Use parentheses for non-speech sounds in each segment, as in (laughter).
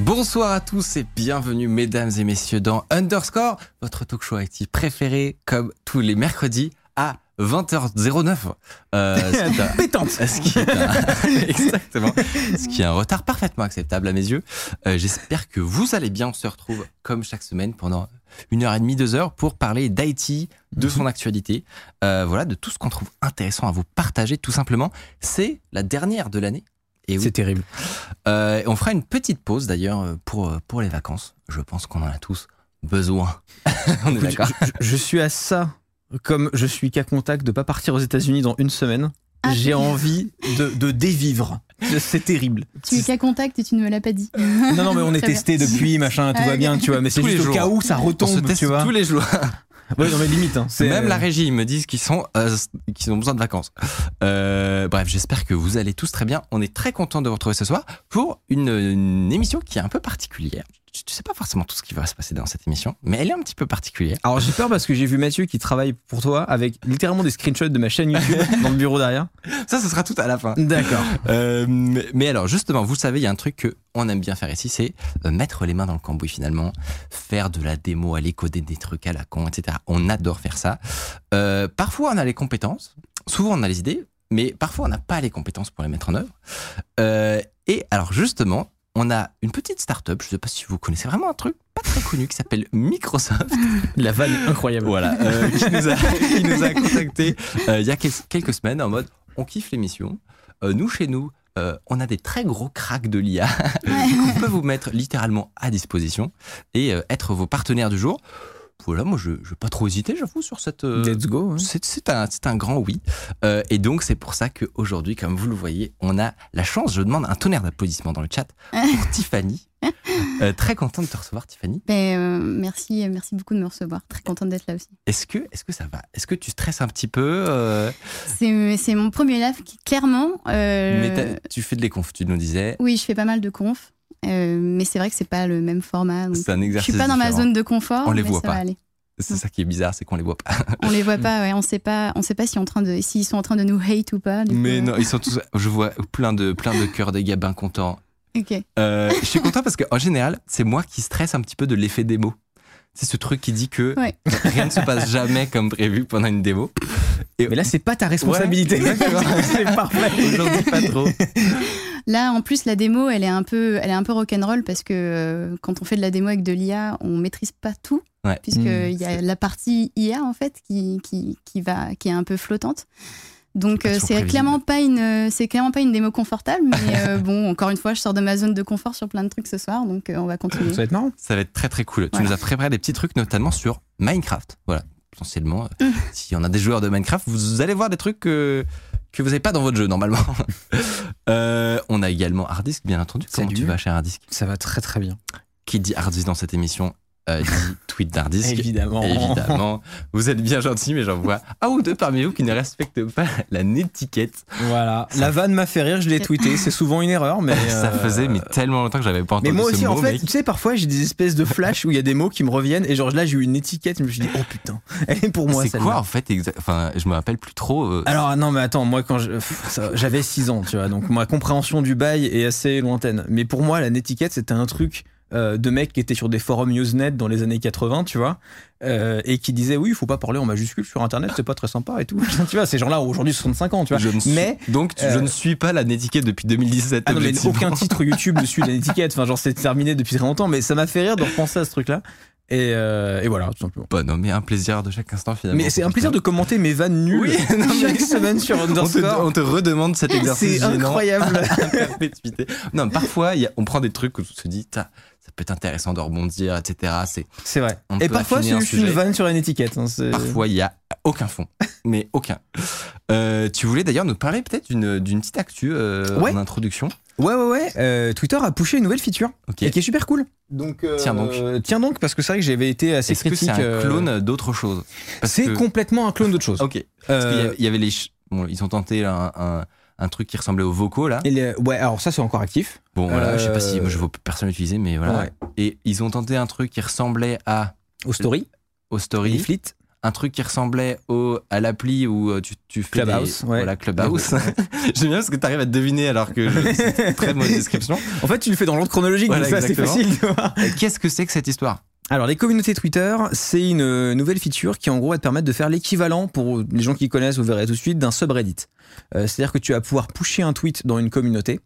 Bonsoir à tous et bienvenue mesdames et messieurs dans Underscore, votre talk show IT préféré comme tous les mercredis à 20h09. Euh, ce un- Pétante. ce qui est un- (laughs) (laughs) exactement. Ce qui est un retard parfaitement acceptable à mes yeux. Euh, J'espère que vous allez bien. On se retrouve comme chaque semaine pendant une heure et demie, deux heures pour parler d'IT, de son actualité, euh, voilà, de tout ce qu'on trouve intéressant à vous partager tout simplement. C'est la dernière de l'année. Et oui, C'est terrible. euh, on fera une petite pause d'ailleurs euh, pour, euh, pour les vacances. Je pense qu'on en a tous besoin. (laughs) on est Écoute, d'accord. je, je- je suis à ça, comme je suis qu'à contact de pas partir aux États-Unis dans une semaine. Ah, J'ai oui. envie de, de dévivre. C'est terrible. Tu es qu'à contact et tu ne me l'as pas dit. Non, non, mais on (laughs) est testé depuis, machin, tout Ah, va bien, tu vois. Mais c'est Tous les juste au jours. cas où ça On se retombe, teste tu vois. tous les jours. (laughs) Ouais, non, mais limite. Hein, c'est- Même la régie me disent qu'ils sont euh, qu'ils ont besoin de vacances. Euh, bref, j'espère que vous allez tous très bien. On est très content de vous retrouver ce soir pour une, une émission qui est un peu particulière. Tu, tu sais pas forcément tout ce qui va se passer dans cette émission, mais elle est un petit peu particulière. Alors j'ai peur parce que j'ai vu Mathieu qui travaille pour toi avec littéralement des screenshots de ma chaîne YouTube (laughs) dans le bureau derrière. Ça, ce sera tout à la fin. D'accord. Euh, mais, mais alors, justement, vous savez, il y a un truc que on aime bien faire ici, c'est euh, mettre les mains dans le cambouis finalement, faire de la démo, aller coder des trucs à la con, etc. On adore faire ça. Euh, parfois, on a les compétences, souvent on a les idées, mais parfois on n'a pas les compétences pour les mettre en œuvre. Euh, et alors, justement, on a une petite start-up, je ne sais pas si vous connaissez vraiment un truc pas très connu qui s'appelle Microsoft. (laughs) La vanne incroyable. Voilà, euh, qui, nous a, qui nous a contacté euh, il y a quel- quelques semaines en mode on kiffe l'émission. Nous, chez nous, euh, on a des très gros cracks de l'IA qu'on (laughs) peut vous mettre littéralement à disposition et euh, être vos partenaires du jour. Voilà, moi, je n'ai pas trop hésité, j'avoue, sur cette. euh, Let's go. hein. c'est un, un grand oui. Euh, et donc, c'est pour ça qu'aujourd'hui, comme vous le voyez, on a la chance, je demande un tonnerre d'applaudissements dans le chat pour (laughs) Tiffany. Euh, très contente de te recevoir, Tiffany. Ben, merci, merci beaucoup de me recevoir. Très contente d'être là aussi. Est-ce que, est que ça va? Est-ce que tu stresses un petit peu C'est c'est mon premier live qui, clairement. Mais tu fais de l'éconf, tu nous disais. oui, je fais pas mal de conf. Euh, mais c'est vrai que c'est pas le même format. donc C'est un je exercice. suis pas dans ma différent. zone de confort. On les mais voit ça pas. C'est ça qui est bizarre, c'est qu'on les voit pas. On les voit (laughs) pas. Ouais, on sait pas. On sait pas s'ils sont en train de, s'ils sont en train de nous hate ou pas. coup, Mais euh, non, ils sont tous. Je vois plein de plein de cœurs des gars bien contents. Ok. Euh, je suis (laughs) content parce qu'en général, c'est moi qui stresse un petit peu de l'effet démo. C'est ce truc qui dit que Ouais. rien ne se passe jamais comme prévu pendant une démo. Et Mais là, c'est pas ta responsabilité. Ouais, (laughs) exactement. c'est parfait. Aujourd'hui, pas trop. Là, en plus, la démo, elle est un peu, elle est un peu rock'n'roll parce que euh, quand on fait de la démo avec de l'IA, on maîtrise pas tout, Ouais. puisqu'il Mm. y a la partie IA en fait qui, qui, qui va, qui est un peu flottante. Donc euh, c'est clairement pas une, c'est clairement pas une démo confortable, mais (laughs) euh, bon, encore une fois, je sors de ma zone de confort sur plein de trucs ce soir, donc euh, on va continuer. Ça va être marrant. Ça va être très très cool. Tu nous as préparé des petits trucs, notamment sur Minecraft. Voilà, potentiellement. Mm. euh, S'il y en a des joueurs de Minecraft, vous allez voir des trucs que, vous n'avez pas dans votre jeu normalement. (laughs) Euh, on a également Hardisk, bien entendu. Comment Salut. tu vas, cher Hardisk? Ça va très très bien. Qui dit Hardisk dans cette émission euh, (laughs) tweet d'Hardisk. Évidemment. Évidemment. Vous êtes bien gentil, mais j'en vois un ou deux parmi vous qui ne respectent pas la netiquette. Voilà. La vanne m'a fait rire, je l'ai tweeté. C'est souvent une erreur, mais. (laughs) Ça euh, faisait mais tellement longtemps que j'avais pas entendu Mais moi ce aussi, mot, en fait, mec. tu sais, parfois j'ai des espèces de flashs où il y a des mots qui me reviennent et genre là j'ai eu une étiquette, je me suis dit, oh putain, (laughs) elle est pour moi C'est quoi en fait exa- Enfin, je me rappelle plus trop. euh, Alors non mais attends, moi quand j'avais 6 ans, tu vois, donc ma compréhension du bail est assez lointaine. Mais pour moi, la netiquette c'était un truc euh, de mecs qui étaient sur des forums Usenet dans les années 80, tu vois, euh, et qui disaient oui, il faut pas parler en majuscule sur Internet, c'est pas très sympa et tout. (laughs) tu vois, ces gens-là ont aujourd'hui 65 ans, tu vois. je ne suis- Mais donc je euh, ne suis pas la netiquette depuis 2017. ah non, mais aucun (laughs) titre YouTube ne suit la netiquette. Enfin, genre, c'est terminé depuis très longtemps, mais ça m'a fait rire de repenser à ce truc-là. Et, euh, et voilà, tout simplement. Bah non, mais un plaisir de chaque instant finalement. Mais c'est un plaisir de commenter mes vannes nulles Oui, (laughs) non, mais- chaque semaine sur On te, Underscore. on te redemande cet exercice C'est incroyable. Non, parfois, il y a- on prend des trucs où on se dit, peut être intéressant de rebondir, etc. C'est C'est vrai. On Et parfois, c'est un juste une vanne sur une étiquette. hein, c'est- parfois il y a aucun fond, (laughs) mais aucun. Euh, tu voulais d'ailleurs nous parler peut-être d'une d'une petite actu euh, Ouais. en introduction. Ouais, ouais, ouais. euh, Twitter a poussé une nouvelle feature Ok. et qui est super cool. Donc, euh, Tiens donc. Tiens donc, parce que c'est vrai que j'avais été assez Est-ce que critique. c'est un euh, clone d'autre chose? Parce C'est que- complètement un clone d'autre chose. Ok. Parce qu'il y Euh, avait- il y avait les. ch- Bon, ils ont tenté un, un, un truc qui ressemblait aux vocaux là. et les- Ouais, alors ça, c'est encore actif. Bon, voilà, je sais pas Euh, si moi je vois personne l'utiliser, mais voilà. Ouais. Et ils ont tenté un truc qui ressemblait à Au story, au les story, flits. un truc qui ressemblait au à l'appli où euh, tu, tu fais Clubhouse, des, ouais. voilà Clubhouse. (laughs) J'aime bien parce que tu arrives à te deviner alors que je- c'est une très mauvaise description. (laughs) En fait, tu le fais dans l'ordre chronologique, Voilà, donc ça, c'est facile. tu vois. Euh, Qu'est-ce que c'est que cette histoire? Alors, les communautés Twitter, c'est une nouvelle feature qui, en gros, va te permettre de faire l'équivalent, pour les gens qui connaissent, vous verrez tout de suite, d'un subreddit. Euh, C'est-à-dire que tu vas pouvoir pusher un tweet dans une communauté,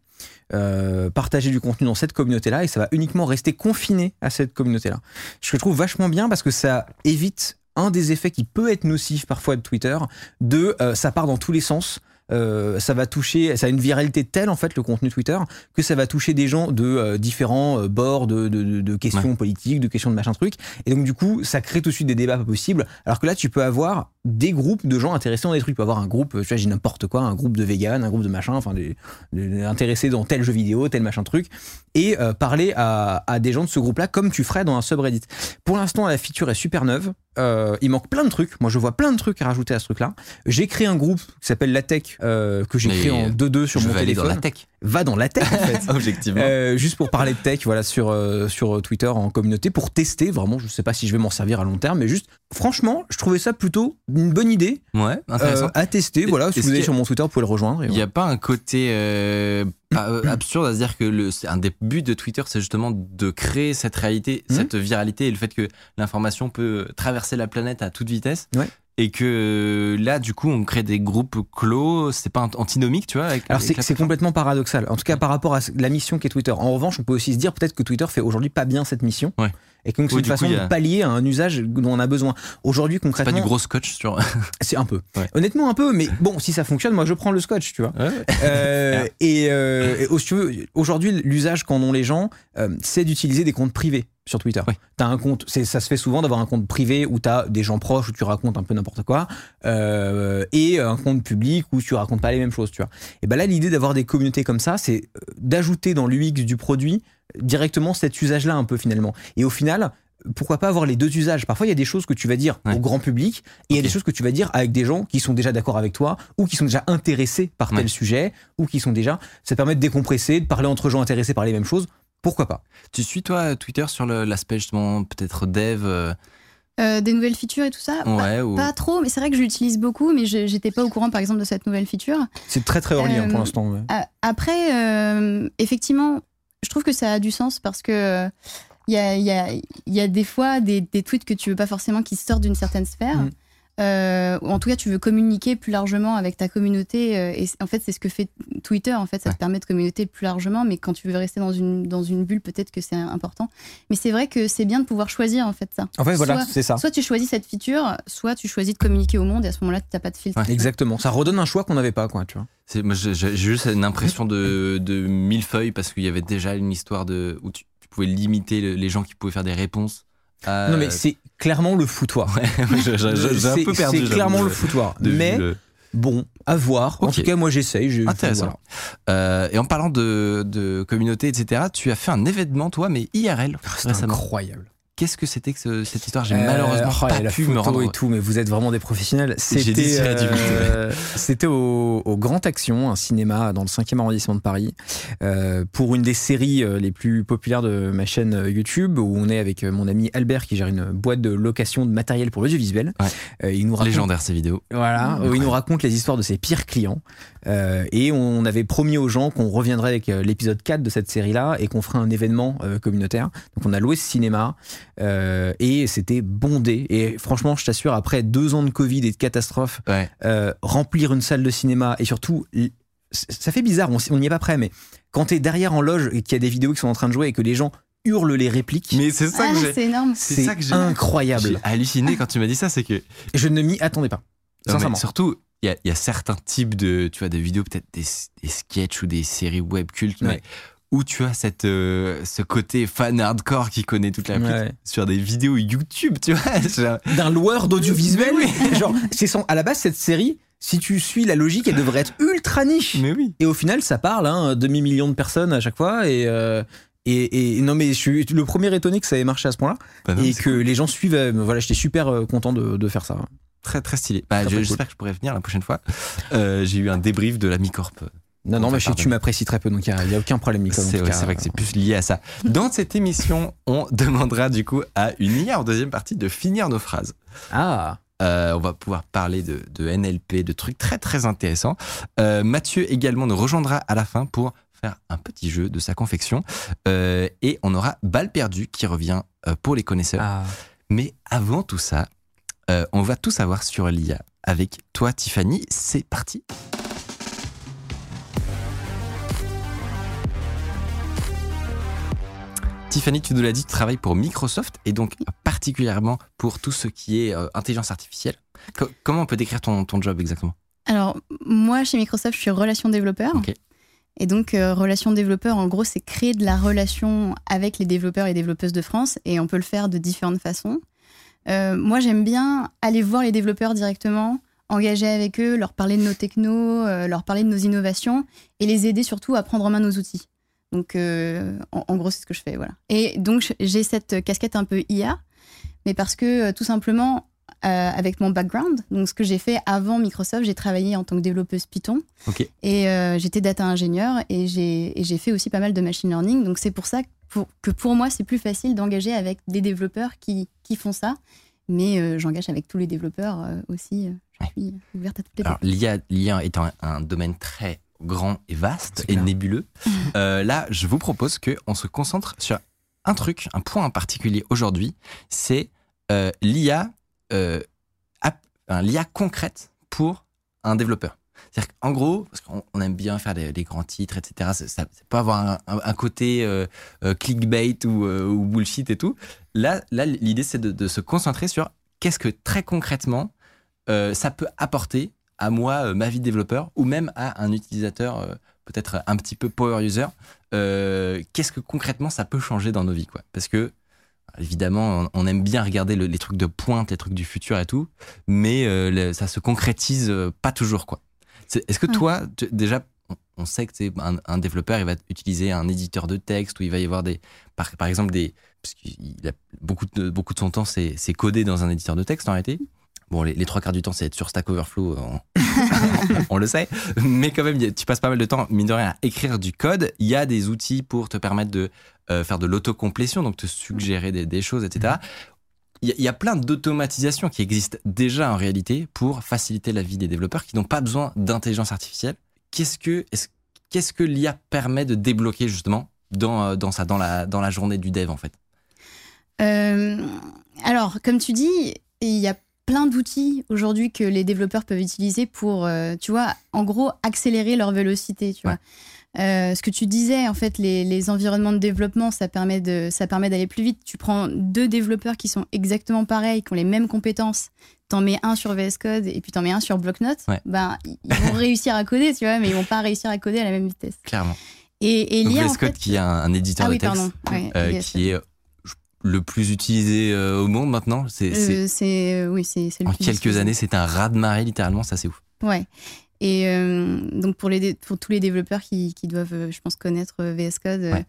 euh, partager du contenu dans cette communauté-là, et ça va uniquement rester confiné à cette communauté-là. Ce que je trouve vachement bien parce que ça évite un des effets qui peut être nocif parfois de Twitter, de euh, ça part dans tous les sens. Euh, ça va toucher, ça a une viralité telle en fait le contenu Twitter que ça va toucher des gens de euh, différents euh, bords de, de, de- questions politiques, de questions de machin truc, et donc du coup ça crée tout de suite des débats pas possibles. Alors que là tu peux avoir des groupes de gens intéressés dans des trucs, tu peux avoir un groupe, tu vois j'ai n'importe quoi, un groupe de vegan, un groupe de machin, enfin des, des- intéressés dans tel jeu vidéo, tel machin truc, et euh, parler à, à des gens de ce groupe-là comme tu ferais dans un subreddit. Pour l'instant la feature est super neuve, euh, il manque plein de trucs. Moi je vois plein de trucs à rajouter à ce truc-là. J'ai créé un groupe qui s'appelle La Tech euh, que j'ai créé en 2-2 sur Je mon vais aller téléphone. dans la tech. Va dans la tech en fait. (laughs) Objectivement. Euh, juste pour parler de tech, voilà, sur, sur Twitter en communauté, pour tester, vraiment, je sais pas si je vais m'en servir à long terme, mais juste, franchement, je trouvais ça plutôt une bonne idée ouais, intéressant. à tester. Voilà, si vous allez sur mon Twitter, vous pouvez le rejoindre. Il n'y a pas un côté absurde à se dire que le, c'est un des buts de Twitter, c'est justement de créer cette réalité, Mhm. cette viralité et le fait que l'information peut traverser la planète à toute vitesse. Ouais. Et que euh, là, du coup, on crée des groupes clos. C'est pas antinomique, tu vois. Avec, Alors c'est complètement paradoxal. En tout cas, par rapport à la mission qu'est Twitter. En revanche, on peut aussi se dire peut-être que Twitter fait aujourd'hui pas bien cette mission. Ouais. Et donc c'est Oui, une du coup, façon a- de pallier à un usage dont on a besoin. Aujourd'hui, C'est pas concrètement, du gros scotch sur. (laughs) c'est un peu. Ouais. Honnêtement, un peu. Mais bon, si ça fonctionne, moi, je prends le scotch, tu vois. Euh, (laughs) et euh, et au- si tu veux, aujourd'hui, l'usage qu'en ont les gens, euh, c'est d'utiliser des comptes privés sur Twitter. Oui. T'as un compte, c'est, ça se fait souvent d'avoir un compte privé où t'as des gens proches où tu racontes un peu n'importe quoi, euh, et un compte public où tu racontes pas les mêmes choses, tu vois. Et ben là, l'idée d'avoir des communautés comme ça, c'est d'ajouter dans l'UX du produit directement cet usage-là un peu finalement. Et au final, pourquoi pas avoir les deux usages? Parfois, il y a des choses que tu vas dire Ouais. au grand public et il y a des choses que tu vas dire avec des gens qui sont déjà d'accord avec toi ou qui sont déjà intéressés par tel Ouais. sujet ou qui sont déjà. Ça permet de décompresser, de parler entre gens intéressés par les mêmes choses. Pourquoi pas? Tu suis toi Twitter sur le- l'aspect justement peut-être dev euh, Euh, des nouvelles features et tout ça? Pas, Ouais, ou- pas trop, mais c'est vrai que je l'utilise beaucoup, mais je- j'étais pas au courant par exemple de cette nouvelle feature. C'est très très early Euh, pour l'instant. ouais. Après, euh, effectivement, je trouve que ça a du sens parce que euh, il y, a, des fois des, tweets que tu veux pas forcément qui sortent d'une certaine sphère. Mhm. Euh, ou en tout cas, tu veux communiquer plus largement avec ta communauté. euh, et en fait, c'est ce que fait Twitter. En fait, ça Ouais. te permet de communiquer plus largement. Mais quand tu veux rester dans une, dans une bulle, peut-être que c'est important. Mais c'est vrai que c'est bien de pouvoir choisir en fait ça. En fait, voilà, c'est ça. Soit tu choisis cette feature, soit tu choisis de communiquer au monde et à ce moment-là, tu n'as pas de filtre. Ouais. Exactement. Ça redonne un choix qu'on n'avait pas, quoi, tu vois. J'ai juste une impression de, de millefeuille parce qu'il y avait déjà une histoire de, où tu, tu pouvais limiter le- les gens qui pouvaient faire des réponses. À- Non, mais c'est clairement le foutoir. j'ai, un C'est- peu perdu. C'est clairement le foutoir. Mais bon, à voir. En tout cas, moi, j'essaye. je- Intéressant. voilà. Euh, et en parlant de, de communauté, etc., tu as fait un événement, toi, mais IRL C'est récemment. incroyable. Qu'est-ce que c'était que ce- cette histoire J'ai Euh, malheureusement oh, pas la pu me rendre. et tout, mais vous êtes vraiment des professionnels. C'était euh, c'était au, au Grand Action, un cinéma dans le 5e arrondissement de Paris, euh, pour une des séries euh, les plus populaires de ma chaîne YouTube, où on est avec mon ami Albert qui gère une boîte de location de matériel pour l'audiovisuel. Ouais. Il nous raconte Légendaire ces vidéos. Voilà, où il nous raconte les histoires de ses pires clients. Euh, et on avait promis aux gens qu'on reviendrait avec euh, l'épisode 4 de cette série-là et qu'on ferait un événement euh, communautaire. Donc on a loué ce cinéma euh, et c'était bondé. Et franchement, je t'assure, après deux ans de Covid et de catastrophe, Ouais. euh, remplir une salle de cinéma et surtout, ça fait bizarre, on n'y est pas prêt, mais quand t'es derrière en loge et qu'il y a des vidéos qui sont en train de jouer et que les gens hurlent les répliques, Mais c'est ça Ah, que j'ai. c'est incroyable. J'ai halluciné quand tu m'as dit ça, c'est que Je ne m'y attendais pas. Non, Sincèrement. surtout, il y a, il y a certains types de, tu vois, de vidéos, peut-être des, des sketchs ou des séries web cultes, mais où tu as cette, euh, ce côté fan hardcore qui connaît toute la Ouais. sur des vidéos YouTube, tu vois. (laughs) D'un loueur d'audiovisuel. Mais Genre, c'est son- à la base, cette série, si tu suis la logique, elle devrait être ultra niche. mais oui. Et au final, ça parle, hein, demi-million de personnes à chaque fois. Et, euh, et, et non, mais je suis le premier étonné que ça ait marché à ce point-là. Bah et que les gens suivent. euh, Voilà, j'étais super content de, de faire ça. Très très stylé. Bah, je- J'espère que je pourrai venir la prochaine fois. Euh, J'ai eu un débrief de la Micorp. Non, non, mais je tu m'apprécies très peu, donc il n'y a, aucun problème, C'est vrai que c'est plus lié à ça. Dans cette émission, on (laughs) demandera du coup à une IA en deuxième partie de finir nos phrases. Ah, Euh, on va pouvoir parler de, de NLP, de trucs très très intéressants. Euh, Mathieu également nous rejoindra à la fin pour faire un petit jeu de sa confection. Euh, et on aura Balle perdue qui revient pour les connaisseurs. ah. Mais avant tout ça, euh, on va tout savoir sur l'IA avec toi Tiffany. C'est parti. Tiffany, tu nous l'as dit, tu travailles pour Microsoft et donc particulièrement pour tout ce qui est euh, intelligence artificielle. Co- comment on peut décrire ton, ton job exactement? Alors, moi, chez Microsoft, je suis relation développeur. Et donc, euh, relation développeur, en gros, c'est créer de la relation avec les développeurs et développeuses de France. Et on peut le faire de différentes façons. Euh, moi, j'aime bien aller voir les développeurs directement, engager avec eux, leur parler de nos technos, euh, leur parler de nos innovations et les aider surtout à prendre en main nos outils. Donc, euh, en, gros, c'est ce que je fais. Voilà. Et donc, j'ai cette casquette un peu IA, mais parce que tout simplement, euh, avec mon background, donc ce que j'ai fait avant Microsoft, j'ai travaillé en tant que développeuse Python et euh, j'étais data ingénieur et j'ai fait aussi pas mal de machine learning. Donc c'est pour ça que pour, que pour moi, c'est plus facile d'engager avec des développeurs qui, qui font ça. Mais euh, j'engage avec tous les développeurs aussi. Je suis ouverte à toutes les Alors, l'IA, étant un, un domaine très grand et vaste et nébuleux, (laughs) là, je vous propose qu'on se concentre sur un truc, un point en particulier aujourd'hui, c'est euh, l'IA, euh, enfin, l'IA concrète pour un développeur. C'est-à-dire qu'en gros, parce qu'on on aime bien faire des, grands titres, etc., ça, ça peut avoir un, un- un côté euh, euh, clickbait ou, bullshit et tout. Là, là l'idée, c'est de, de se concentrer sur qu'est-ce que très concrètement ça peut apporter à moi, ma vie de développeur, ou même à un utilisateur peut-être un petit peu power user. Qu'est-ce que concrètement ça peut changer dans nos vies, quoi Parce que évidemment, on, aime bien regarder le- les trucs de pointe, les trucs du futur et tout, mais euh, le- ça se concrétise euh, pas toujours, quoi. Est-ce que Ouais. toi, tu- déjà, on- sait que c'est un, un développeur, il va utiliser un éditeur de texte, ou il va y avoir des, par, par exemple des, parce qu'il a beaucoup de beaucoup de son temps, c'est codé dans un éditeur de texte en réalité. Bon, les, les trois quarts du temps, c'est être sur Stack Overflow, on, (laughs) on le sait. Mais quand même, tu passes pas mal de temps, mine de rien, à écrire du code. Il y a des outils pour te permettre de euh, faire de l'autocomplétion, donc te suggérer des, des choses, etc. Il y, a- il y a plein d'automatisation qui existent déjà en réalité pour faciliter la vie des développeurs qui n'ont pas besoin d'intelligence artificielle. Qu'est-ce que, est-ce- qu'est-ce que l'IA permet de débloquer justement dans, euh, dans ça, dans la, dans la journée du dev en fait? Euh, alors, comme tu dis, il y a plein d'outils aujourd'hui que les développeurs peuvent utiliser pour, euh, tu vois, en gros, accélérer leur vélocité, tu Ouais. vois. Euh, ce que tu disais, en fait, les, les environnements de développement, ça permet de, ça permet d'aller plus vite. Tu prends deux développeurs qui sont exactement pareils, qui ont les mêmes compétences. T'en mets un sur VS Code et puis t'en mets un sur Blocknote. Ouais. Ben, ils vont (laughs) réussir à coder, tu vois, mais ils vont pas réussir à coder à la même vitesse. Clairement. Et, et Donc VS en Code fait- qui est un, un éditeur ah de oui, texte. Ouais, euh, qui est euh, le plus utilisé euh, au monde maintenant. C'est, c'est- Euh, oui, c'est en quelques années, c'est un raz de marée littéralement, ça c'est ouf. Ouais. Et euh, donc pour les dé- pour tous les développeurs qui, qui doivent, euh, je pense, connaître euh, VS Code. Ouais.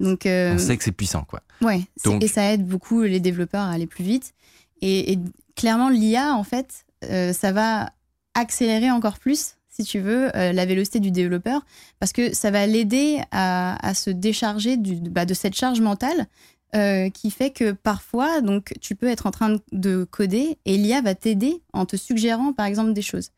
Donc euh, On sait que c'est puissant quoi. ouais. Donc- Et ça aide beaucoup les développeurs à aller plus vite. Et, et clairement, l'IA, en fait, euh, ça va accélérer encore plus, si tu veux, la vélocité du développeur, parce que ça va l'aider à, à se décharger du, bah, de cette charge mentale euh, qui fait que parfois, donc, tu peux être en train de coder et l'IA va t'aider en te suggérant, par exemple, des choses.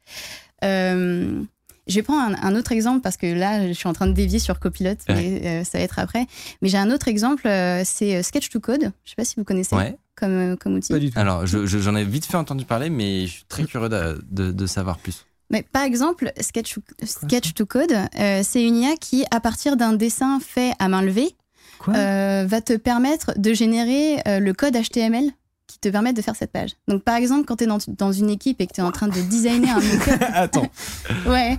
Euh, je vais prendre un, un autre exemple parce que là, je suis en train de dévier sur Copilot, mais euh, ça va être après. Mais j'ai un autre exemple, euh, c'est Sketch to Code. Je sais pas si vous connaissez Ouais. comme, euh, comme outil. Pas du tout. Alors, je- je- j'en ai vite fait entendu parler, mais je suis très curieux de, de- de savoir plus. Mais par exemple, Sketch, to- Sketch to Code, euh, c'est une IA qui, à partir d'un dessin fait à main levée, Quoi? euh, va te permettre de générer euh, le code HTML qui te permet de faire cette page. Donc, par exemple, quand tu es dans, dans une équipe et que tu es en train de designer un make (laughs) Attends. ouais,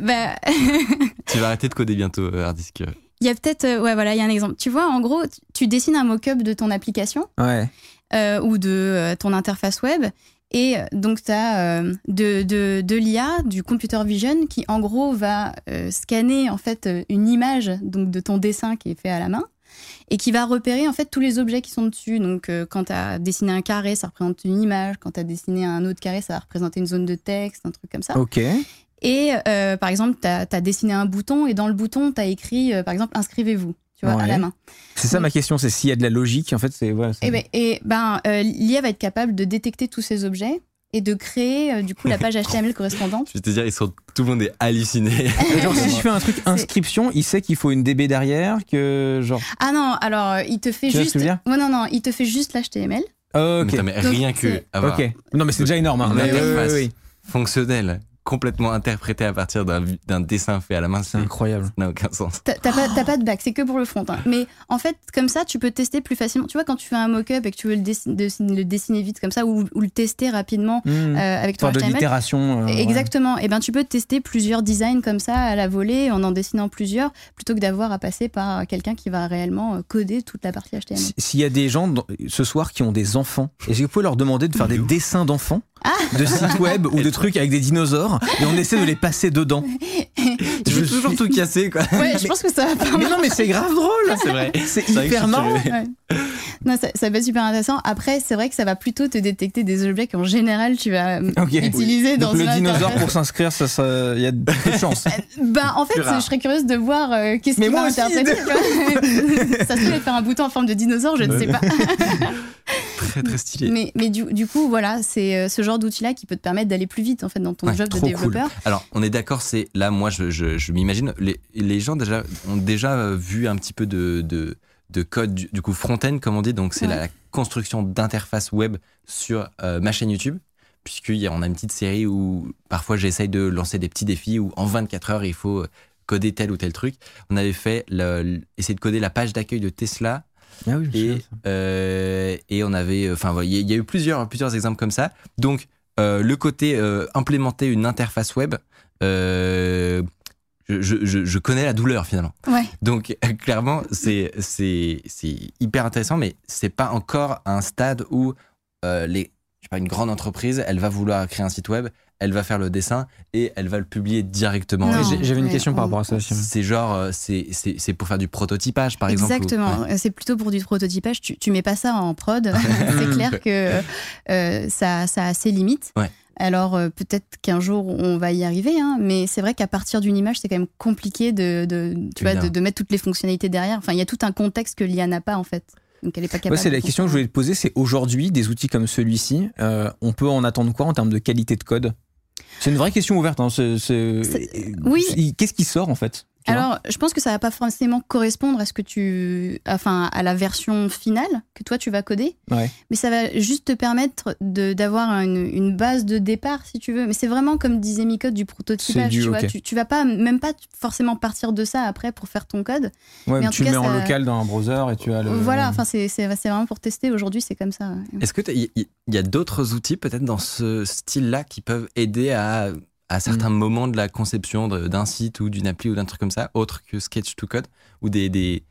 bah, (laughs) Tu vas arrêter de coder bientôt, euh, Hardisk. Il y a peut-être, euh, ouais, voilà, il y a un exemple. Tu vois, en gros, tu- tu dessines un mock-up de ton application Ouais. euh, ou de euh, ton interface web. Et donc, tu as de, de, de l'IA, du computer vision, qui en gros va euh, scanner en fait une image donc, de ton dessin qui est fait à la main et qui va repérer en fait tous les objets qui sont dessus. Donc, euh, quand tu as dessiné un carré, ça représente une image. Quand tu as dessiné un autre carré, ça va représenter une zone de texte, un truc comme ça. Ok. Et euh, par exemple, tu as, dessiné un bouton et dans le bouton, tu as écrit, euh, par exemple, inscrivez-vous, tu vois, Ouais. à la main. C'est ça ma question, c'est s'il y a de la logique. En fait, c'est. C'est- Et ben, et ben l'IA va être capable de détecter tous ces objets et de créer euh, du coup la page HTML (laughs) correspondante. Je vais te dire, ils sont, tout le monde est halluciné. (laughs) Genre, si je fais un truc inscription, il sait qu'il faut une DB derrière, que genre. Ah non, alors euh, il te fait Tu vois ce juste. que je veux dire Ouais, non, non, il te fait juste l'HTML. Ok. Mais, mais Donc, rien que c'est- avoir Ok. Non, mais c'est déjà énorme. Hein. interface ouais, ouais. fonctionnelle, complètement interprétée à partir d'un dessin fait à la main, C'est incroyable. ça n'a aucun sens. T'as pas, pas de bac, c'est que pour le front. hein. Mais en fait, comme ça, tu peux tester plus facilement. Tu vois, quand tu fais un mock-up et que tu veux le dessiner, le dessiner vite comme ça ou, ou le tester rapidement Mmh. euh, avec ton Enfin, de HTML. l'itération. euh, ouais. Exactement. Et ben tu peux tester plusieurs designs comme ça à la volée en en dessinant plusieurs plutôt que d'avoir à passer par quelqu'un qui va réellement euh, coder toute la partie HTML. Si- S'il y a des gens ce soir qui ont des enfants, est-ce que vous pouvez leur demander de faire des dessins d'enfants? Ah. de sites web ou de trucs avec des dinosaures et on essaie de les passer dedans (laughs) Tu veux toujours suis- tout casser, quoi. Ouais, je pense que ça va pas Mais non, mais c'est grave drôle C'est vrai. C'est vrai je hyper marrant. Ouais. Non, ça, ça va être super intéressant. Après, c'est vrai que ça va plutôt te détecter des objets qu'en général tu vas euh, Ok. utiliser dans Donc le dinosaure pour s'inscrire, ça, ça, il y a de peu de chance. Ben, en fait, je serais curieuse de voir euh, qu'est-ce Mais qu'il va interpréter. (laughs) ça se peut faire un bouton en forme de dinosaure, je ne sais pas. (laughs) Très, très stylé. Mais, mais du, du coup, voilà, c'est euh, ce genre d'outil-là qui peut te permettre d'aller plus vite en fait dans ton Ouais, job de cool. développeur. Alors, on est d'accord, c'est là, moi, je, je, je m'imagine, les, les gens déjà ont déjà euh, vu un petit peu de, de, de code, du, du coup, front-end, comme on dit, donc c'est Ouais. la, construction d'interface web sur euh, ma chaîne YouTube, puisqu'on a une petite série où parfois j'essaye de lancer des petits défis où en 24 heures, il faut coder tel ou tel truc. On avait fait, le- essayer de coder la page d'accueil de Tesla Ah oui, et, euh, et on avait, enfin, voilà, il y a- il y a eu plusieurs, plusieurs exemples comme ça. Donc, euh, le côté euh, implémenter une interface web, euh, je, je- je- je connais la douleur finalement. Ouais. Donc, (laughs) clairement, c'est hyper intéressant, mais c'est pas encore un stade où euh, les, je sais pas, une grande entreprise, elle va vouloir créer un site web, elle va faire le dessin et elle va le publier directement. J'avais une question par rapport à ça aussi. C'est genre, euh, c'est c'est- c'est pour faire du prototypage, par exemple. Exactement. Ouais. C'est plutôt pour du prototypage. Tu, tu mets pas ça en prod. (laughs) c'est clair que euh, ça, ça a ses limites. Ouais. Alors euh, peut-être qu'un jour on va y arriver, hein, mais c'est vrai qu'à partir d'une image, c'est quand même compliqué de, de, tu vois, de, de mettre toutes les fonctionnalités derrière. Enfin, il y a tout un contexte que l'IA n'a pas en fait. Donc elle est pas capable. Ouais, c'est la question que je voulais te poser, c'est aujourd'hui, des outils comme celui-ci, euh, on peut en attendre quoi en termes de qualité de code? C'est une vraie question ouverte. hein, c'est- c'est- C'est- oui. Qu'est-ce qui sort en fait? Alors, je pense que ça va pas forcément correspondre à ce que tu, enfin, à la version finale que toi tu vas coder, Ouais. mais ça va juste te permettre de d'avoir une, une base de départ si tu veux. Mais c'est vraiment comme disait Micode du C'est prototypage. du- tu, vois, ok. tu, tu vas pas même pas forcément partir de ça après pour faire ton code. Ouais, Mais en tu tout le mets en ça- local dans un browser et tu as le. Voilà, enfin c'est c'est c'est vraiment pour tester. Aujourd'hui, c'est comme ça. Est-ce que il y, a d'autres outils peut-être dans ce style-là qui peuvent aider à, à certains moments de la conception d'un site ou d'une appli ou d'un truc comme ça, autre que Sketch to Code ou des, des,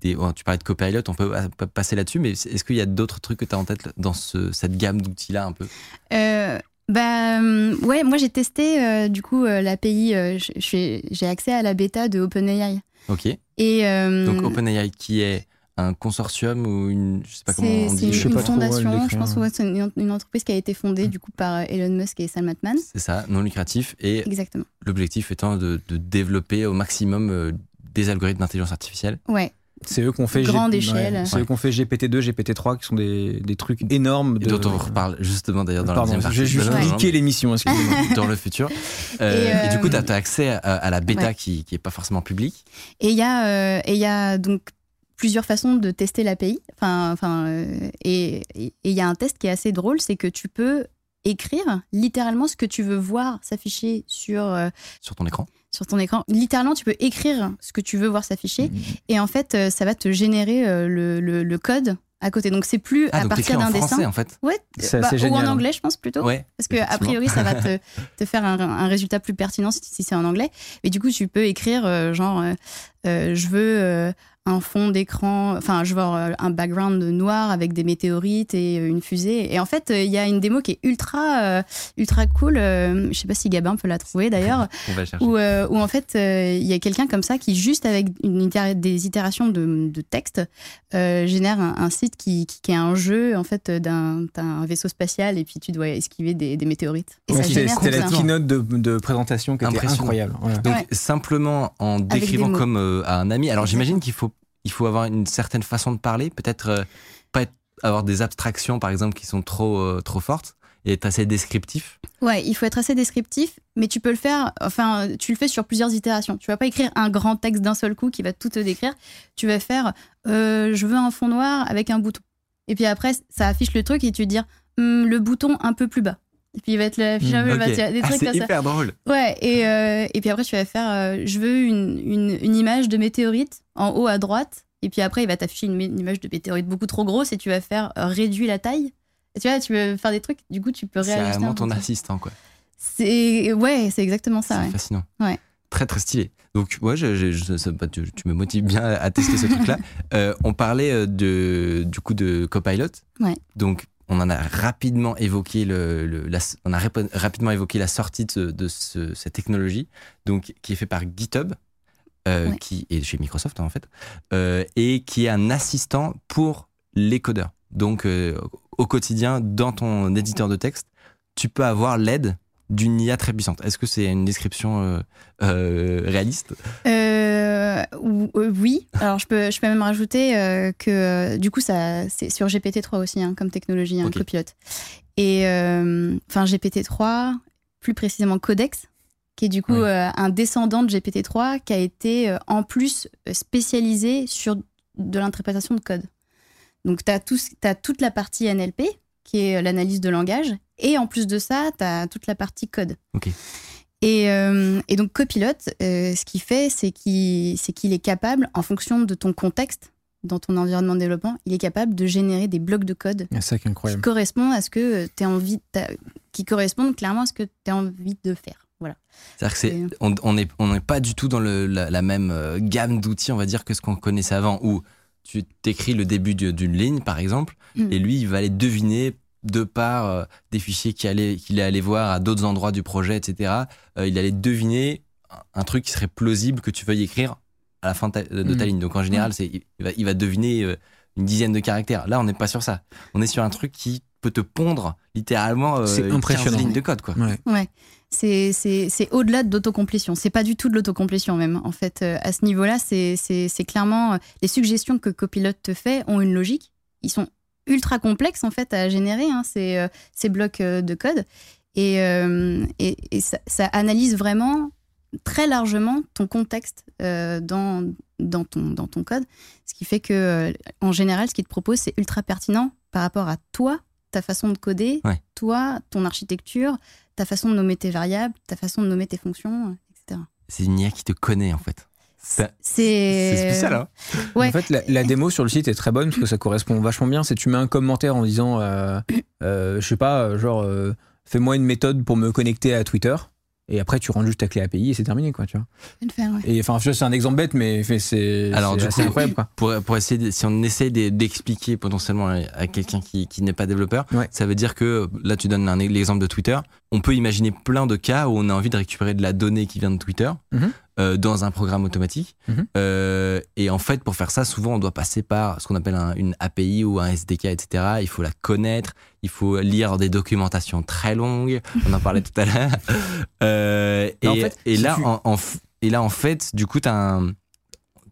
des oh, tu parlais de Copilot, on peut euh, pas passer là-dessus, mais est-ce qu'il y a d'autres trucs que tu as en tête dans ce- cette gamme d'outils-là un peu? Euh, bah hum, ouais, moi j'ai testé euh, du coup euh, l'API. euh, j'ai accès à la bêta de OpenAI. Ok. Et euh, Donc OpenAI qui est un consortium ou une, je sais pas comment C'est on dit. une, Je sais une pas trop, ouais, le fondation, décrire. je pense, ouais, c'est une, une entreprise qui a été fondée du coup par euh, Elon Musk et Sam Altman. C'est ça, non lucratif et Exactement. l'objectif étant de, de développer au maximum euh, des algorithmes d'intelligence artificielle. Ouais. C'est eux qu'on fait. Grande G- échelle. c'est eux qu'on fait GPT-2, GPT-3, qui sont des, des trucs énormes. Et de- dont on reparle justement d'ailleurs dans Pardon, la deuxième partie. j'ai juste piqué l'émission, excusez-moi. (laughs) dans le futur. Euh, Et, et, du coup, euh, tu as, accès à, à la bêta ouais. qui qui est pas forcément publique. Et il y a euh, et il y a donc plusieurs façons de tester l'API. Enfin, enfin, euh, et il y a un test qui est assez drôle, c'est que tu peux écrire littéralement ce que tu veux voir s'afficher sur euh, sur ton écran. sur ton écran. Littéralement, tu peux écrire ce que tu veux voir s'afficher. Mhm. Et en fait, euh, ça va te générer euh, le, le- le code à côté. Donc c'est plus Ah, à partir d'un dessin. en fait. Ouais, C'est bah, ou en hein. anglais, je pense plutôt. Ouais. Parce que a priori, ça va te, (laughs) te faire un, un résultat plus pertinent si, si c'est en anglais. Mais du coup, tu peux écrire euh, genre, euh, euh, je veux euh, un fond d'écran, enfin, je veux euh, un background noir avec des météorites et euh, une fusée. Et en fait, euh, il y a une démo qui est ultra, euh, ultra cool. euh, je sais pas si Gabin peut la trouver d'ailleurs. (laughs) On va chercher. où, euh, où en fait euh, il y a quelqu'un comme ça qui juste avec une itéra- des itérations de, de texte euh, génère un, un site qui, qui, qui est un jeu en fait d'un vaisseau spatial et puis tu dois esquiver des, des météorites Ouais, C'était la keynote de, de présentation qui était incroyable. Ouais. Donc Ouais. simplement en décrivant comme euh, à un ami. Alors j'imagine qu'il faut il faut avoir une certaine façon de parler, peut-être euh, pas avoir des abstractions par exemple qui sont trop euh, trop fortes et être assez descriptif. Ouais, il faut être assez descriptif, mais tu peux le faire, enfin, tu le fais sur plusieurs itérations. Tu vas pas écrire un grand texte d'un seul coup qui va tout te décrire. Tu vas faire, euh, je veux un fond noir avec un bouton. Et puis après, ça affiche le truc et tu vas dire, Hum, le bouton un peu plus bas. Et puis il va être le affiché un peu Ok. bas. Tu vois, Des Ah, trucs c'est comme ça. hyper drôle. Ouais, et, euh, et puis après, tu vas faire euh, je veux une, une, une image de météorite en haut à droite. Et puis après, il va t'afficher une, image de météorite beaucoup trop grosse et tu vas faire euh, réduire la taille. Et tu vois, tu veux faire des trucs, du coup, tu peux C'est réajuster. vraiment ton assistant quoi. C'est ouais, c'est exactement ça. C'est ouais. fascinant. Ouais. Très très stylé. Donc ouais, je, je- je- ça- bah, tu, tu me motives bien à tester ce truc-là. (laughs) Euh, on parlait euh, de du coup de Copilot. Ouais. Donc on en a rapidement évoqué le, le- la, on a rap- rapidement évoqué la sortie de, ce- de ce- cette technologie, donc qui est fait par GitHub, euh, Ouais. qui est chez Microsoft hein, en fait, euh, et qui est un assistant pour les codeurs. Donc euh, au quotidien, dans ton éditeur de texte, tu peux avoir l'aide d'une IA très puissante. Est-ce que c'est une description réaliste? Euh, euh, oui, alors je peux, je peux même rajouter euh, que du coup, ça, c'est sur GPT-3 aussi, hein, comme technologie, un Ok. copilote. Et enfin, GPT-3, plus précisément Codex, qui est du coup Ouais. un descendant de GPT-3 qui a été en plus spécialisé sur de l'interprétation de code. Donc, tu as, toute la partie NLP, qui est l'analyse de langage, et en plus de ça, tu as toute la partie code. Ok. Et, euh, et donc, Copilot, euh, ce qu'il fait, c'est qu'il est capable, en fonction de ton contexte, dans ton environnement de développement, il est capable de générer des blocs de code ça qui correspondent à ce que tu envie, t'as- qui correspondent clairement à ce que tu as envie de faire. Voilà. C'est-à-dire que c'est, Et- on on n'est on n'est pas du tout dans le, la, la même euh, gamme d'outils, on va dire, que ce qu'on connaissait avant, où tu t'écris le début d'une ligne, par exemple, Mm. et lui, il va aller deviner de par euh, des fichiers qu'il allait, voir à d'autres endroits du projet, etc. euh, il allait deviner un- truc qui serait plausible que tu veuilles écrire à la fin de ta, de ta Mm. ligne. Donc en général, c'est, il, va, il va deviner euh, une dizaine de caractères. Là, on n'est pas sur ça. On est sur un truc qui peut te pondre littéralement euh, C'est 15 impressionnant. lignes de code. Quoi. Ouais. Ouais. C'est, au-delà de l'autocomplétion. C'est pas du tout de l'autocomplétion même. En fait, euh, à ce niveau-là, c'est, clairement euh, les suggestions que Copilot te fait ont une logique. Ils sont ultra complexes en fait à générer hein, ces, euh, ces blocs euh, de code et, euh, et, et ça, ça analyse vraiment très largement ton contexte dans, dans, ton, dans ton code. Ce qui fait que, en général, ce qu'il te propose, c'est ultra pertinent par rapport à toi, ta façon de coder, Ouais. toi, ton architecture, ta façon de nommer tes variables, ta façon de nommer tes fonctions, etc. C'est une IA qui te connaît en fait. C'est spécial, hein Ouais. En fait, la, la démo sur le site est très bonne parce que ça correspond vachement bien. C'est tu mets un commentaire en disant, euh, euh, je sais pas, euh, genre, euh, fais-moi une méthode pour me connecter à Twitter. Et après, tu rentres juste ta clé API et c'est terminé, quoi, tu vois. Faire, ouais. Et enfin, c'est un exemple bête, mais c'est Alors, du coup- incroyable, quoi. pour, pour essayer de- si on essaie de- d'expliquer potentiellement à, à quelqu'un qui, qui n'est pas développeur, Ouais. ça veut dire que là tu donnes un, l'exemple de Twitter. On peut imaginer plein de cas où on a envie de récupérer de la donnée qui vient de Twitter Mhm. Euh, dans un programme automatique. Mhm. Euh, et en fait, pour faire ça, souvent on doit passer par ce qu'on appelle un- une API ou un SDK, etc. Il faut la connaître, il faut lire des documentations très longues. On en parlait tout à l'heure. (laughs) Euh, en et, fait, et si là, tu- en, et là, en fait, du coup, t'as un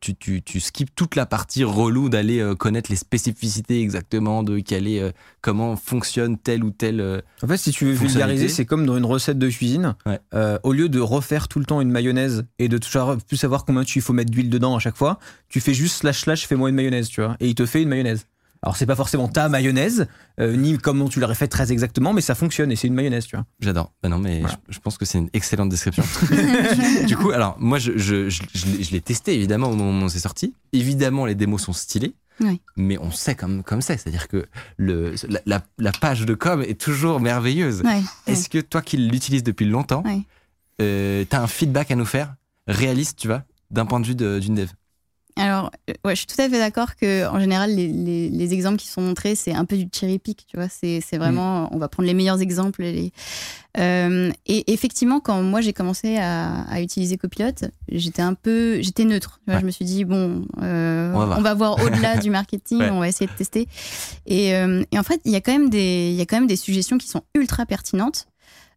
tu, tu, tu skippes toute la partie relou d'aller euh, connaître les spécificités exactement de quel est, euh, comment fonctionne tel ou tel. euh, En fait, si tu veux vulgariser, c'est comme dans une recette de cuisine. Ouais. Au lieu de refaire tout le temps une mayonnaise et de toujours plus savoir combien tu il faut mettre d'huile dedans à chaque fois, tu fais juste slash slash fais-moi une mayonnaise, tu vois. Et il te fait une mayonnaise. Alors c'est pas forcément ta mayonnaise, euh, ni comment tu l'aurais fait très exactement, mais ça fonctionne et c'est une mayonnaise, tu vois. J'adore. Bah non, mais Voilà. je, je pense que c'est une excellente description. (laughs) du coup, alors moi, je, je, je, je l'ai- je l'ai testé évidemment au moment où c'est sorti. Évidemment, les démos sont stylées. Oui. mais on sait comme comme c'est, c'est-à-dire que le la, la- la page de com est toujours merveilleuse. Est-ce que toi qui l'utilises depuis longtemps, euh, t'as un feedback à nous faire réaliste, tu vois, d'un point de vue de- d'une dev? Alors, euh, ouais, je suis tout à fait d'accord que en général, les, les- les exemples qui sont montrés, c'est un peu du cherry pick, tu vois. C'est c'est vraiment, on va prendre les meilleurs exemples. les- Euh, et effectivement, quand moi j'ai commencé à, à utiliser Copilot, j'étais un peu, j'étais neutre. tu vois. Ouais. Je me suis dit bon, euh, On va voir. on va voir au-delà (laughs) du marketing, Ouais. on va essayer de tester. Et, euh, et en fait, il y a quand même des, il y a quand même des suggestions qui sont ultra pertinentes,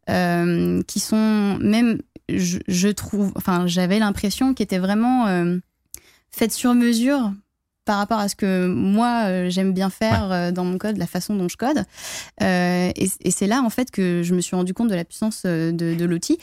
euh, qui sont même, je, je trouve, enfin, j'avais l'impression qu'elles étaient vraiment faites sur mesure par rapport à ce que moi euh, j'aime bien faire euh, dans mon code, la façon dont je code. Euh, et et c'est là en fait que je me suis rendu compte de la puissance de, de l'outil.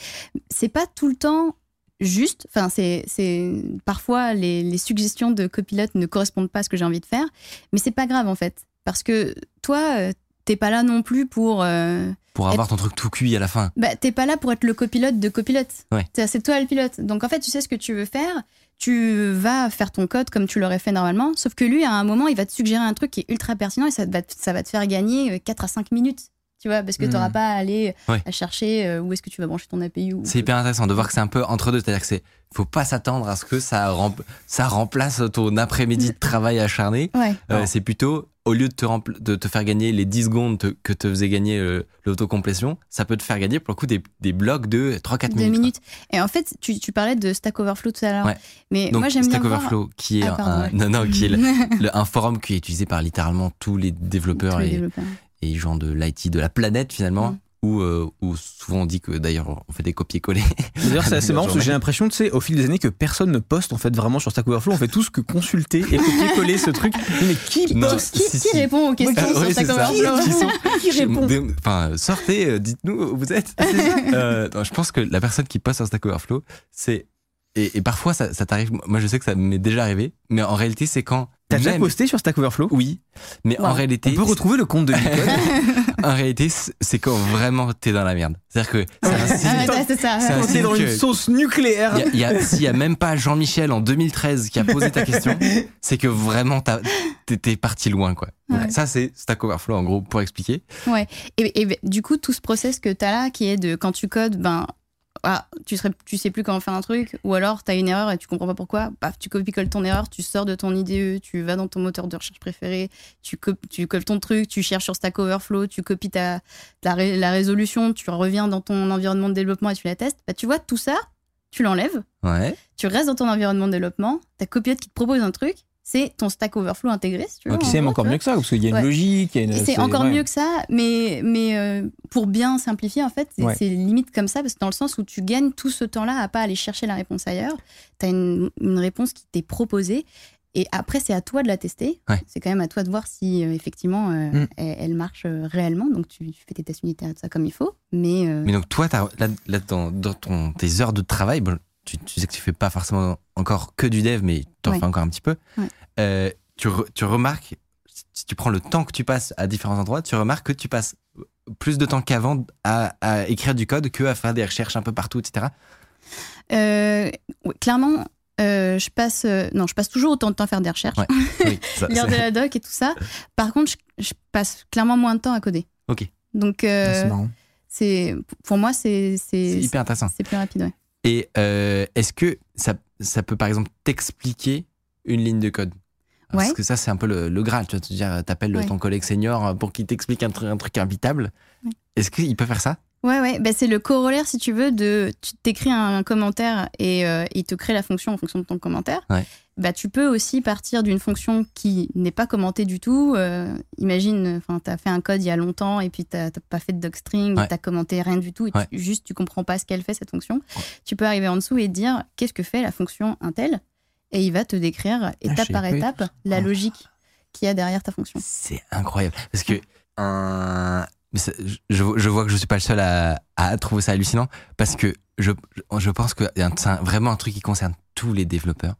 C'est pas tout le temps juste. Enfin, c'est parfois les, les suggestions de Copilot ne correspondent pas à ce que j'ai envie de faire, mais c'est pas grave en fait parce que toi t'es pas là non plus pour euh, pour avoir ton truc tout cuit à la fin. bah, t'es pas là pour être le copilote de copilote. Ouais. C'est toi le pilote. Donc en fait, tu sais ce que tu veux faire. Tu vas faire ton code comme tu l'aurais fait normalement. Sauf que lui, à un moment, il va te suggérer un truc qui est ultra pertinent et ça va te, ça va te faire gagner euh, 4 à 5 minutes. Tu vois, parce que Mhm. t'auras pas à aller Ouais. à chercher euh, où est-ce que tu vas brancher ton API. Ou... C'est hyper intéressant de voir que c'est un peu entre deux, c'est-à-dire que c'est faut pas s'attendre à ce que ça, rem- ça remplace ton après-midi de (laughs) travail acharné. Ouais. Euh, c'est plutôt au lieu de te, rempl- de te faire gagner les 10 secondes te- que te faisait gagner euh, l'autocomplétion, ça peut te faire gagner pour le coup des, des blocs de 3-4 Deux minutes. quoi. minutes. Et en fait, tu, tu parlais de Stack Overflow tout à l'heure. Ouais. Mais Donc moi, j'aime bien Stack voir- Overflow qui est Ah, pardon, un, ouais. non, non, qui est le- (laughs) le- un forum qui est utilisé par littéralement tous les développeurs Tous les et, développeurs. et gens de l'IT de la planète finalement. Mm. Où, euh, où souvent on dit que d'ailleurs on fait des copier-coller. D'ailleurs, (laughs) c'est assez marrant parce que j'ai l'impression, tu sais, au fil des années, que personne ne poste en fait vraiment sur Stack Overflow. On fait tous que consulter et copier-coller ce truc. Mais (laughs) qui Non, poste Qui, si, qui si. répond aux questions Ah, sur ouais, Stack. Overflow Qui sont- (laughs) Qui répond Enfin, sortez, euh, dites-nous où vous êtes. Euh, non, je pense que la personne qui poste sur Stack Overflow, c'est. Et, et parfois, ça, ça t'arrive. Moi, je sais que ça m'est déjà arrivé. Mais en réalité, c'est quand. T'as déjà posté sur Stack Overflow? Oui. Mais en réalité. On peut retrouver le compte de Nicole. En réalité, c'est quand vraiment t'es dans la merde. C'est-à-dire que c'est un signe- Ah, ouais, Quand t'es dans une sauce nucléaire. S'il y a même pas Jean-Michel en 2013 qui a posé ta question, (laughs) c'est que vraiment t'as- t'es parti loin, quoi. Ouais. ça, c'est Stack Overflow, en gros, pour expliquer. Et, et du coup, tout ce process que tu as là, qui est de quand tu codes, ben, ah, tu, serais, tu sais plus comment faire un truc, ou alors tu as une erreur et tu comprends pas pourquoi, tu copies-colles ton erreur, tu sors de ton IDE, tu vas dans ton moteur de recherche préféré, tu, tu colles ton truc, tu cherches sur Stack Overflow, tu copies ta, ta ré- la résolution, tu reviens dans ton environnement de développement et tu la testes. Bah, tu vois, tout ça, tu l'enlèves, Ouais. tu restes dans ton environnement de développement, ta copiote qui te propose un truc, c'est ton Stack Overflow intégré, si tu veux. Donc, en c'est gros, encore tu mieux que ça, parce qu'il y a une Ouais. logique. il y a une- Et c'est encore ouais. mieux que ça, mais, mais euh, pour bien simplifier, en fait, c'est Ouais. c'est limite comme ça, parce que dans le sens où tu gagnes tout ce temps-là à pas aller chercher la réponse ailleurs. Tu as une, une réponse qui t'est proposée, et après, c'est à toi de la tester. C'est quand même à toi de voir si, euh, effectivement, euh, Mm. elle, elle marche réellement. Donc, tu, tu fais tes tests unitaires tout ça comme il faut. Mais, Mais donc, toi, là, là, dans, dans ton, tes heures de travail, tu, tu sais que tu fais pas forcément encore que du dev, mais tu en Ouais. fais encore un petit peu. Ouais. Euh, tu, re- tu remarques, si tu prends le temps que tu passes à différents endroits, tu remarques que tu passes plus de temps qu'avant à, à écrire du code que à faire des recherches un peu partout, etc. euh, clairement, euh, je passe, euh, non, je passe toujours autant de temps à faire des recherches, Ouais. Oui, (laughs) ça- lire de la doc et tout ça. Par contre, je, je passe clairement moins de temps à coder. Ok. Donc, Ah, euh, C'est marrant. c'est pour moi, c'est c'est c'est hyper intéressant. c'est plus rapide. Ouais. Et euh, est-ce que ça, ça peut par exemple t'expliquer une ligne de code? Parce Ouais. que ça, c'est un peu le, le Graal. Tu vas te dire, t'appelles Ouais. ton collègue senior pour qu'il t'explique un, truc- un truc imbitable. Ouais. Est-ce qu'il peut faire ça? Ouais, ouais, bah, c'est le corollaire, si tu veux, de. Tu t'écris un, commentaire et euh, il te crée la fonction en fonction de ton commentaire. Ouais. Bah, tu peux aussi partir d'une fonction qui n'est pas commentée du tout. Euh, imagine, tu as fait un code il y a longtemps et puis tu n'as pas fait de docstring, Ouais. tu n'as commenté rien du tout et tu- Ouais. juste tu comprends pas ce qu'elle fait, cette fonction. Tu peux arriver en dessous et dire qu'est-ce que fait la fonction Intel et il va te décrire étape savais par étape la Ah. logique qu'il y a derrière ta fonction. C'est incroyable. Parce que un- mais ça- je, vois que je suis pas le seul à, trouver ça hallucinant. Parce que je, je pense que c'est vraiment un truc qui concerne tous les développeurs.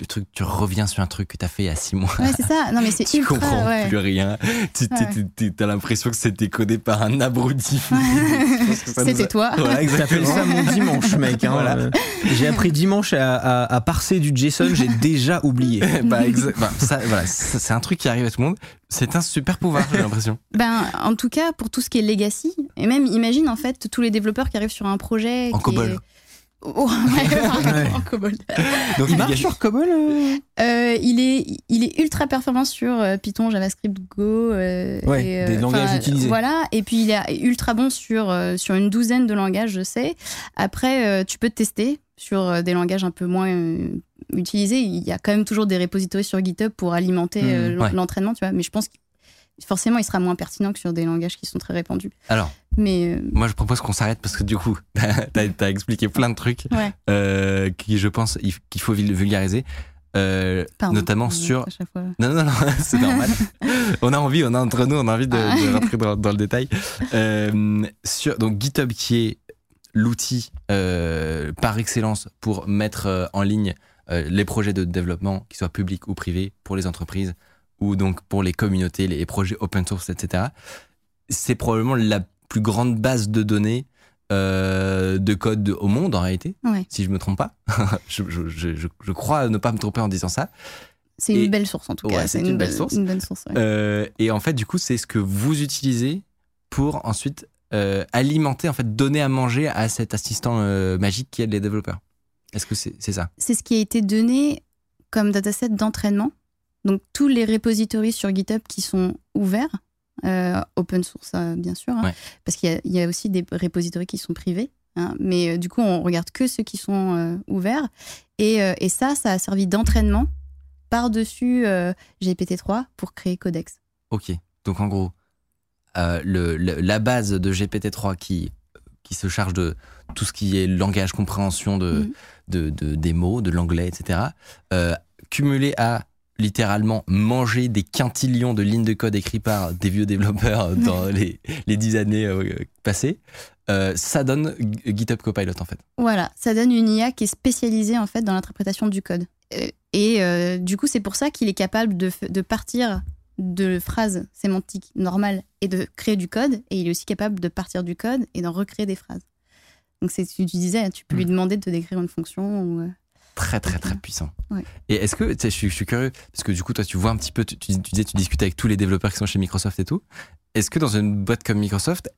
Le truc, tu reviens sur un truc que tu as fait il y a six mois. Ouais, c'est ça. Non, mais c'est (laughs) tu ultra. comprends ouais. plus rien. Tu as l'impression que c'était codé par un abruti. (laughs) C'était toi. Voilà, T'appelles ça mon dimanche, mec. hein. Voilà. Euh, J'ai appris dimanche à, à- à parser du JSON, j'ai déjà oublié. (laughs) bah, exa- bah, ça, voilà, ça, c'est un truc qui arrive à tout le monde. C'est un super pouvoir, j'ai l'impression. Ben, en tout cas, pour tout ce qui est legacy, et même imagine en fait tous les développeurs qui arrivent sur un projet. En qui COBOL. est- Oh, ouais, Ouais. (laughs) en COBOL. Donc, Il marche sur COBOL euh Euh, il, est, il est ultra performant sur euh, Python, JavaScript, Go. euh, Ouais, et, des langages utilisés. Voilà, et puis il est ultra bon sur, sur une douzaine de langages, je sais. Après, euh, tu peux te tester sur des langages un peu moins euh, utilisés. Il y a quand même toujours des repositories sur GitHub pour alimenter Mmh, ouais. l'entraînement, tu vois. Mais je pense que forcément, il sera moins pertinent que sur des langages qui sont très répandus. Alors, Mais euh, moi, je propose qu'on s'arrête parce que du coup, (laughs) t'as as expliqué plein de trucs ouais, euh, qui, je pense, il- qu'il faut vul- vulgariser. Euh, pardon. notamment Euh, sur fois. Non, non, non, (laughs) c'est normal. (laughs) on a envie, on a entre nous, on a envie de, de rentrer dans, dans le détail. Sur, donc GitHub qui est l'outil par excellence pour mettre en ligne les projets de développement, qu'ils soient publics ou privés, pour les entreprises ou donc pour les communautés, les projets open source, etc. C'est probablement la plus grande base de données euh, de code de- au monde en réalité, Ouais. si je me trompe pas. (laughs) je, je- je- je- je crois ne pas me tromper en disant ça. C'est une belle source en tout Ouais, cas. c'est une belle source. Une bonne source. ouais. Euh, et en fait, du coup, c'est ce que vous utilisez pour ensuite euh, alimenter, en fait, donner à manger à cet assistant magique qui aide les développeurs. Est-ce que c'est c'est ça? C'est ce qui a été donné comme dataset d'entraînement. Donc tous les repositories sur GitHub qui sont ouverts, euh, open source euh, bien sûr, hein, Ouais. parce qu'il y a- il y, a aussi des repositories qui sont privés. hein, mais euh, du coup, on regarde que ceux qui sont ouverts. Et, et ça, ça a servi d'entraînement par-dessus euh, GPT-3 pour créer Codex. Ok. Donc, en gros, le, le- la base de GPT-3 qui, qui se charge de tout ce qui est langage, compréhension de, Mhm. de, de- des mots, de l'anglais, etc., cumulé à littéralement manger des quintillions de lignes de code écrits par des vieux développeurs (laughs) dans les, les dix années euh, passées, euh, ça donne GitHub Copilot en fait. Voilà, ça donne une IA qui est spécialisée en fait dans l'interprétation du code. Euh, Et euh, du coup, c'est pour ça qu'il est capable de, partir de phrases sémantiques normales et de créer du code. Et il est aussi capable de partir du code et d'en recréer des phrases. Donc, c'est tu disais, tu peux lui demander de te décrire une fonction. Ou, Très très très puissant. Ouais. Et est-ce que, tu sais, je suis, je suis curieux, parce que du coup toi tu vois un petit peu, tu, tu, tu disais tu discutes avec tous les développeurs qui sont chez Microsoft et tout, est-ce que dans une boîte comme Microsoft,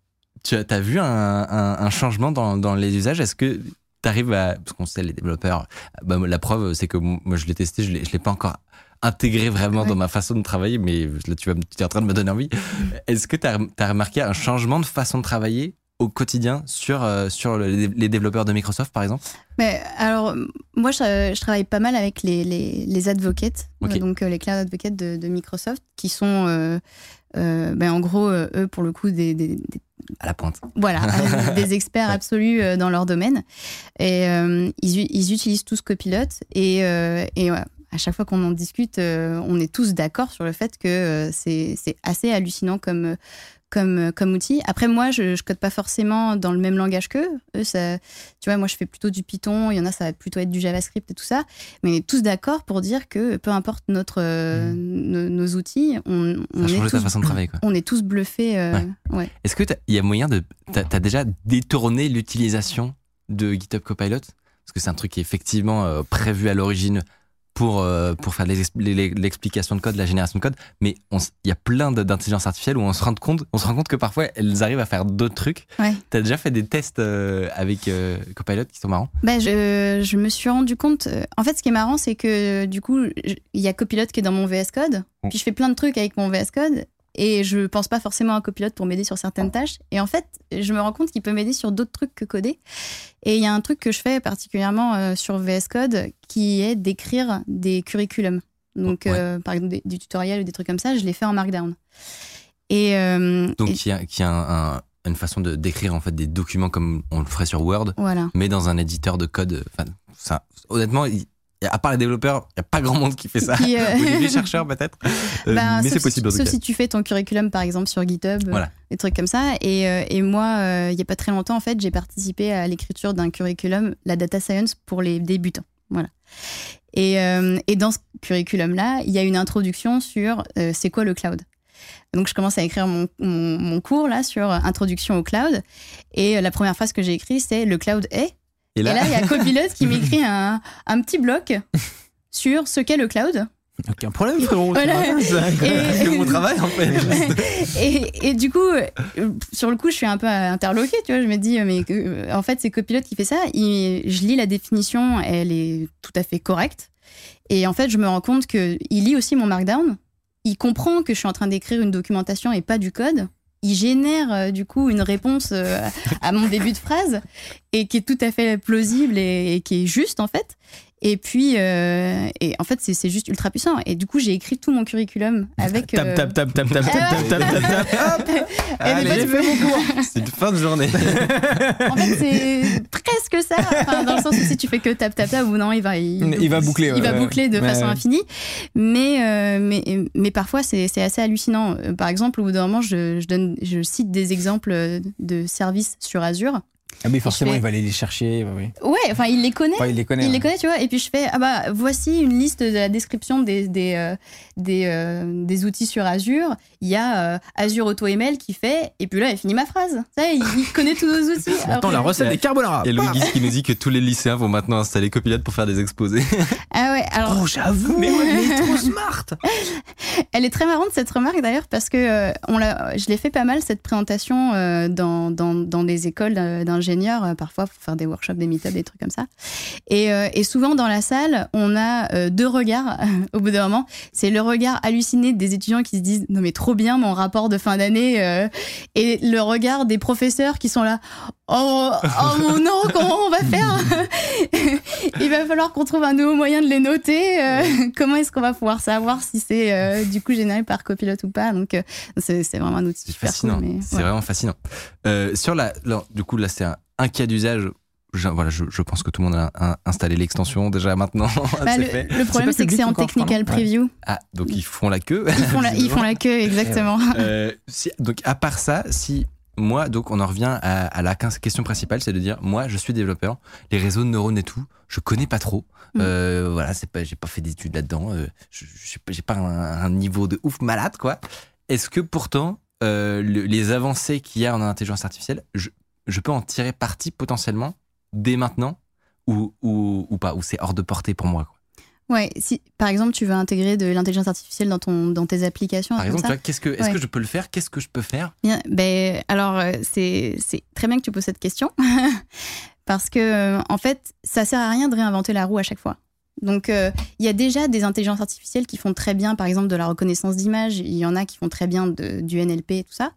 tu as, as vu un, un- un changement dans, dans les usages? Est-ce que tu arrives à, parce qu'on sait les développeurs, bah, la preuve c'est que moi je l'ai testé, je je l'ai pas encore intégré vraiment Ouais. dans ma façon de travailler, mais là tu, vas, tu es en train de me donner envie. (laughs) Est-ce que tu as, remarqué un changement de façon de travailler au quotidien sur, euh, sur les, les développeurs de Microsoft par exemple? Mais alors, moi, je, je travaille pas mal avec les, les, les advocates, euh, donc euh, les cloud advocates de, de Microsoft, qui sont, euh, euh, ben, en gros, eux, pour le coup, des, des- des- à la pointe voilà, (laughs) des experts Ouais. absolus dans leur domaine. Et ils, ils utilisent tous Copilot. Et, et ouais, à chaque fois qu'on en discute, on est tous d'accord sur le fait que c'est assez hallucinant comme, comme, comme outil. Après, moi, je, je code pas forcément dans le même langage qu'eux. Eux, ça, tu vois, moi, je fais plutôt du Python. Il y en a, ça va plutôt être du JavaScript et tout ça. Mais on est tous d'accord pour dire que peu importe notre, euh, nos, nos outils, on, on est ta tous, façon de travailler quoi. on est tous bluffés. euh, Ouais. ouais. Est-ce que il y a moyen de. T'as as déjà détourné l'utilisation de GitHub Copilot? Parce que c'est un truc qui est effectivement euh, prévu à l'origine pour, euh, pour faire l'explication de code, la génération de code. Mais il y a plein d'intelligence artificielle où on se, rend compte, on se rend compte que parfois elles arrivent à faire d'autres trucs. Ouais. T'as déjà fait des tests euh, avec euh, Copilot qui sont marrants? Bah, je, je me suis rendu compte. En fait, ce qui est marrant, c'est que du coup, il y a Copilot qui est dans mon VS Code. Mm. Puis je fais plein de trucs avec mon VS Code. Et je pense pas forcément à Copilot pour m'aider sur certaines tâches. Et en fait, je me rends compte qu'il peut m'aider sur d'autres trucs que coder. Et il y a un truc que je fais particulièrement euh, sur VS Code qui est d'écrire des curriculums. Donc, Ouais. euh, par exemple, des, du tutoriel ou des trucs comme ça, je les fais en Markdown. Et, euh, Donc et- qui a, qui a un- un- une façon de d'écrire en fait des documents comme on le ferait sur Word, voilà. mais dans un éditeur de code. Enfin, ça, honnêtement, il- à part les développeurs, il n'y a pas grand monde qui fait ça. (laughs) Qui, euh, Ou les chercheurs peut-être. (laughs) Euh, Bah, mais c'est possible si, sauf cas. si tu fais ton curriculum par exemple sur GitHub, euh, Voilà. des trucs comme ça. Et, euh, et moi, euh, il y a pas très longtemps, en fait, j'ai participé à l'écriture d'un curriculum, la data science pour les débutants. Voilà. Et, euh, et dans ce curriculum-là, il y a une introduction sur euh, c'est quoi le cloud? Donc je commence à écrire mon, mon, mon cours là sur introduction au cloud. Et euh, la première phrase que j'ai écrite, c'est le cloud est. Et là, il y a Copilot (laughs) qui m'écrit un, un petit bloc sur ce qu'est le cloud. Aucun problème, frérot. Voilà. (laughs) c'est mon travail, en fait. (laughs) et, et du coup, euh, sur le coup, je suis un peu interloquée, tu vois. Je me dis, euh, mais euh, en fait, c'est Copilot qui fait ça. Il- je lis la définition, elle est tout à fait correcte. Et en fait, je me rends compte qu'il lit aussi mon Markdown. Il comprend que je suis en train d'écrire une documentation et pas du code. Il génère euh, du coup une réponse euh, à mon début de phrase et qui est tout à fait plausible et, et qui est juste en fait. Et puis, euh, et en fait, c'est c'est juste ultra puissant. Et du coup, j'ai écrit tout mon curriculum avec. Tap, euh, tap, tap, tap, tap, tap, tap, tap, tap, tap. (laughs) Hop eh, mais Allez, j'ai fait tout. c'est une fin de journée. En fait, c'est presque ça. Enfin, dans le sens où si tu fais que tap tap tap, ou non, il va, il, Il va boucler, il va ouais. boucler de Ouais, façon ouais. infinie. Mais, euh, mais, mais parfois, c'est c'est assez hallucinant. Euh, Par exemple, au bout d'un moment, je, je, donne, je cite des exemples de services sur Azure. Ah, mais forcément, fais- il va aller les chercher. ouais, ouais. Ouais, enfin, il les connaît. Il les connaît. Il ouais. les connaît, tu vois. Et puis je fais, ah bah, voici une liste de la description des, des, euh, des, euh, des outils sur Azure. Il y a euh, Azure AutoML qui fait, et puis là, il finit ma phrase. Ça, il, il connaît tous nos outils. (laughs) Attends, la recette des carbonara. Et Louis qui nous dit que tous les lycéens vont maintenant installer Copilot pour faire des exposés. (laughs) Ah ouais, alors. Oh, j'avoue, mais ouais, mais trop (laughs) smart. Elle est très marrante cette remarque d'ailleurs parce que euh, on l'a, je l'ai fait pas mal cette présentation euh, dans, dans, dans des écoles d'ingénieurs euh, parfois pour faire des workshops, des meet des trucs comme ça. Et, euh, et souvent dans la salle, on a euh, deux regards (laughs) au bout d'un moment. C'est le regard halluciné des étudiants qui se disent non mais trop bien mon rapport de fin d'année et le regard des professeurs qui sont là oh, oh non (laughs) comment on va faire? Va falloir qu'on trouve un nouveau moyen de les noter. euh, (laughs) comment est-ce qu'on va pouvoir savoir si c'est euh, du coup généré par copilote ou pas Donc euh, c'est vraiment un outil super fascinant. cool. C'est ouais. vraiment fascinant. Euh, sur la, là, du coup, là, c'est un, un cas d'usage. Je, voilà, je, je pense que tout le monde a un- installé l'extension déjà maintenant. Bah, (laughs) le, fait. le problème c'est que c'est en technical non preview. Ah, donc ils font la queue. Ils font la, ils font la queue (laughs) exactement. Euh, si- donc à part ça, si moi, donc on en revient à, à la question principale, c'est de dire moi, je suis développeur, les réseaux de neurones et tout, je connais pas trop. Mm. Euh, voilà, c'est pas, j'ai pas fait d'études là-dedans. euh, j'ai pas un, un niveau de ouf malade, quoi. Est-ce que pourtant euh, le- les avancées qu'il y a en intelligence artificielle, je, je peux en tirer parti potentiellement dès maintenant ou, ou, ou pas, ou c'est hors de portée pour moi. Quoi? Ouais, si par exemple tu veux intégrer de l'intelligence artificielle dans ton dans tes applications, Par exemple, qu'est-ce que, est-ce Ouais. que je peux le faire? Qu'est-ce que je peux faire? Bien, ben, alors, euh, c'est c'est très bien que tu poses cette question. (laughs) Parce que, euh, en fait, ça sert à rien de réinventer la roue à chaque fois. Donc, euh, il y a déjà des intelligences artificielles qui font très bien, par exemple, de la reconnaissance d'image. Il y en a qui font très bien de- du NLP et tout ça.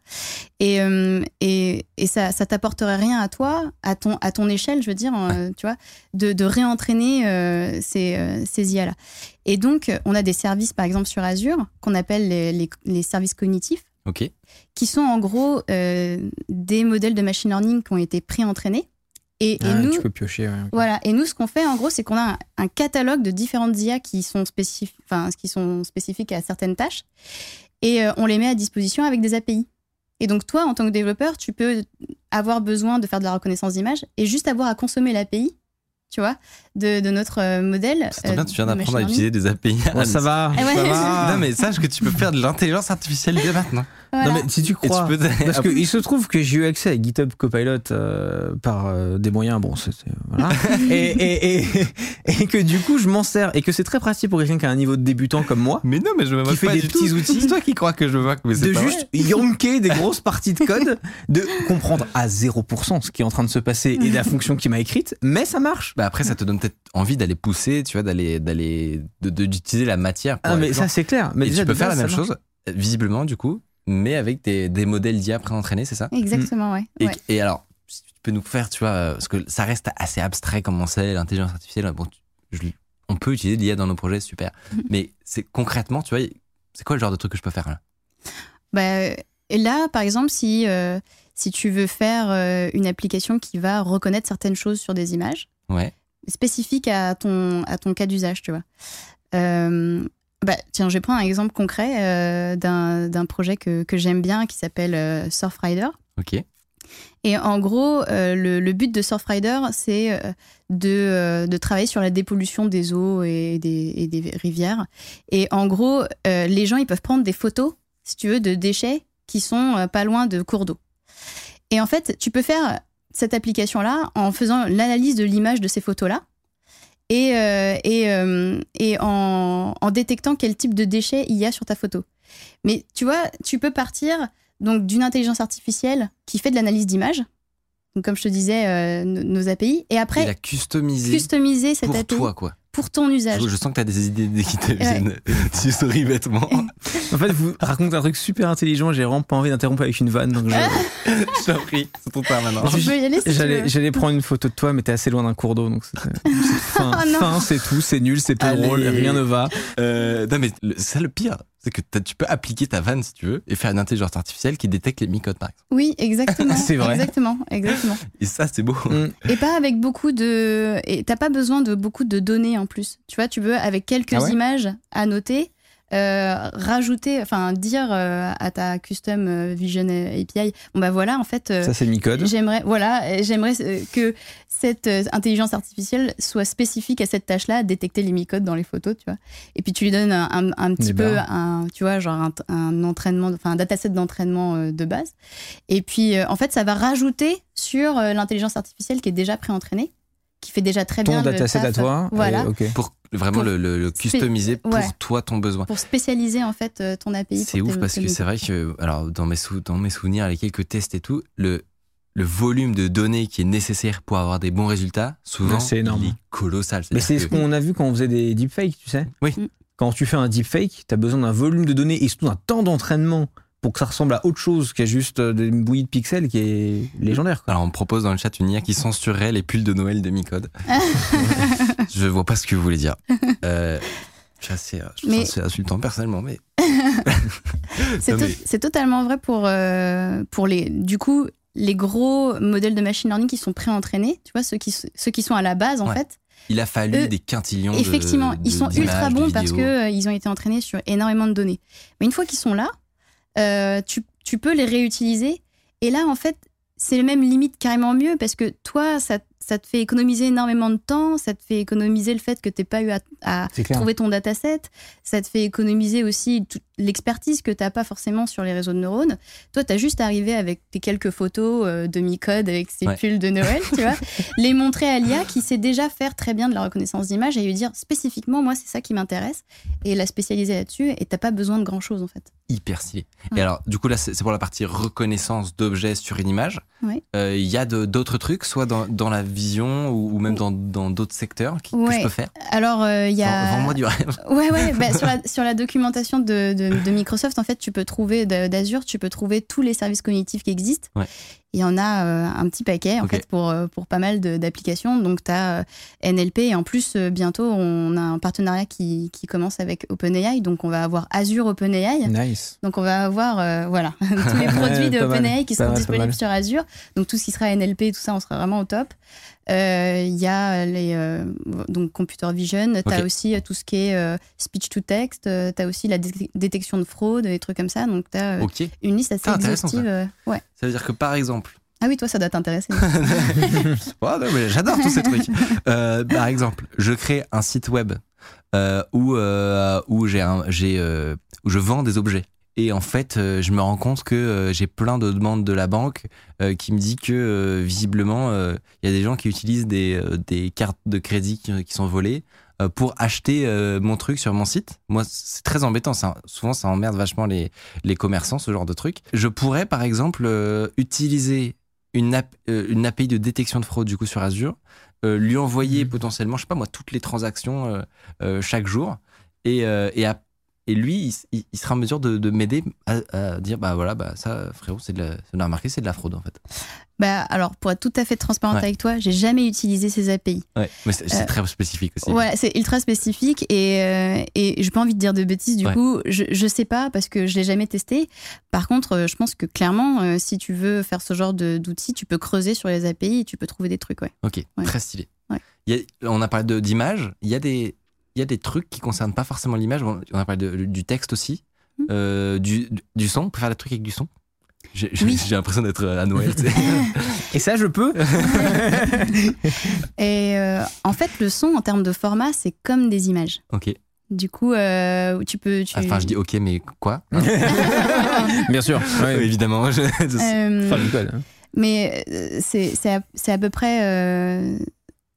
Et, euh, et, et ça, ça t'apporterait rien à toi, à ton, à ton échelle, je veux dire, euh, tu vois, de, de réentraîner ces, ces IA-là. Et donc, on a des services, par exemple, sur Azure, qu'on appelle les, les, les services cognitifs qui sont en gros des modèles de machine learning qui ont été pré-entraînés. Et, et Ah, nous, Tu peux piocher. ouais. voilà. Et nous, ce qu'on fait en gros, c'est qu'on a un, un catalogue de différentes IA qui sont, qui sont spécifiques à certaines tâches, et euh, on les met à disposition avec des API. Et donc toi, en tant que développeur, tu peux avoir besoin de faire de la reconnaissance d'image et juste avoir à consommer l'API, tu vois, de, de notre euh, modèle. Ça tombe bien, euh, tu viens d'apprendre à utiliser des API. Bon, ça va. Eh ouais. ça va. (laughs) Non, mais (laughs) sache que tu peux faire de l'intelligence artificielle dès maintenant. Voilà. Non, mais si tu crois. tu peux. Parce qu'il se trouve que j'ai eu accès à GitHub Copilot euh, par euh, des moyens, bon, c'est. Voilà. (laughs) et, et, et, et que du coup, je m'en sers. Et que c'est très pratique pour quelqu'un qui a un niveau de débutant comme moi. Mais non, mais je me moque fait pas des du petits tout. outils. (laughs) C'est toi qui crois que je me moque, mais c'est de pas juste vrai. yonker des (laughs) grosses parties de code, de comprendre à 0% ce qui est en train de se passer et la fonction qui m'a écrite, mais ça marche. Bah après, ça te donne peut-être envie d'aller pousser, tu vois, d'aller, d'aller, d'utiliser la matière. pour Ah, mais ça, c'est clair. Mais. Et déjà, tu peux faire la même chose, euh, visiblement, du coup, mais avec des, des modèles d'IA pré-entraînés, c'est ça? Exactement, ouais. et, ouais. et alors, si tu peux nous faire, tu vois, euh, parce que ça reste assez abstrait comme on sait, l'intelligence artificielle, bon, je- on peut utiliser l'IA dans nos projets, super. (laughs) mais c'est concrètement, tu vois, c'est quoi le genre de truc que je peux faire là? Bah, et là, par exemple, si, euh, si tu veux faire euh, une application qui va reconnaître certaines choses sur des images, Ouais. spécifiques à ton, à ton cas d'usage, tu vois. Euh, bah, tiens, je vais prendre un exemple concret euh, d'un projet que, que j'aime bien qui s'appelle euh, Surfrider. Ok. Et en gros, euh, le, le but de Surfrider, c'est euh, de, de travailler sur la dépollution des eaux et des, et des rivières. Et en gros, les gens, ils peuvent prendre des photos, si tu veux, de déchets qui sont pas loin de cours d'eau. Et en fait, tu peux faire cette application-là en faisant l'analyse de l'image de ces photos-là et, euh, et, euh, et en, en détectant quel type de déchets il y a sur ta photo. Mais tu vois, tu peux partir donc d'une intelligence artificielle qui fait de l'analyse d'image, donc comme je te disais, euh, nos, API, et après Il a customisé customiser cette pour API toi, quoi. Pour ton usage. Je, je sens que tu as des idées qui te viennent (laughs) du story vêtements. En fait, vous racontez un truc super intelligent. J'ai vraiment pas envie d'interrompre avec une vanne. Donc je- (laughs) Je t'en prie, c'est ton temps maintenant. Tu peux y aller si tu j'allais, prendre une photo de toi, mais t'es assez loin d'un cours d'eau. Donc c'est, c'est (laughs) fin, Oh fin, c'est tout. C'est nul, c'est pas drôle. Rien ne va. Euh, non, mais le- c'est ça le pire. C'est que tu peux appliquer ta vanne si tu veux et faire une intelligence artificielle qui détecte les mycodes par exemple. Oui, exactement. (laughs) C'est vrai. Exactement, exactement. Et ça, c'est beau. Mm. Et pas avec beaucoup de. Et t'as pas besoin de beaucoup de données en plus. Tu vois, tu veux, avec quelques Ah ouais? images à noter, euh, rajouter, enfin, dire euh, à ta custom euh, vision API, bon bah voilà, en fait. euh, Ça, c'est mi-code. J'aimerais, voilà, j'aimerais que cette intelligence artificielle soit spécifique à cette tâche-là, à détecter les micodes dans les photos, tu vois. Et puis tu lui donnes un, un- un petit peu, un, tu vois, genre un, un entraînement, enfin un dataset d'entraînement de base. Et puis en fait, ça va rajouter sur l'intelligence artificielle qui est déjà pré-entraînée, qui fait déjà très bien Ton le dataset à toi. Voilà. et- ok. Pour vraiment Pour le, customiser pour ouais. toi, ton besoin. Pour spécialiser en fait euh, ton API. C'est ouf parce que c'est vrai que, alors, dans mes, sou- dans mes souvenirs, les quelques tests et tout, le, le volume de données qui est nécessaire pour avoir des bons résultats, souvent, c'est énorme. il est colossal. Mais c'est ce qu'on a vu quand on faisait des deepfakes, tu sais. Oui. Mm. Quand tu fais un deepfake, tu as besoin d'un volume de données et surtout d'un temps d'entraînement pour que ça ressemble à autre chose qu'à juste euh, des bouillies de pixels qui est légendaire. Quoi. Alors, on me propose dans le chat une IA qui censurerait les pulls de Noël de Micode. (laughs) je vois pas ce que vous voulez dire. Euh, je assez, je trouve Mais- ça assez insultant personnellement, mais (laughs) C'est mais- c'est totalement vrai pour, euh, pour les, du coup, les gros modèles de machine learning qui sont pré-entraînés, tu vois, ceux qui, ceux qui sont à la base, en Ouais. fait. il a fallu des quintillions Effectivement, de- ils sont ultra bons parce qu'ils ont été entraînés sur énormément de données. Mais une fois qu'ils sont là, euh, tu, tu peux les réutiliser. Et là, en fait, c'est même limite carrément mieux parce que toi, ça, ça te fait économiser énormément de temps, ça te fait économiser le fait que tu n'aies pas eu à, à trouver ton dataset, ça te fait économiser aussi l'expertise que tu n'as pas forcément sur les réseaux de neurones. Toi, tu as juste arrivé avec tes quelques photos euh, de mi-code avec ses Ouais. pulls de Noël, tu vois, (laughs) les montrer à l'IA qui sait déjà faire très bien de la reconnaissance d'image et lui dire spécifiquement, moi, c'est ça qui m'intéresse, et la spécialiser là-dessus, et t'as pas besoin de grand-chose en fait. hyper stylé. Ouais. Et alors, du coup, là, c'est pour la partie reconnaissance d'objets sur une image. Ouais. Euh, Il y a d'autres trucs, soit dans, dans la vision ou, ou même dans d'autres secteurs qui, que je peux faire? Alors, euh, y a. Vends-moi du rêve. (laughs) Ouais, ouais, bah, sur, la, sur la documentation de, de, de Microsoft, en fait, tu peux trouver, d'Azure, tu peux trouver tous les services cognitifs qui existent. Ouais. Il y en a euh, un petit paquet, en fait, pour, euh, pour pas mal d'applications. Donc, tu as NLP, et en plus, euh, bientôt, on a un partenariat qui, qui commence avec OpenAI. Donc, on va avoir Azure OpenAI. Nice. Donc, on va avoir, euh, voilà, (laughs) tous les (laughs) produits de Pas mal, OpenAI qui seront disponibles sur Azure. Donc, tout ce qui sera NLP, tout ça, on sera vraiment au top. Euh, Il y a les euh, donc computer vision, tu as aussi euh, tout ce qui est speech to text, tu as aussi la dé- détection de fraude, des trucs comme ça. Donc tu as une liste assez Ah, exhaustive. euh, ouais. Ça veut dire que par exemple, Ah oui, toi ça doit t'intéresser. (laughs) Oh, j'adore tous ces trucs. (laughs) Euh, par exemple, je crée un site web euh, où, euh, où, j'ai où je vends des objets. Et en fait, euh, je me rends compte que euh, j'ai plein de demandes de la banque euh, qui me dit que visiblement, il y a des gens qui utilisent des, des cartes de crédit qui, qui sont volées pour acheter mon truc sur mon site. Moi, c'est très embêtant. Ça, souvent, ça emmerde vachement les, les commerçants, ce genre de truc. Je pourrais, par exemple, utiliser une, app- une API de détection de fraude du coup sur Azure, lui envoyer potentiellement, je sais pas moi, toutes les transactions chaque jour, et, et, à- et lui, il, sera en mesure de, de m'aider à, à dire bah voilà, bah ça, frérot, c'est de la, remarqué, c'est de la fraude en fait. bah, alors, pour être tout à fait transparente Ouais. avec toi, j'ai jamais utilisé ces API. Ouais, mais c'est Euh, très spécifique aussi. Ouais, c'est ultra spécifique et, euh, et j'ai pas envie de dire de bêtises du Ouais. coup. Je, je sais pas parce que je l'ai jamais testé. Par contre, euh, je pense que clairement, euh, si tu veux faire ce genre d'outils, tu peux creuser sur les API et tu peux trouver des trucs, ouais. Ok, très stylé. Ouais. Il y a- on a parlé d'images, il y a des y a des trucs qui concernent pas forcément l'image. On a parlé de- du texte aussi, Mm. euh, du, du son. On peut faire des trucs avec du son? J'ai Oui. l'impression d'être à Noël. (laughs) Et ça, je peux (laughs) Et euh, en fait, le son, en termes de format, c'est comme des images. ok. Du coup, euh, tu peux. Tu... Enfin, je dis ok, mais quoi (laughs) Bien sûr. Ouais. Évidemment. je- Euh, Enfin, Nicole, hein. mais euh, c'est c'est à, c'est à peu près.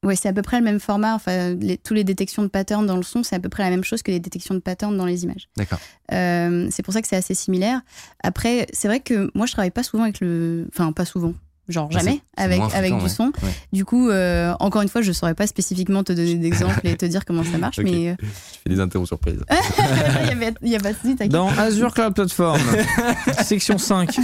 Ouais, c'est à peu près le même format. Enfin, les, tous les détections de patterns dans le son, c'est à peu près la même chose que les détections de patterns dans les images. D'accord. Euh, c'est pour ça que c'est assez similaire. Après, c'est vrai que moi, je travaille pas souvent avec le. Enfin, pas souvent. Genre Ouais, jamais c'est- c'est avec, avec du son. Ouais. Du coup, euh, encore une fois, je saurais pas spécifiquement te donner d'exemples et te dire comment ça marche, (laughs) mais euh, Je fais des interros surprises. (laughs) il y avait- il y a pas de. Dans Azure Cloud Platform, (laughs) section 5.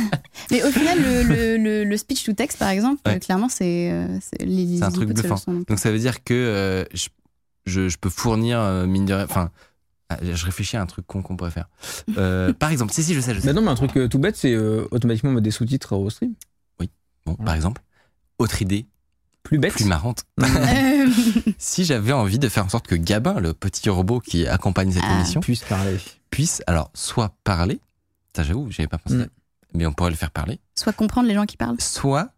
Mais au final, le, le, le, le speech to text, par exemple, Ouais. clairement, c'est euh, c'est- les, les C'est un truc bluffant. son. Donc ça veut dire que euh, je, je, je peux fournir, euh, mine de rien. Enfin, ah, je réfléchis à un truc con qu'on pourrait faire. Euh, par exemple, si, si, je sais, je sais. Bah non, mais un truc euh, tout bête, c'est euh, automatiquement mettre des sous-titres au stream. Bon, par exemple, autre idée, Plus bête. plus marrante. (laughs) Si j'avais envie de faire en sorte que Gabin, le petit robot qui accompagne cette Ah. émission, Puisse parler. puisse, alors, soit parler, ça j'avoue, j'avais pas pensé, Mm. mais on pourrait le faire parler, Soit comprendre les gens qui parlent. soit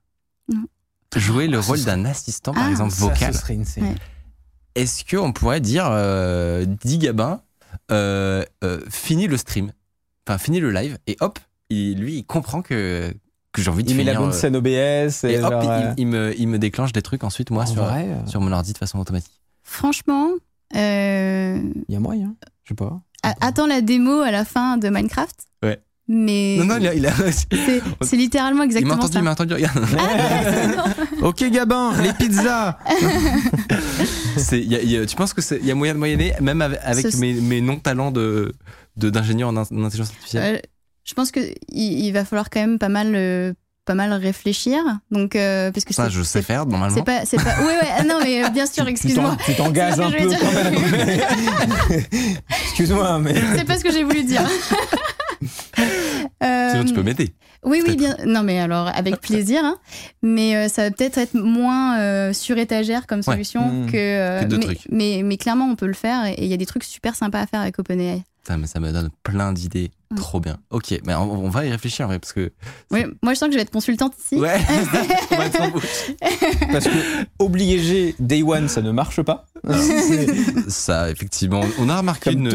Non. jouer le Ah, rôle serait- d'un assistant, par Ah, exemple, Ça, vocal. ce serait insane. Ouais. Est-ce qu'on pourrait dire, euh, dis Gabin, euh, euh, finis le stream, enfin, finis le live, et hop, il, lui, il comprend que, que j'ai envie de Il met la bonne scène OBS. Et, et hop, il, euh, il me, il me déclenche des trucs ensuite, moi, en sur, vrai, euh, sur mon ordi de façon automatique. Franchement, euh, il y a moyen. Je sais pas. attends la démo à la fin de Minecraft? Ouais. Mais Non, non, il a. Il, a- (laughs) c'est littéralement il m'a exactement entendu, ça. il m'a entendu, regarde. (laughs) Ok, Gabin, les pizzas (laughs) y a- il y a- tu penses qu'il y a moyen de moyenner, même avec, mes, mes non-talents de, de, d'ingénieur en, in- en intelligence artificielle? Euh, je pense que il, va falloir quand même pas mal, euh, pas mal réfléchir. Donc, euh, parce que Ça, je sais faire normalement. C'est pas, c'est pas. Oui, ouais. ah Non, mais euh, bien sûr, (laughs) excuse-moi. Tu t'engages un peu quand même. (laughs) Excuse-moi, mais. C'est pas ce que j'ai voulu dire. Euh, (laughs) Sinon, tu peux m'aider. Oui, oui, bien. Non, mais alors, avec plaisir. hein. Mais euh, ça va peut-être être moins euh, sur étagère comme solution Mmh. que. Que mais, trucs. Mais, mais clairement, on peut le faire et il y a des trucs super sympas à faire avec OpenAI. Putain, mais ça me donne plein d'idées. Ouais. Trop bien. Ok, mais on, on va y réfléchir en vrai, parce que. Oui, moi, je sens que je vais être consultante ici. Ouais, (laughs) (laughs) on va être en bouche. Parce que obliger Day One, ça ne marche pas. C'est- Ça, effectivement, on a remarqué Comme une.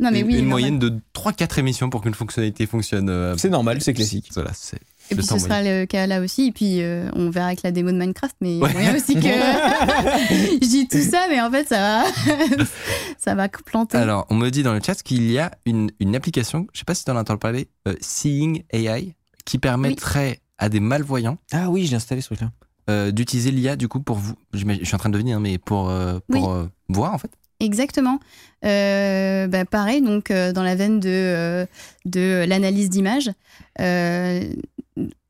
Non, mais oui. moyenne de 3-4 émissions pour qu'une fonctionnalité fonctionne. euh, C'est normal, c'est classique. Voilà, c'est. Et puis ce sera le cas là aussi. Et puis euh, on verra avec la démo de Minecraft. Mais il y a Ouais. moyen aussi que (laughs) (laughs) je dis tout ça, mais en fait ça va, (laughs) ça va planter. Alors, on me dit dans le chat qu'il y a une, une application, je sais pas si tu en as entendu parler, euh, Seeing AI, qui permettrait à des malvoyants Ah oui, j'ai installé ce truc-là. euh, d'utiliser l'IA du coup pour vous. Je suis en train de deviner, hein, mais pour, euh, pour euh, voir en fait. Exactement. Euh, bah, pareil, donc euh, dans la veine de, euh, de l'analyse d'images. euh,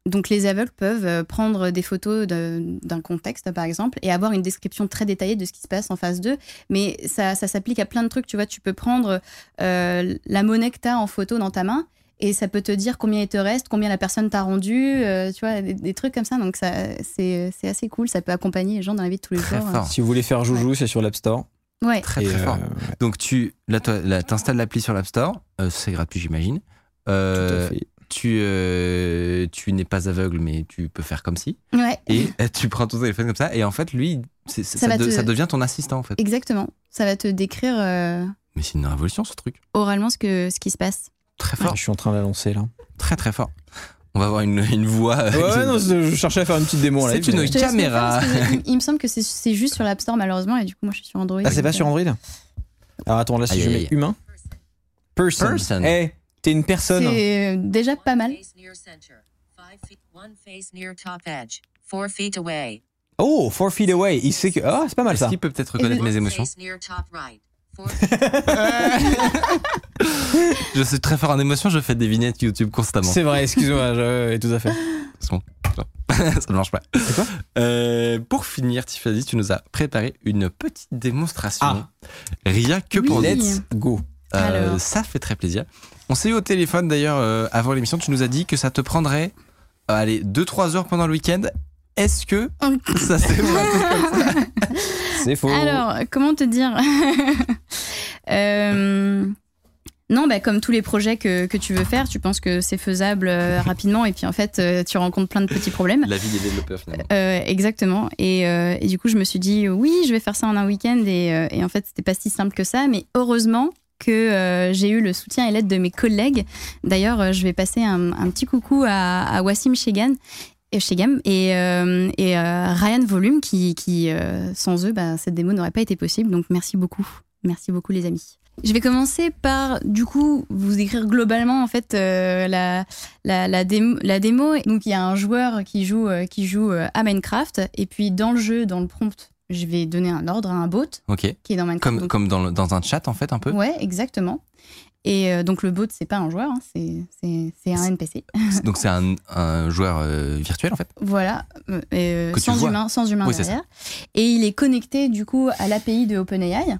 donc les aveugles peuvent prendre des photos de- d'un contexte, par exemple, et avoir une description très détaillée de ce qui se passe en face d'eux. Mais ça, ça s'applique à plein de trucs. Tu vois, tu peux prendre euh, la monnaie que tu as en photo dans ta main. Et ça peut te dire combien il te reste, combien la personne t'a rendu, euh, tu vois, des, des trucs comme ça. Donc ça, c'est c'est assez cool. Ça peut accompagner les gens dans la vie de tous les Très jours. fort. Si vous voulez faire joujou, c'est sur l'App Store. Ouais. Très Et, très euh, fort. Donc tu là, toi, là, t'installes l'appli sur l'App Store, euh, c'est gratuit j'imagine. Euh, tout à fait. tu euh, tu n'es pas aveugle mais tu peux faire comme si Ouais. et euh, (laughs) tu prends ton téléphone comme ça et en fait lui Ça ça, va de- te- ça devient ton assistant en fait. Exactement. Ça va te décrire euh, Mais c'est une révolution ce truc. oralement ce, que, ce qui se passe. Très fort, Je suis en train de la lancer là. très très fort. On va avoir une, une voix. euh, Ouais, (laughs) non, je cherchais à faire une petite démo C'est une mais- Caméra. il, (laughs) il me semble que c'est- c'est juste sur l'App Store malheureusement et du coup moi je suis sur Android. Ah, c'est pas sur euh, Android Alors attends, là, si je mets humain. Person. Person. Eh, t'es une personne. C'est euh, déjà pas mal. Face near center. Five feet, one face near top edge. Four feet away. Oh, four feet away. Il sait que. Ah, c'est pas mal Est-ce ça. qu'il peut peut-être reconnaître mes émotions Four (laughs) Je suis très fort en émotions, je fais des vignettes YouTube constamment. C'est vrai, excuse-moi, je- ouais, tout à fait. C'est bon. (laughs) ça ne marche pas. quoi Euh, Pour finir, Tiffany, tu nous as préparé une petite démonstration. Ah. Rien que pour Oui. nous. Let's go. Euh, ça fait très plaisir. On s'est eu au téléphone d'ailleurs euh, avant l'émission. Tu nous as dit que ça te prendrait, euh, allez, 2-3 heures pendant le week-end. Est-ce que ça s'est passé (laughs) C'est faux. Alors comment te dire (laughs) Euh, Non, bah, comme tous les projets que, que tu veux faire, tu penses que c'est faisable euh, (laughs) rapidement et puis en fait, euh, tu rencontres plein de petits problèmes. La vie des développeurs finalement. Euh, exactement. Et, et du coup, je me suis dit, oui, je vais faire ça en un week-end. Et, et en fait, c'était pas si simple que ça. Mais heureusement que j'ai eu le soutien et l'aide de mes collègues. D'ailleurs, je vais passer un, un petit coucou à, à Wassim Chegan. Et Shegam et, euh, et euh, Ryan Volume qui, qui euh, sans eux, bah, cette démo n'aurait pas été possible. Donc merci beaucoup. Merci beaucoup les amis. Je vais commencer par, du coup, vous écrire globalement en fait la, la, la, démo, la démo. Donc il y a un joueur qui joue, qui joue à Minecraft et puis dans le jeu, dans le prompt, je vais donner un ordre à un bot qui est dans Minecraft. Comme, Donc- comme dans, le- dans un chat en fait un peu. Ouais, exactement. Et euh, donc le bot, c'est pas un joueur, hein, c'est- un NPC. Donc c'est un, un joueur euh, virtuel en fait. Voilà, euh, sans humain, sans humain Oui, derrière. Et il est connecté du coup à l'API de OpenAI.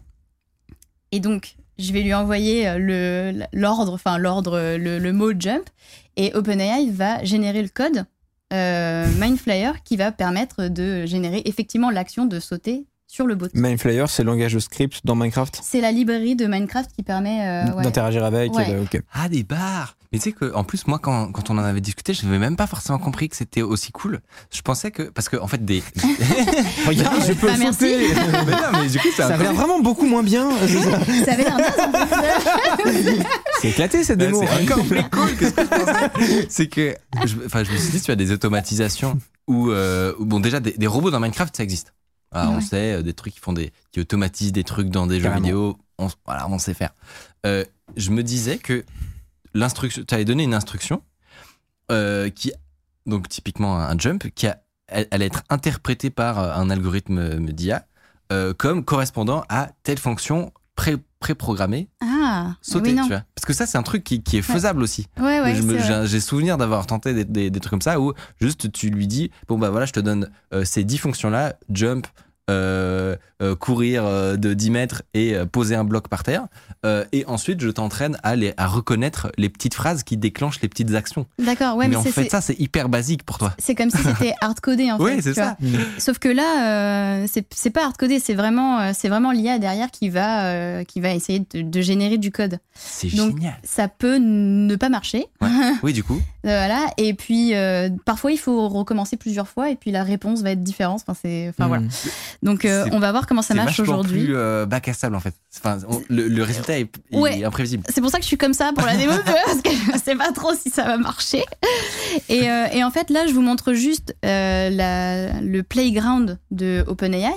Et donc, je vais lui envoyer l'ordre, enfin l'ordre, le, le mot jump, et OpenAI va générer le code Mindflyer qui va permettre de générer effectivement l'action de sauter sur le bot. Mindflyer, c'est le langage de script dans Minecraft? C'est la librairie de Minecraft qui permet euh, ouais. d'interagir avec. Ouais. et de- ok. Ah des bars. Mais tu sais que en plus moi quand, quand on en avait discuté, je n'avais même pas forcément compris que c'était aussi cool. Je pensais que parce que en fait des. (laughs) (laughs) Regarde, je peux Ah, merci. sauter. (laughs) mais non mais du coup c'est Ça avait l'air vraiment beaucoup moins bien. Ça avait l'air. C'est éclaté cette démo. C'est encore plus cool que ce que je pensais. C'est que, je, enfin, je me suis dit, tu as des automatisations où, euh, où, bon, déjà, des, des robots dans Minecraft, ça existe. Voilà, On sait, euh, des trucs qui font des, qui automatisent des trucs dans des jeux vidéo. On, voilà, on sait faire. Euh, je me disais que l'instruction, tu avais donné une instruction euh, qui, donc typiquement un jump, qui a, elle- allait être interprétée par euh, un algorithme euh, d'IA euh, comme correspondant à telle fonction pré- préprogrammée Ah, sauter, oui, non. tu vois. Parce que ça, c'est un truc qui, qui est faisable aussi. Ouais, ouais. J'ai souvenir d'avoir tenté des, des- des trucs comme ça où juste tu lui dis bon bah voilà je te donne euh, ces 10 fonctions là jump euh, euh, courir euh, de 10 mètres et poser un bloc par terre et ensuite je t'entraîne à, les- à reconnaître les petites phrases qui déclenchent les petites actions D'accord, ouais, mais, mais, en fait ça c'est hyper basique pour toi c'est comme si c'était (laughs) hard-codé en fait. Oui, c'est ça. Sauf que là, c'est c'est pas hardcodé, c'est vraiment, c'est vraiment l'IA derrière qui va, qui va essayer de, de générer du code. c'est Donc, génial Ça peut ne pas marcher. (laughs) oui du coup voilà. Et puis, euh, parfois, il faut recommencer plusieurs fois et puis la réponse va être différente. Enfin, c'est, enfin, voilà. Donc, euh, on va voir comment ça marche aujourd'hui. plus euh, bac à sable en fait enfin, on- le, le résultat est, est Ouais. imprévisible C'est pour ça que je suis comme ça pour la démo, (laughs) parce que je sais pas trop si ça va marcher. Et, et en fait, là, je vous montre juste la- le playground de OpenAI.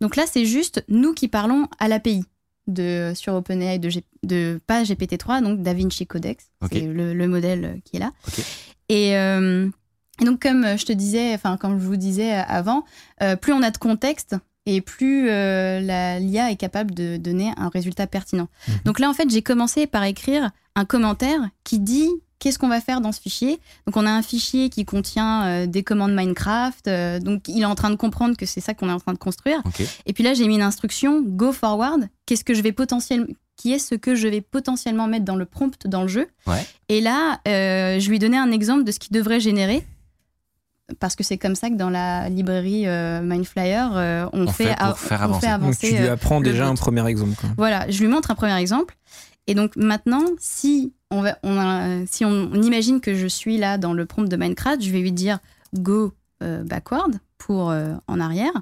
Donc là, c'est juste nous qui parlons à l'API de sur OpenAI de, G- de pas GPT-3, donc DaVinci Codex, c'est le, le modèle qui est là. Et, euh, et donc, comme je te disais, enfin, comme je vous disais avant, euh, plus on a de contexte et plus euh, la- l'IA est capable de donner un résultat pertinent. Donc là, en fait, j'ai commencé par écrire un commentaire qui dit qu'est-ce qu'on va faire dans ce fichier? Donc on a un fichier qui contient euh, des commandes Minecraft. euh, donc il est en train de comprendre que c'est ça qu'on est en train de construire. Et puis là, j'ai mis une instruction go forward. Qu'est-ce que je vais potentiellement qui est ce que je vais potentiellement mettre dans le prompt dans le jeu. Ouais. Et là, euh, je lui ai donné un exemple de ce qu'il devrait générer. Parce que c'est comme ça que dans la librairie euh, Mindflyer, euh, on, On fait pour a- faire on avancer. fait Donc avancer. tu lui apprends déjà un premier exemple. quoi. voilà, je lui montre un premier exemple. Et donc maintenant, si on, va, on, a- si on, on imagine que je suis là dans le prompt de Minecraft, je vais lui dire go euh, backward pour euh, en arrière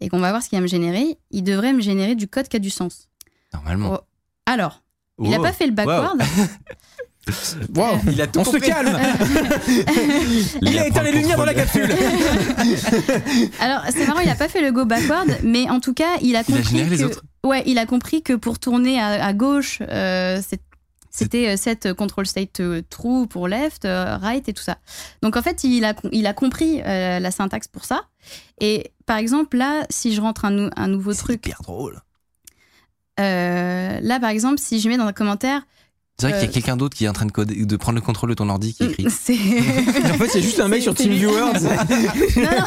et qu'on va voir ce qu'il va me générer. Il devrait me générer du code qui a du sens. normalement Oh. Alors, il n'a pas fait le backward. (laughs) Wow. il a tout On se calme. (laughs) Il a éteint les lumières dans la capsule. (laughs) Alors, c'est marrant, il n'a pas fait le go backward, mais en tout cas, il a Il a compris les que, autres. Ouais, il a compris que pour tourner à, à gauche, euh, c'est- c'était euh, set control state euh, true pour left, euh, right et tout ça. Donc en fait, il a, il a compris euh, la syntaxe pour ça. Et par exemple, là, si je rentre un, nou- un nouveau C'est truc, hyper drôle. euh, là par exemple, si je mets dans un commentaire, C'est vrai qu'il y Euh, a quelqu'un d'autre qui est en train de, coder- de prendre le contrôle de ton ordi qui écrit. (laughs) c'est. En fait, c'est juste un mec sur C'est- c'est. TeamViewer. (laughs) non, non,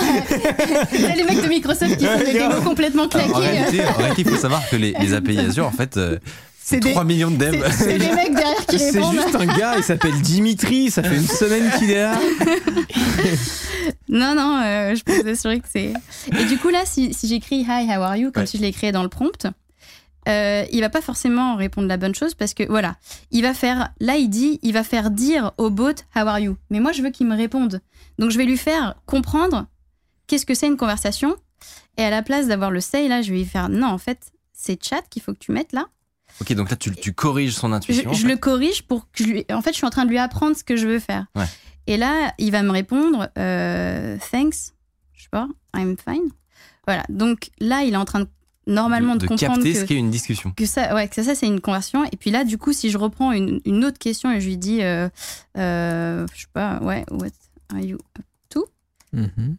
c'est les mecs de Microsoft qui font des démos complètement Alors, en, réalité, en réalité, il faut savoir que les, les API Azure, en fait, euh, c'est C'est des- 3 millions de devs. C'est les mecs derrière qui (laughs) C'est juste un gars, il s'appelle Dimitri, ça fait une semaine qu'il est là. (laughs) Non, non, euh, je peux vous assurer que c'est. Et du coup, là, si, si j'écris Hi, how are you, comme Ouais. si je l'ai créé dans le prompt, euh, il va pas forcément répondre la bonne chose parce que voilà, il va faire, là il dit, il va faire dire au bot How are you? Mais moi je veux qu'il me réponde. Donc je vais lui faire comprendre qu'est-ce que c'est une conversation. Et à la place d'avoir le say, là, je vais lui faire non, en fait, c'est chat qu'il faut que tu mettes là. Ok, donc là, tu, tu corriges son intuition. je le corrige pour que je lui. En fait, je suis en train de lui apprendre ce que je veux faire. Ouais. Et là, il va me répondre euh, thanks, je sais pas, I'm fine. Voilà. Donc là, il est en train de normalement de, de comprendre capter que, ce qu'est une discussion. que ça, ouais, que ça, c'est une conversion. Et puis là, du coup, si je reprends une, une autre question et je lui dis, euh, euh, je sais pas, ouais, what are you up to? Mhm.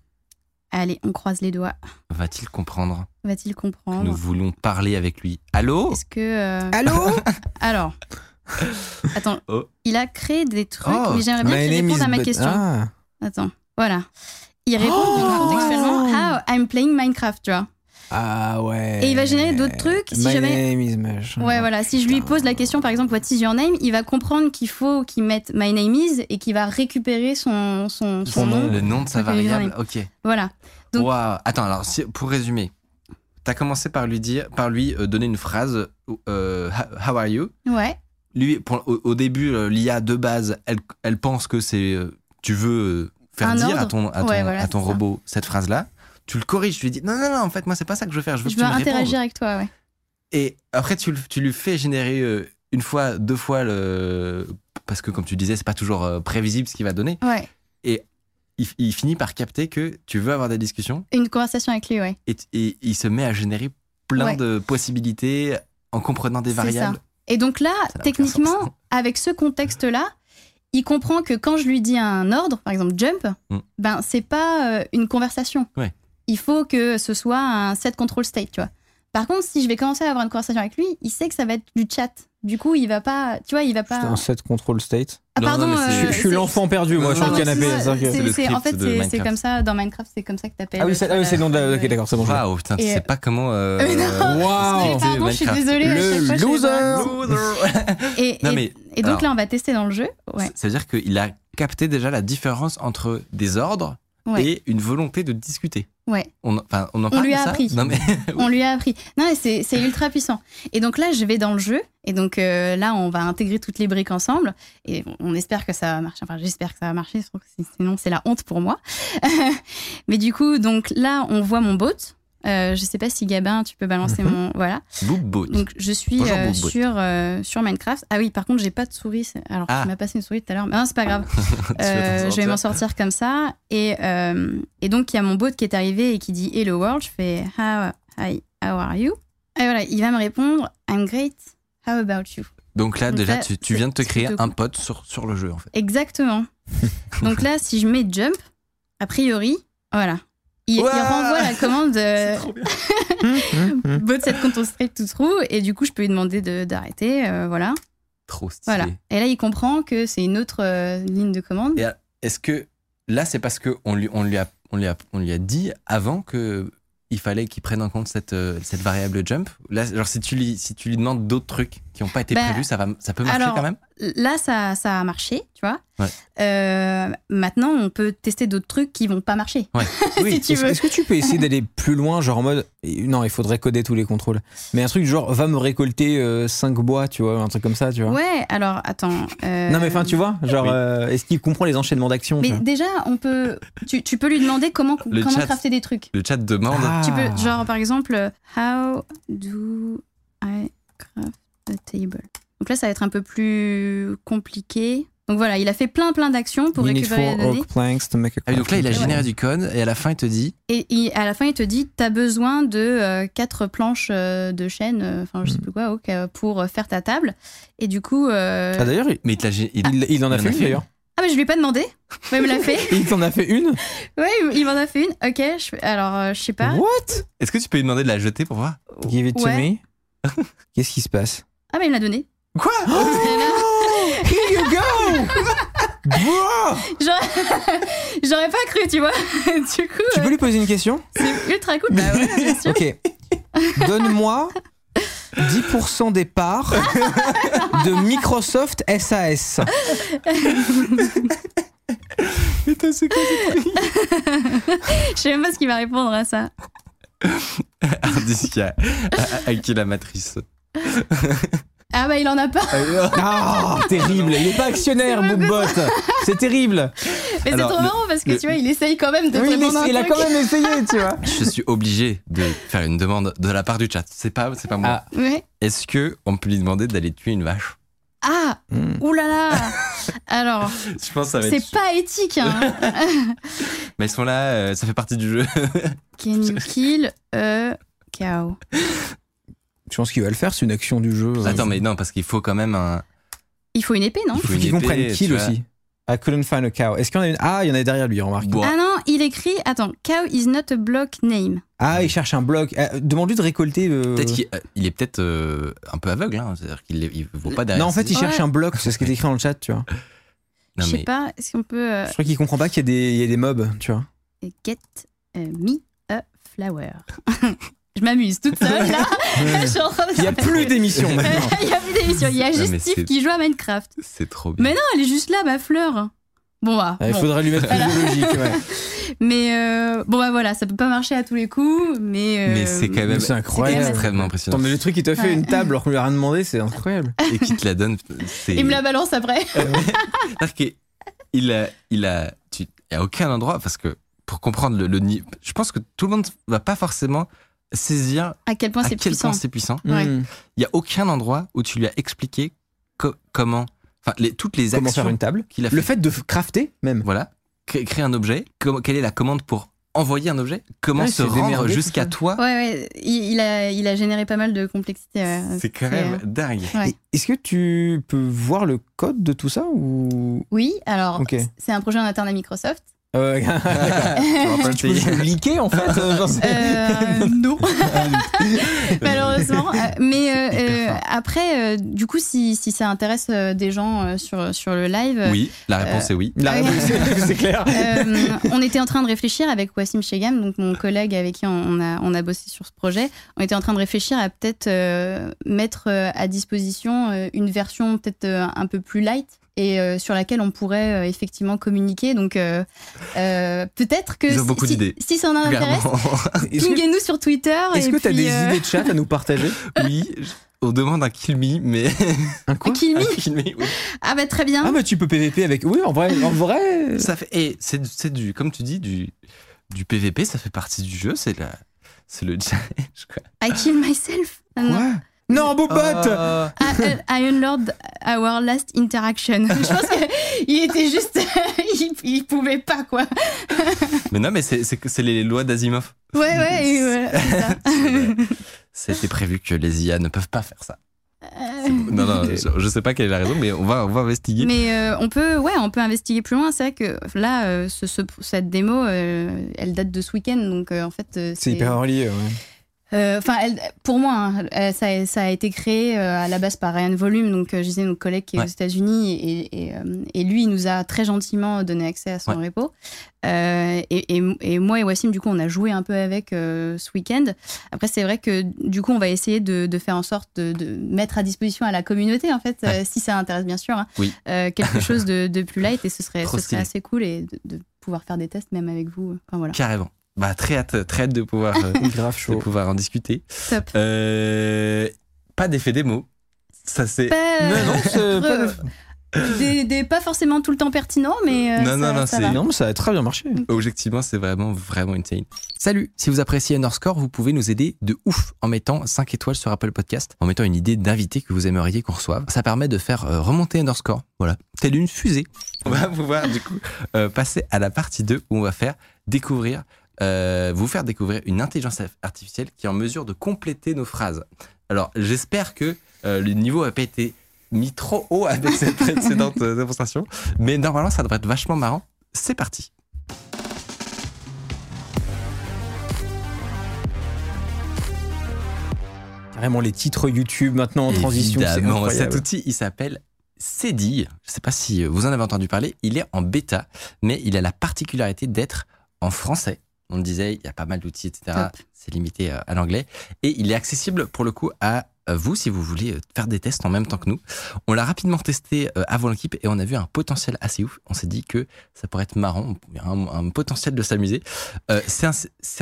Allez, on croise les doigts. Va-t-il comprendre? Va-t-il que comprendre? Nous voulons parler avec lui Allô? Est-ce que euh, Allô? (laughs) Alors Attends, Oh. il a créé des trucs, Oh, mais j'aimerais bien qu'il réponde à ma question. Ah. Attends, voilà. Il répond Oh contextuellement How I'm playing Minecraft, tu vois. Ah ouais. Et il va générer d'autres trucs, si My jamais- name is machin. Ouais, voilà. Si je lui pose la question, par exemple, What is your name Il va comprendre qu'il faut qu'il mette My name is et qu'il va récupérer son, son, son Son nom. Le nom de sa variable Ok. Voilà. Donc- Waouh. Attends, alors, si- pour résumer, t'as commencé par lui dire, par lui euh, donner une phrase euh, How are you? Ouais, Lui, pour- au, au début, euh, l'IA de base, elle, elle pense que c'est. euh, tu veux faire Un dire à ton, à ton, Ouais, voilà, à ton ça. robot cette phrase-là. Tu le corriges, tu lui dis non, non, non, en fait, moi, c'est pas ça que je veux faire. Je veux je que veux tu me répondes. interagir avec toi, ouais. Et après, tu, tu lui fais générer euh, une fois, deux fois le. Parce que, comme tu disais, c'est pas toujours euh, prévisible ce qu'il va donner. Ouais. Il, il finit par capter que tu veux avoir des discussions Une conversation avec lui, ouais. et, et il se met à générer plein Ouais. de possibilités en comprenant des variables. ça. Et donc là, techniquement, (laughs) avec ce contexte-là, il comprend que quand je lui dis un ordre, par exemple jump, Mm. ben c'est pas euh, une conversation. Ouais. Il faut que ce soit un set control state, tu vois. Par contre, si je vais commencer à avoir une conversation avec lui, il sait que ça va être du chat. Du coup, il va pas, tu vois, il va pas. un set control state. Ah, Non, pardon. non, mais c'est- Je, je suis c'est- l'enfant perdu, moi, Non, sur non, le canapé. c'est- c'est c'est- C'est c'est- en fait, c'est- c'est Minecraft. comme ça dans Minecraft, c'est comme ça que t'appelles. Ah oui, c'est ah oui, c'est le nom de la. Ok, d'accord, c'est bon. je- Waouh, putain, tu sais euh, pas comment. euh, (laughs) Mais non, (laughs) Waouh. Pardon, je suis désolée. à Le je loser. Et, (laughs) Non, donc là, on va tester dans le jeu. Ça veut dire qu'il a capté déjà la différence entre des ordres et une volonté de discuter. Ouais. On, enfin, on en On parle lui a ça appris. Non mais (laughs) On lui a appris. Non, c'est c'est ultra puissant. Et donc là, je vais dans le jeu. Et donc euh, là, on va intégrer toutes les briques ensemble. Et on- espère que ça va marcher. Enfin, j'espère que ça va marcher. Sinon, c'est la honte pour moi. (laughs) mais du coup, donc là, on voit mon bot. Euh, je sais pas si Gabin, tu peux balancer Mhm. mon. Voilà. Boobboot. Donc je suis Bonjour, euh, sur, euh, sur Minecraft. Ah oui, par contre, j'ai pas de souris. Alors, Ah. tu m'as passé une souris tout à l'heure. Mais non, c'est pas grave. (laughs) Euh, je vais m'en sortir? comme ça. Et, et donc, il y a mon bot qui est arrivé et qui dit Hello world. Je fais How, hi, how are you? Et voilà, il va me répondre I'm great. How about you? Donc là Donc déjà là, tu, tu viens de te créer un pote sur, sur le jeu en fait. Exactement. (laughs) donc là, si je mets jump, a priori, voilà. Il, il renvoie la commande euh, (laughs) Hum, hum. (laughs) bot set control straight to true. Et du coup, je peux lui demander de- d'arrêter. euh, voilà. Trop stylé. voilà. Et là, il comprend que c'est une autre euh, ligne de commande. Et Est-ce que là c'est parce que on lui, on lui a on lui a on lui a dit avant que il fallait qu'il prenne en compte cette, euh, cette variable jump? Là, genre si tu lui, si tu lui demandes d'autres trucs qui n'ont pas été Bah, prévus, ça, va, ça peut marcher alors, quand même? Là, ça, ça a marché, tu vois. Ouais. Euh, maintenant, on peut tester d'autres trucs qui vont pas marcher. Ouais. (laughs) si tu Est-ce veux. est-ce que tu peux essayer d'aller plus loin, genre en mode. Non, il faudrait coder tous les contrôles. Mais un truc genre, va me récolter 5 bois, tu vois, un truc comme ça, tu vois. Ouais, alors attends. euh, Non, mais enfin, tu vois, genre, Oui. euh, est-ce qu'il comprend les enchaînements d'actions Mais déjà, on peut. Tu, tu peux lui demander comment, Le comment chat. crafter des trucs. Le chat demande. Ah. Tu peux, genre, par exemple, euh, How do I craft a table? Donc là, ça va être un peu plus compliqué. Donc voilà, il a fait plein plein d'actions pour You récupérer four les données. oak planks to make a Ah oui, donc là il a généré du code et à la fin il te dit Et, à la fin, il te dit T'as besoin de euh, quatre planches euh, de chêne, euh, enfin, je sais Mm. plus quoi, euh, pour euh, faire ta table. Et du coup. euh, Ah, d'ailleurs, il, mais il gé- il- en a fait une d'ailleurs. Ah, mais je lui ai pas demandé. Ouais, il me l'a fait. (laughs) Il t'en a fait une? Ouais, il- m'en a fait une. Ok, je alors euh, je sais pas. What? Est-ce que tu peux lui demander de la jeter pour voir? Give it to me? Qu'est-ce qui se passe? Ah, mais il me l'a donné. Quoi? Là, (laughs) Here you go (laughs) Wow (laughs) J'aurais pas cru, tu vois. du coup, Tu euh, peux lui poser une question? c'est ultra cool. Bah ouais, bien sûr. Ok. Donne-moi 10% des parts de Microsoft SAS. Putain, c'est quoi Je sais même pas ce qu'il va répondre à ça. Hard disk à, à- à qui la matrice? Ah bah il en a pas. Ah, terrible. Il est pas actionnaire, Boombot. C'est terrible. Mais c'est trop marrant parce que le- tu vois, il essaye quand même de Oui, il, un il a quand même essayé, (laughs) tu vois. Je suis obligé de faire une demande de la part du chat. C'est pas, c'est pas moi. Ah. Ouais. Est-ce que on peut lui demander d'aller tuer une vache? Ah, Hmm. oulala. (laughs) Alors, Je pense que ça va c'est être. pas éthique. Hein. (laughs) Mais ils sont là, euh, ça fait partie du jeu. Can you kill a cow? Je pense qu'il va le faire, c'est une action du jeu. Attends, mais non, parce qu'il faut quand même un. Il faut une épée, non Il faut qu'ils comprennent tu kill vois. aussi. I couldn't find a cow. Est-ce qu'il y en a une? Ah, il y en a derrière lui, remarque. Bon. Ah non, il écrit. Attends, cow is not a block name. Ah, il cherche un bloc. Euh, Demande-lui de récolter. euh, Peut-être qu'il euh, il est peut-être euh, un peu aveugle, hein. c'est-à-dire qu'il ne vaut pas derrière. Non, en fait, il Ouais. cherche un bloc. C'est ce qui est écrit dans le chat, tu vois. Je sais mais- pas, est-ce qu'on peut. euh, Je crois qu'il comprend pas qu'il y, a des- il y a des mobs, tu vois. Get me a flower. (laughs) Je m'amuse toute seule là. (laughs) De Il y a plus d'émissions maintenant. (laughs) Il y a plus d'émission. Il y a juste Steve c'est- qui joue à Minecraft. C'est trop bien. Mais non, elle est juste là, ma fleur. Bon bah. Ah, Il bon. faudrait lui mettre plus de logique. ouais. (laughs) Mais euh, bon bah voilà, ça peut pas marcher à tous les coups, mais. euh, Mais c'est quand même C'est incroyable. extrêmement impressionnant. Attends, mais le truc, il te fait Ouais. une table alors qu'on lui a rien demandé, c'est incroyable. Et qui te la donne, c'est. Il me la balance après. C'est-à-dire qu'il a, il a, tu, il y a aucun endroit parce que pour comprendre le, le niveau, je pense que tout le monde va pas forcément saisir À quel point c'est puissant. Ouais. Hmm. Il y a aucun endroit où tu lui as expliqué co- comment, enfin les, toutes les Comment actions faire une table qu'il a fait. Le fait de crafter, même. Voilà, cré- créer un objet. quelle est la commande pour envoyer un objet? Comment Ouais, se rendre jusqu'à toi? Ouais, ouais, il, il a, il a généré pas mal de complexité. euh, C'est quand même dingue. Ouais. Et Est-ce que tu peux voir le code de tout ça ou? Oui, alors, c'est un projet en interne à Microsoft. Euh. (laughs) Tu peux le liker en fait euh, j'en sais. Euh, (laughs) non, malheureusement. Euh, Mais euh, euh, après, euh, du coup, si, si ça intéresse euh, des gens euh, sur, sur le live, Oui, la réponse est oui. La réponse, c'est- c'est clair. Euh, on était en train de réfléchir avec Wassim Shegam, donc mon collègue avec qui on on a, on a bossé sur ce projet. On était en train de réfléchir à peut-être euh, mettre euh, à disposition euh, une version peut-être euh, un peu plus light et euh, sur laquelle on pourrait euh, effectivement communiquer. Donc euh, euh, peut-être que Ils ont si- beaucoup si, d'idées. si ça en intéresse, (laughs) pinguez-nous sur Twitter. est-ce et que tu as des euh, idées de chat à nous partager (laughs) oui, on demande un kill me, mais (laughs) Un quoi Kill me un kill me, oui. Ah bah très bien. Ah bah tu peux PVP avec. Oui, en vrai, en vrai. Ça fait et c'est c'est du comme tu dis du du PVP, ça fait partie du jeu, c'est la c'est le challenge quoi. I kill myself. Non. Quoi? Non, Bobot Euh, I, I unload our last interaction. (laughs) Je pense qu'il était juste. (laughs) il, il pouvait pas, quoi. mais non, mais c'est les lois d'Asimov. Ouais, ouais, et voilà. (laughs) C'était prévu que les IA ne peuvent pas faire ça. Euh, Non, non, je, je sais pas quelle est la raison, mais on va, on va investiguer. Mais euh, on peut, ouais, on peut investiguer plus loin. C'est vrai que là, euh, ce, ce- cette démo, euh, elle date de ce week-end, donc euh, en fait, euh, C'est hyper relié, ouais. Euh, Enfin, pour moi, hein, elle- ça, a- ça a été créé euh, à la base par Ryan Volume, donc euh, je disais notre collègue qui est Ouais. aux États-Unis, et, et, et lui, il nous a très gentiment donné accès à son Ouais. repo. Et, moi et Wassim, du coup, on a joué un peu avec ce week-end. Après, c'est vrai que du coup, on va essayer de, de faire en sorte de, de mettre à disposition à la communauté, en fait, Ouais. si ça intéresse bien sûr, hein, Oui. quelque (laughs) chose de, de plus light, et ce serait, ce assez cool et de, de pouvoir faire des tests même avec vous. Enfin voilà. Carrément. Bah très hâte, très hâte de pouvoir, euh, (laughs) Grave de chaud. pouvoir en discuter. Top. Euh, pas d'effet démo. Ça c'est. Pas, Non, non, (laughs) c'est pas de- des, des- pas forcément tout le temps pertinents, mais euh, Non, ça, non, non, ça va. Non, mais ça a très bien marché. Objectivement, c'est vraiment, vraiment insane. Salut, si vous appréciez Underscore, vous pouvez nous aider de ouf en mettant 5 étoiles sur Apple Podcast, en mettant une idée d'invité que vous aimeriez qu'on reçoive. Ça permet de faire euh, remonter Underscore, voilà, telle une fusée. On va pouvoir du coup euh, passer à la partie 2 où on va faire découvrir, euh, vous faire découvrir une intelligence artificielle qui est en mesure de compléter nos phrases. Alors, j'espère que euh, le niveau n'a pas été mis trop haut avec cette (laughs) précédente euh, démonstration, mais normalement, ça devrait être vachement marrant. C'est parti. Carrément les titres YouTube maintenant en transition. Évidemment, cet outil, il s'appelle Cedille. Je ne sais pas si vous en avez entendu parler. Il est en bêta, mais il a la particularité d'être en français. On le disait, il y a pas mal d'outils, etc. C'est limité euh, à l'anglais. Et il est accessible pour le coup à euh, vous si vous voulez euh, faire des tests en même temps que nous. On l'a rapidement testé avant l'équipe et on a vu un potentiel assez ouf. On s'est dit que ça pourrait être marrant, un, un potentiel de s'amuser. Euh, c'est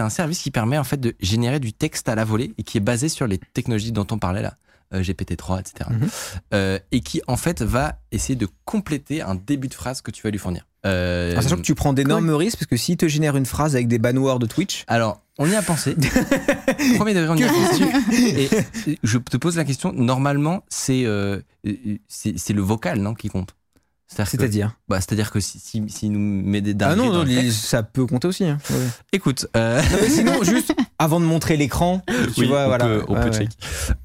un, service qui permet en fait de générer du texte à la volée et qui est basé sur les technologies dont on parlait là. euh, GPT-3, etc. Mhm. Euh, et qui en fait va essayer de compléter un début de phrase que tu vas lui fournir. Euh, En sachant que tu prends d'énormes risques parce que s'il te génère une phrase avec des banwords de Twitch, Alors, on y a pensé. (laughs) Premier degré, on y a pensé. Et je te pose la question. Normalement, c'est euh, c'est le vocal, non, qui compte? C'est-à-dire bah, c'est-à-dire que si, si, s'il nous met des Ah non, les- ça peut compter aussi. hein. Ouais. écoute, euh, Non, mais sinon, (laughs) juste avant de montrer l'écran, tu oui, vois, on voilà. peut, on peut ouais. check.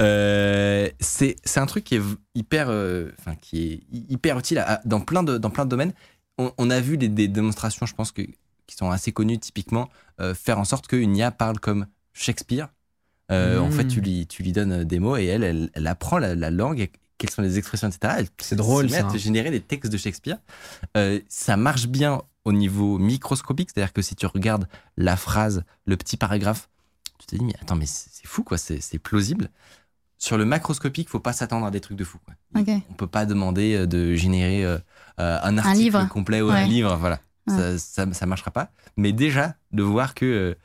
Euh, c'est un truc qui est hyper, euh, enfin qui est hy- hyper utile à- dans plein de dans plein de domaines. On, on a vu des, des démonstrations, je pense que qui sont assez connues typiquement, euh, faire en sorte qu'une IA parle comme Shakespeare. Euh, En fait, tu lui tu lui donnes des mots et elle elle, elle apprend la, la langue. et quelles sont les expressions, etc. C'est drôle, ça. te générer des textes de Shakespeare. Euh, ça marche bien au niveau microscopique, c'est-à-dire que si tu regardes la phrase, le petit paragraphe, tu te dis, mais attends, mais c'est fou, quoi, c'est plausible. Sur le macroscopique, faut pas s'attendre à des trucs de fou. Quoi. Ok. On peut pas demander euh, de générer euh, un article livre. complet ou un livre, voilà. Ouais. Ça, ça, ça marchera pas. Mais déjà, de voir que. euh,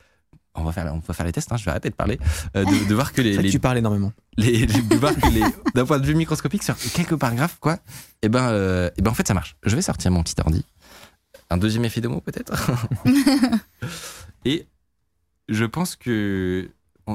on va, faire, on va faire les tests, hein, je vais arrêter de parler. euh, de, de voir que les, tu parles énormément. les, les- de voir que les- d'un point de vue microscopique sur quelques paragraphes quoi et ben euh, et ben en fait ça marche je vais sortir mon petit ordi un deuxième effet de mot peut-être? (laughs) Et je pense que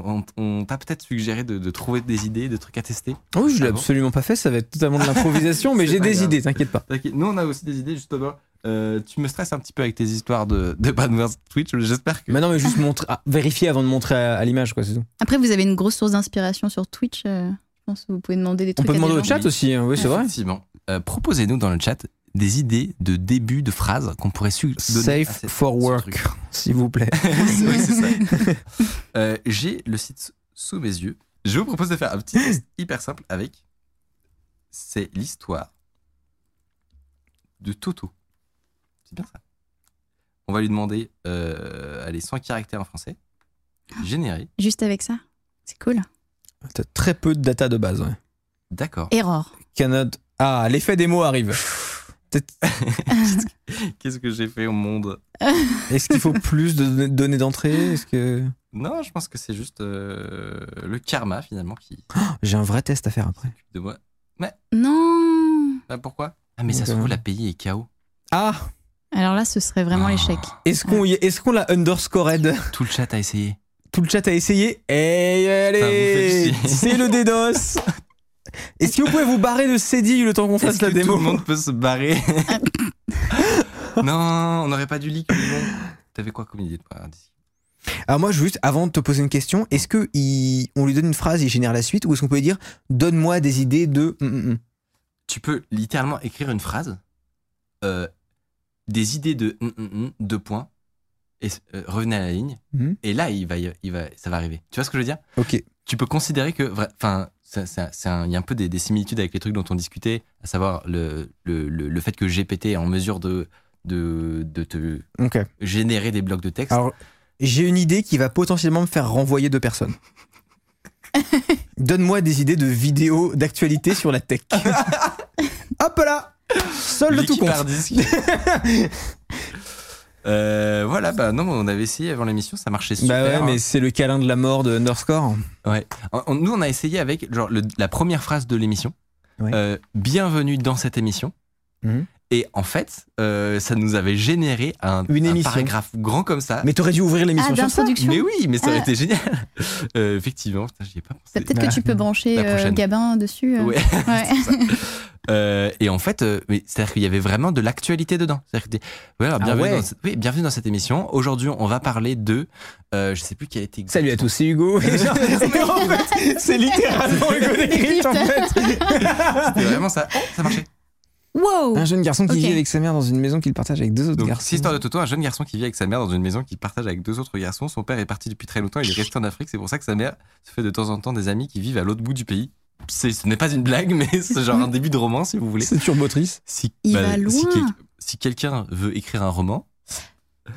on, on- on t'a peut-être suggéré de, de trouver des idées de trucs à tester Oh Oui, je l'ai absolument pas fait, ça va être totalement de l'improvisation, mais (laughs) j'ai des grave. idées, t'inquiète pas. Nous on a aussi des idées justement Euh, tu me stresses un petit peu avec tes histoires de, de bad words Twitch j'espère que Maintenant, mais juste montrer, ah, vérifier avant de montrer à, à l'image, quoi, c'est tout. Après, vous avez une grosse source d'inspiration sur Twitch. euh, je pense que vous pouvez demander des On trucs. peut à des demander au chat aussi, hein, oui, c'est vrai. effectivement Euh, proposez-nous dans le chat des idées de début de phrases qu'on pourrait su donner à Safe cette- for work, s'il vous plaît. (laughs) oui, c'est ça. (laughs) Euh, J'ai le site sous mes yeux. Je vous propose de faire un petit test hyper simple avec. C'est l'histoire de Toto. C'est bien ça. On va lui demander, euh, allez, 100 caractères en français, généré. Juste avec ça? C'est cool. T'as très peu de data de base. Ouais. D'accord. Error. Cannot. Ah, l'effet des mots arrive. (laughs) (laughs) Qu'est-ce que j'ai fait au monde (laughs) Est-ce qu'il faut plus de données- d'entrée? Est-ce que Non, je pense que c'est juste euh, le karma finalement qui (gasps) j'ai un vrai test à faire après de moi. Non. Ah, pourquoi? Ah, mais ça se euh, trouve, la pays est KO. Ah, Alors là, ce serait vraiment Ah. l'échec. est-ce qu'on est-ce qu'on l'a underscored? Tout le chat a essayé. Tout le chat a essayé Et allez, faites chier. c'est le DDoS. Est-ce que vous pouvez vous barrer de Cédille le temps qu'on fasse la que démo Tout le monde peut se barrer. (laughs) non, on n'aurait pas dû bon. T'avais quoi comme idée toi d'ici? Alors moi, juste avant de te poser une question, est-ce que il- on lui donne une phrase, il génère la suite, ou est-ce qu'on peut lui dire donne-moi des idées de hum, hum, hum. Tu peux littéralement écrire une phrase, euh, des idées de deux points, et euh, revenez à la ligne. Et là, il va, il va, ça va arriver. Tu vois ce que je veux dire? Ok. Tu peux considérer que, enfin, il y a un peu des, des similitudes avec les trucs dont on discutait, à savoir le, le, le, le fait que GPT est en mesure de, de, de te générer des blocs de texte. Alors, j'ai une idée qui va potentiellement me faire renvoyer deux personnes. (laughs) Donne-moi des idées de vidéos d'actualité sur la tech. (laughs) Hop là Seul le tout compte. (laughs) Euh, voilà, bah non, on avait essayé avant l'émission, ça marchait super. Bah ouais, mais hein. c'est le câlin de la mort de Underscore. Ouais. On- nous, on a essayé avec genre, le- la première phrase de l'émission. Ouais. Euh, bienvenue dans cette émission. Mhm. Et en fait, euh, ça nous avait généré un, Une un émission. paragraphe grand comme ça. Mais t'aurais dû ouvrir l'émission Ah, sur ça. Mais oui, mais ça aurait Ah. été génial. Euh, effectivement, putain, j'y ai pas pensé. Peut-être que tu peux brancher euh. Gabin dessus. euh. Ouais. Ouais. (laughs) Euh, et en fait, euh, c'est-à-dire qu'il y avait vraiment de l'actualité dedans. Que Ah bienvenue, ouais. dans cette, oui, bienvenue dans cette émission. Aujourd'hui, on va parler de, euh, je sais plus quel était. Salut à tous, c'est Hugo. (laughs) Fait, c'est littéralement Hugo Décrypte en fait. C'était vraiment ça. Oh, ça marchait. Wow. Un jeune garçon qui vit avec sa mère dans une maison qu'il partage avec deux autres Donc, garçons. c'est l'histoire de Toto, un jeune garçon qui vit avec sa mère dans une maison qu'il partage avec deux autres garçons. Son père est parti depuis très longtemps, il est resté en Afrique. C'est pour ça que sa mère se fait de temps en temps des amis qui vivent à l'autre bout du pays. C'est- Ce n'est pas une blague, mais (laughs) c'est genre un début de roman, si vous voulez. C'est turbotrice. Si, Il va si, loin. quel- si quelqu'un veut écrire un roman,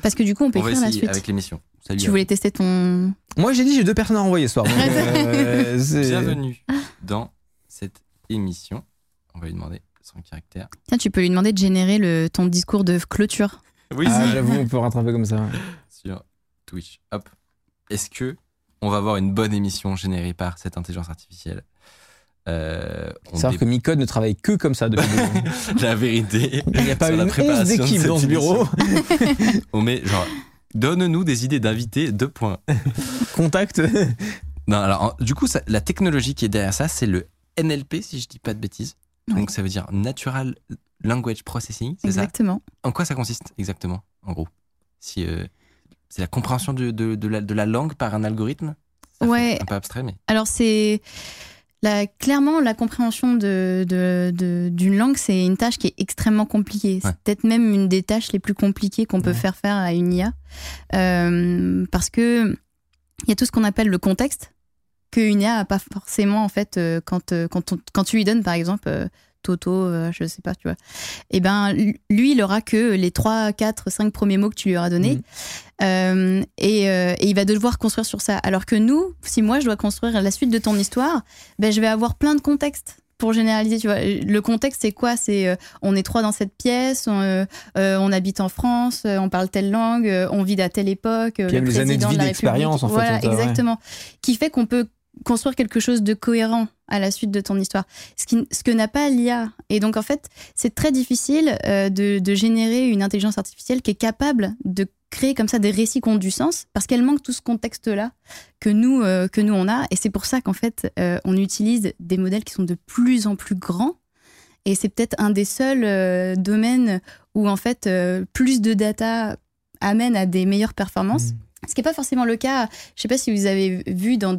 Parce que du coup, on peut on va écrire la suite. avec l'émission. Salut. Tu voulais tester ton. Moi j'ai dit j'ai deux personnes à renvoyer ce soir. donc, (laughs) euh, Bienvenue dans cette émission. On va lui demander son caractère. Tiens, tu peux lui demander de générer le, ton discours de clôture. Oui, Ah, j'avoue, on peut rattraper comme ça. (laughs) sur Twitch. Hop. Est-ce que on va avoir une bonne émission générée par cette intelligence artificielle? Euh, on Savoir dé- que Micode ne travaille que comme ça depuis (laughs) la vérité. Il n'y a pas une la d'équipe dans ce bureau. (laughs) On met genre, donne-nous des idées d'invités, deux points. (laughs) Contact. Non, alors, en- du coup, ça- la technologie qui est derrière ça, c'est le NLP, si je dis pas de bêtises. Donc, ça veut dire Natural Language Processing, c'est ça? Exactement. En quoi ça consiste exactement, en gros? Si, euh, C'est la compréhension de, de, de la, de la langue par un algorithme? Ça Ouais. Un peu abstrait, mais. Alors c'est la- clairement la compréhension de, de- de- d'une langue, c'est une tâche qui est extrêmement compliquée. C'est peut-être même une des tâches les plus compliquées qu'on peut Ouais. faire faire à une IA, Euh, parce que il y a tout ce qu'on appelle le contexte qu'une IA a pas forcément en fait euh, quand euh, quand, on- quand tu lui donnes par exemple Toto, euh, je sais pas, tu vois. Et ben lui, il aura que les 3, 4, 5 premiers mots que tu lui auras donnés. Mhm. Euh, et, euh, et il va devoir construire sur ça. Alors que nous, si moi je dois construire la suite de ton histoire, ben, je vais avoir plein de contextes pour généraliser. Tu vois. Le contexte, c'est quoi? C'est euh, on est trois dans cette pièce, on, euh, euh, on habite en France, on parle telle langue, on vit à telle époque. Puis le les années de vie d'expérience, en fait, Voilà, ouais. exactement. Qui fait qu'on peut construire quelque chose de cohérent à la suite de ton histoire. Ce, qui, ce que n'a pas l'IA. Et donc, en fait, c'est très difficile euh, de, générer une intelligence artificielle qui est capable de créer comme ça des récits qui ont du sens parce qu'elle manque tout ce contexte-là que nous, euh, que nous on a. Et c'est pour ça qu'en fait, euh, on utilise des modèles qui sont de plus en plus grands. Et c'est peut-être un des seuls domaines où en fait plus de data amène à des meilleures performances. Ce qui n'est pas forcément le cas. Je sais pas si vous avez vu dans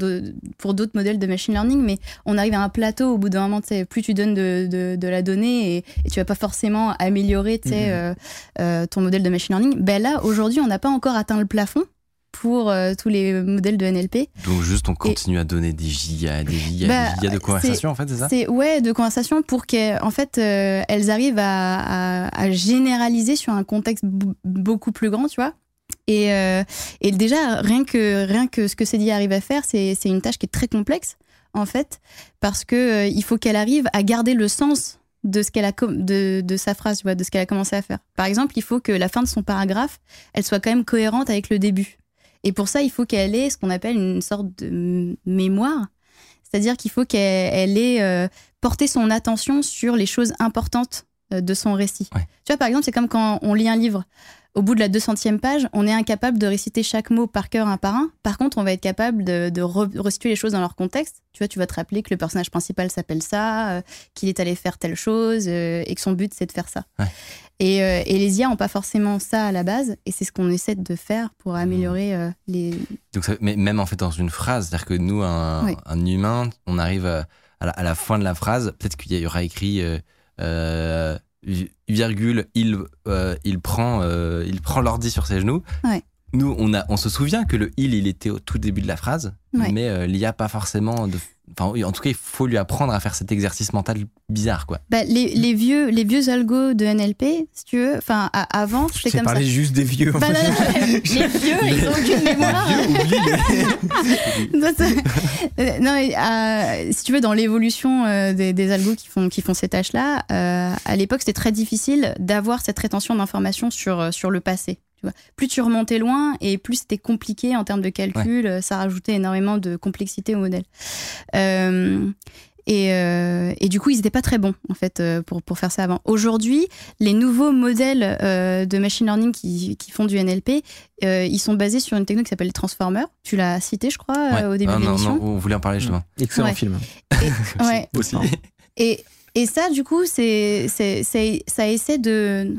pour d'autres modèles de machine learning, mais on arrive à un plateau au bout d'un moment. Plus tu donnes de, de- de la donnée et, et tu vas pas forcément améliorer Mhm. euh, euh, ton modèle de machine learning. Ben là, aujourd'hui, on n'a pas encore atteint le plafond pour euh, tous les modèles de NLP. Donc, juste, on continue à donner des gigas, des gigas, Bah, des gigas de c'est- conversation, en fait, c'est ça? C'est ouais de conversation pour qu'en fait euh, elles arrivent à, à- à généraliser sur un contexte beaucoup plus grand, tu vois. Et, euh, et déjà rien que rien que ce que Cédie arrive à faire, c'est une tâche qui est très complexe en fait parce que euh, il faut qu'elle arrive à garder le sens de ce qu'elle a de, de sa phrase, tu vois, de ce qu'elle a commencé à faire. Par exemple, il faut que la fin de son paragraphe, elle soit quand même cohérente avec le début. Et pour ça, il faut qu'elle ait ce qu'on appelle une sorte de mémoire. C'est-à-dire qu'il faut qu'elle elle ait euh, porté son attention sur les choses importantes de son récit. Ouais. Tu vois, par exemple, c'est comme quand on lit un livre. Au bout de la 200e page, on est incapable de réciter chaque mot par cœur un par un. Par contre, on va être capable de, de re- resituer les choses dans leur contexte. Tu vois, tu vas te rappeler que le personnage principal s'appelle ça, euh, qu'il est allé faire telle chose euh, et que son but, c'est de faire ça. Ouais. Et, euh, et les IA n'ont pas forcément ça à la base. Et c'est ce qu'on essaie de faire pour améliorer euh, les, Donc ça- mais même en fait dans une phrase, c'est-à-dire que nous, un, Oui. un humain, on arrive à, à la, à la fin de la phrase, peut-être qu'il y aura écrit euh, virgule, il, euh, il prend, euh, il prend l'ordi sur ses genoux. Nous, on, a, on se souvient que le il, il était au tout début de la phrase, Ouais. mais euh, il n'y a pas forcément de. Enfin, en tout cas, il faut lui apprendre à faire cet exercice mental bizarre, quoi. Bah, les, les vieux, les vieux algos de NLP, si tu veux, enfin, avant, c'était comme ça. juste des vieux. en Bah, fait. non, non, les vieux, ils ont aucune mémoire. Euh, (laughs) non, mais, euh, si tu veux, dans l'évolution euh, des, des algos qui font, qui font ces tâches-là, euh, à l'époque, c'était très difficile d'avoir cette rétention d'informations sur, sur le passé. Tu vois. Plus tu remontais loin et plus c'était compliqué en termes de calcul, ça rajoutait énormément de complexité au modèle. Euh, et, euh, et du coup, ils n'étaient pas très bons en fait euh, pour, pour faire ça avant. Aujourd'hui, les nouveaux modèles euh, de machine learning qui, qui font du NLP, euh, ils sont basés sur une technique qui s'appelle les transformers. Tu l'as cité, je crois, euh, Ouais. au début Ah, de non, l'émission. non, on voulait en parler justement. Excellent Ouais. film. Et- (laughs) ouais. Aussi. Et, et ça, du coup, c'est, c'est, c'est- ça essaie de,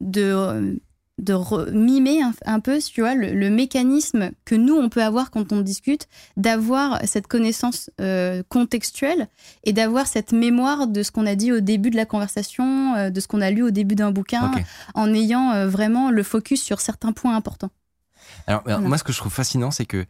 de, de mimer un, un peu, tu vois, le, le mécanisme que nous, on peut avoir quand on discute, d'avoir cette connaissance euh, contextuelle et d'avoir cette mémoire de ce qu'on a dit au début de la conversation, euh, de ce qu'on a lu au début d'un bouquin, en ayant euh, vraiment le focus sur certains points importants. Alors, alors, Voilà. moi, ce que je trouve fascinant, c'est que,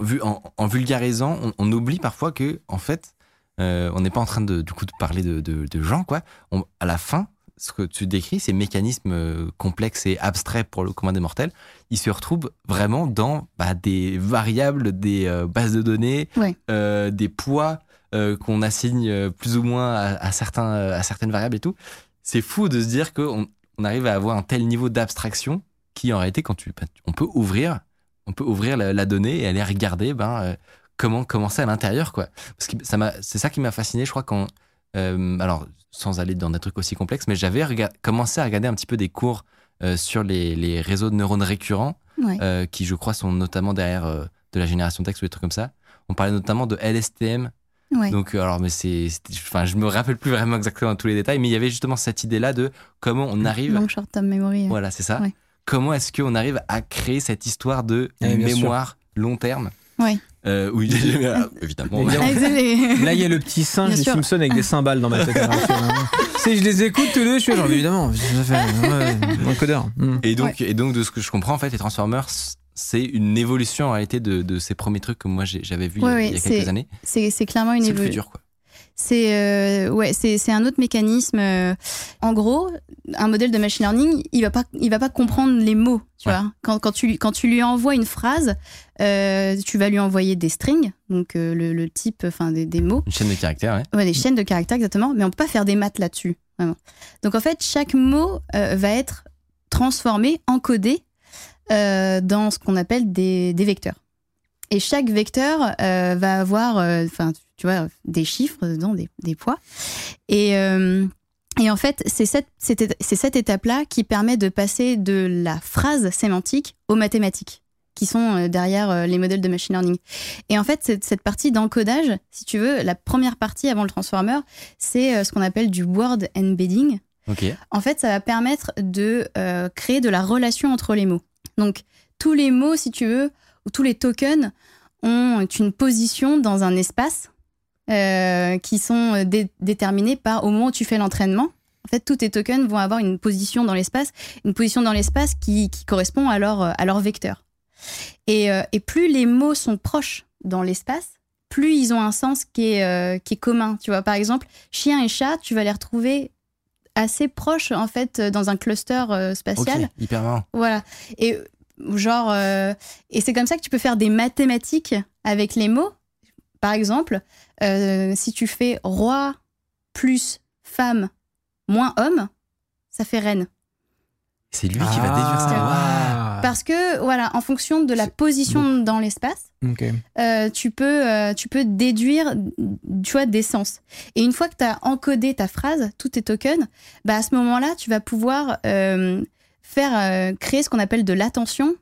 vu, en, en vulgarisant, on, on oublie parfois que, en fait, on n'est pas en train de, du coup, de parler de, de- de gens, quoi. On- à la fin, ce que tu décris, ces mécanismes euh, complexes et abstraits pour le commun des mortels, ils se retrouvent vraiment dans bah, des variables, des euh, bases de données, Ouais. euh, des poids euh, qu'on assigne plus ou moins à, à certains, à certaines variables et tout. C'est fou de se dire qu'on on arrive à avoir un tel niveau d'abstraction qui en réalité quand tu bah, on peut ouvrir on peut ouvrir la, la donnée et aller regarder ben comment commencer à l'intérieur, quoi. Parce que ça m'a, c'est ça qui m'a fasciné, je crois, quand, euh, alors, sans aller dans des trucs aussi complexes, mais j'avais commencé à regarder un petit peu des cours euh, sur les, les réseaux de neurones récurrents, Ouais. euh, qui, je crois, sont notamment derrière euh, de la génération texte ou des trucs comme ça. On parlait notamment de LSTM. Ouais. Donc, alors, mais c'est, enfin, je me rappelle plus vraiment exactement tous les détails, mais il y avait justement cette idée-là de comment on arrive Long short term memory. voilà, c'est ça. Ouais. Comment est-ce qu'on arrive à créer cette histoire de Eh, sûr. mémoire long terme Ouais. Euh, oui, (laughs) évidemment. Évidemment. Ah, désolé. Là, il y a le petit singe des. Simpsons avec des cymbales dans ma tête. (laughs) Si je les écoute tous les deux, je suis genre, évidemment, ça fait ouais, encodeur. Hmm. Et donc, et donc, de ce que je comprends, en fait, les Transformers, c'est une évolution en réalité de, de ces premiers trucs que moi j'avais vu il y a- Ouais, il y a ouais, quelques années. C'est clairement une C'est le évolution. C'est euh, ouais, c'est un autre mécanisme. euh. En gros, un modèle de machine learning, il va pas il va pas comprendre les mots. Tu Ouais. vois, quand, quand tu lui- quand tu lui envoies une phrase, euh, tu vas lui envoyer des strings, donc euh, le, le type, enfin des, des mots, Une chaîne de caractères, ouais. ouais, des chaînes de caractères exactement. Mais on peut pas faire des maths là-dessus, vraiment. Donc en fait, chaque mot va être transformé, encodé dans ce qu'on appelle des, des vecteurs. Et chaque vecteur euh, va avoir, euh, tu vois, des chiffres dedans, des, des poids. Et, euh, et en fait, c'est cette, cette étape-là qui permet de passer de la phrase sémantique aux mathématiques, qui sont euh, derrière euh, les modèles de machine learning. Et en fait, cette, cette partie d'encodage, si tu veux, la première partie avant le transformer, c'est ce qu'on appelle du word embedding. Ok. En fait, ça va permettre de euh, créer de la relation entre les mots. Donc, tous les mots, si tu veux, ou tous les tokens ont une position dans un espace euh, qui sont euh, dé- déterminés par au moment où tu fais l'entraînement. En fait, tous tes tokens vont avoir une position dans l'espace, une position dans l'espace qui, qui correspond à leur, euh, à leur vecteur. Et, euh, et plus les mots sont proches dans l'espace, plus ils ont un sens qui est, euh, qui est commun. Tu vois, par exemple, chien et chat, tu vas les retrouver assez proches en fait dans un cluster spatial. Hyper marrant. Voilà. Et genre, et c'est comme ça que tu peux faire des mathématiques avec les mots. Par exemple, euh, si tu fais roi plus femme moins homme, ça fait reine. C'est lui qui va déduire ça. Ah. Parce que voilà, en fonction de la position dans l'espace, euh, tu peux euh, tu peux déduire tu vois des sens. Et une fois que tu as encodé ta phrase, tous tes tokens, bah à ce moment-là, tu vas pouvoir euh, faire euh, créer ce qu'on appelle de l'attention.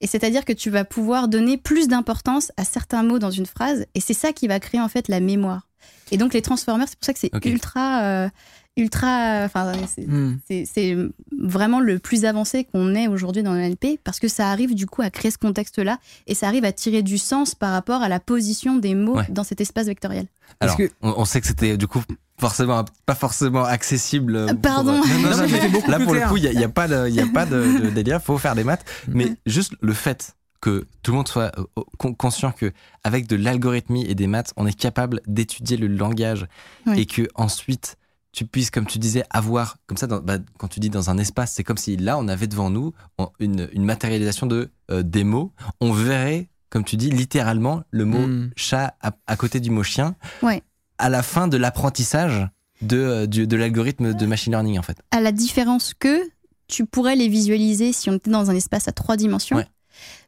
Et c'est-à-dire que tu vas pouvoir donner plus d'importance à certains mots dans une phrase. Et c'est ça qui va créer en fait la mémoire. Et donc les transformers, c'est pour ça que c'est ultra, euh, ultra, enfin c'est Hmm. c'est- vraiment le plus avancé qu'on ait aujourd'hui dans le NLP parce que ça arrive du coup à créer ce contexte-là et ça arrive à tirer du sens par rapport à la position des mots Ouais. dans cet espace vectoriel. Alors, que- on, on sait que c'était du coup forcément pas forcément accessible. euh, pardon. pour- Non, non, Non, non, mais là pour le coup, il y a, pas de, il y a pas de, de délire. Faut faire des maths, mais juste le fait que tout le monde soit euh, con- conscient que avec de l'algorithmie et des maths, on est capable d'étudier le langage Oui. et que ensuite tu puisses, comme tu disais, avoir comme ça. dans- bah, quand tu dis dans un espace, c'est comme si là on avait devant nous une matérialisation de euh, des mots. On verrait, comme tu dis, littéralement le mot Mm. chat à, à côté du mot chien. Ouais. À la fin de l'apprentissage de, euh, de l'algorithme de machine learning en fait. À la différence que tu pourrais les visualiser si on était dans un espace à trois dimensions. Ouais.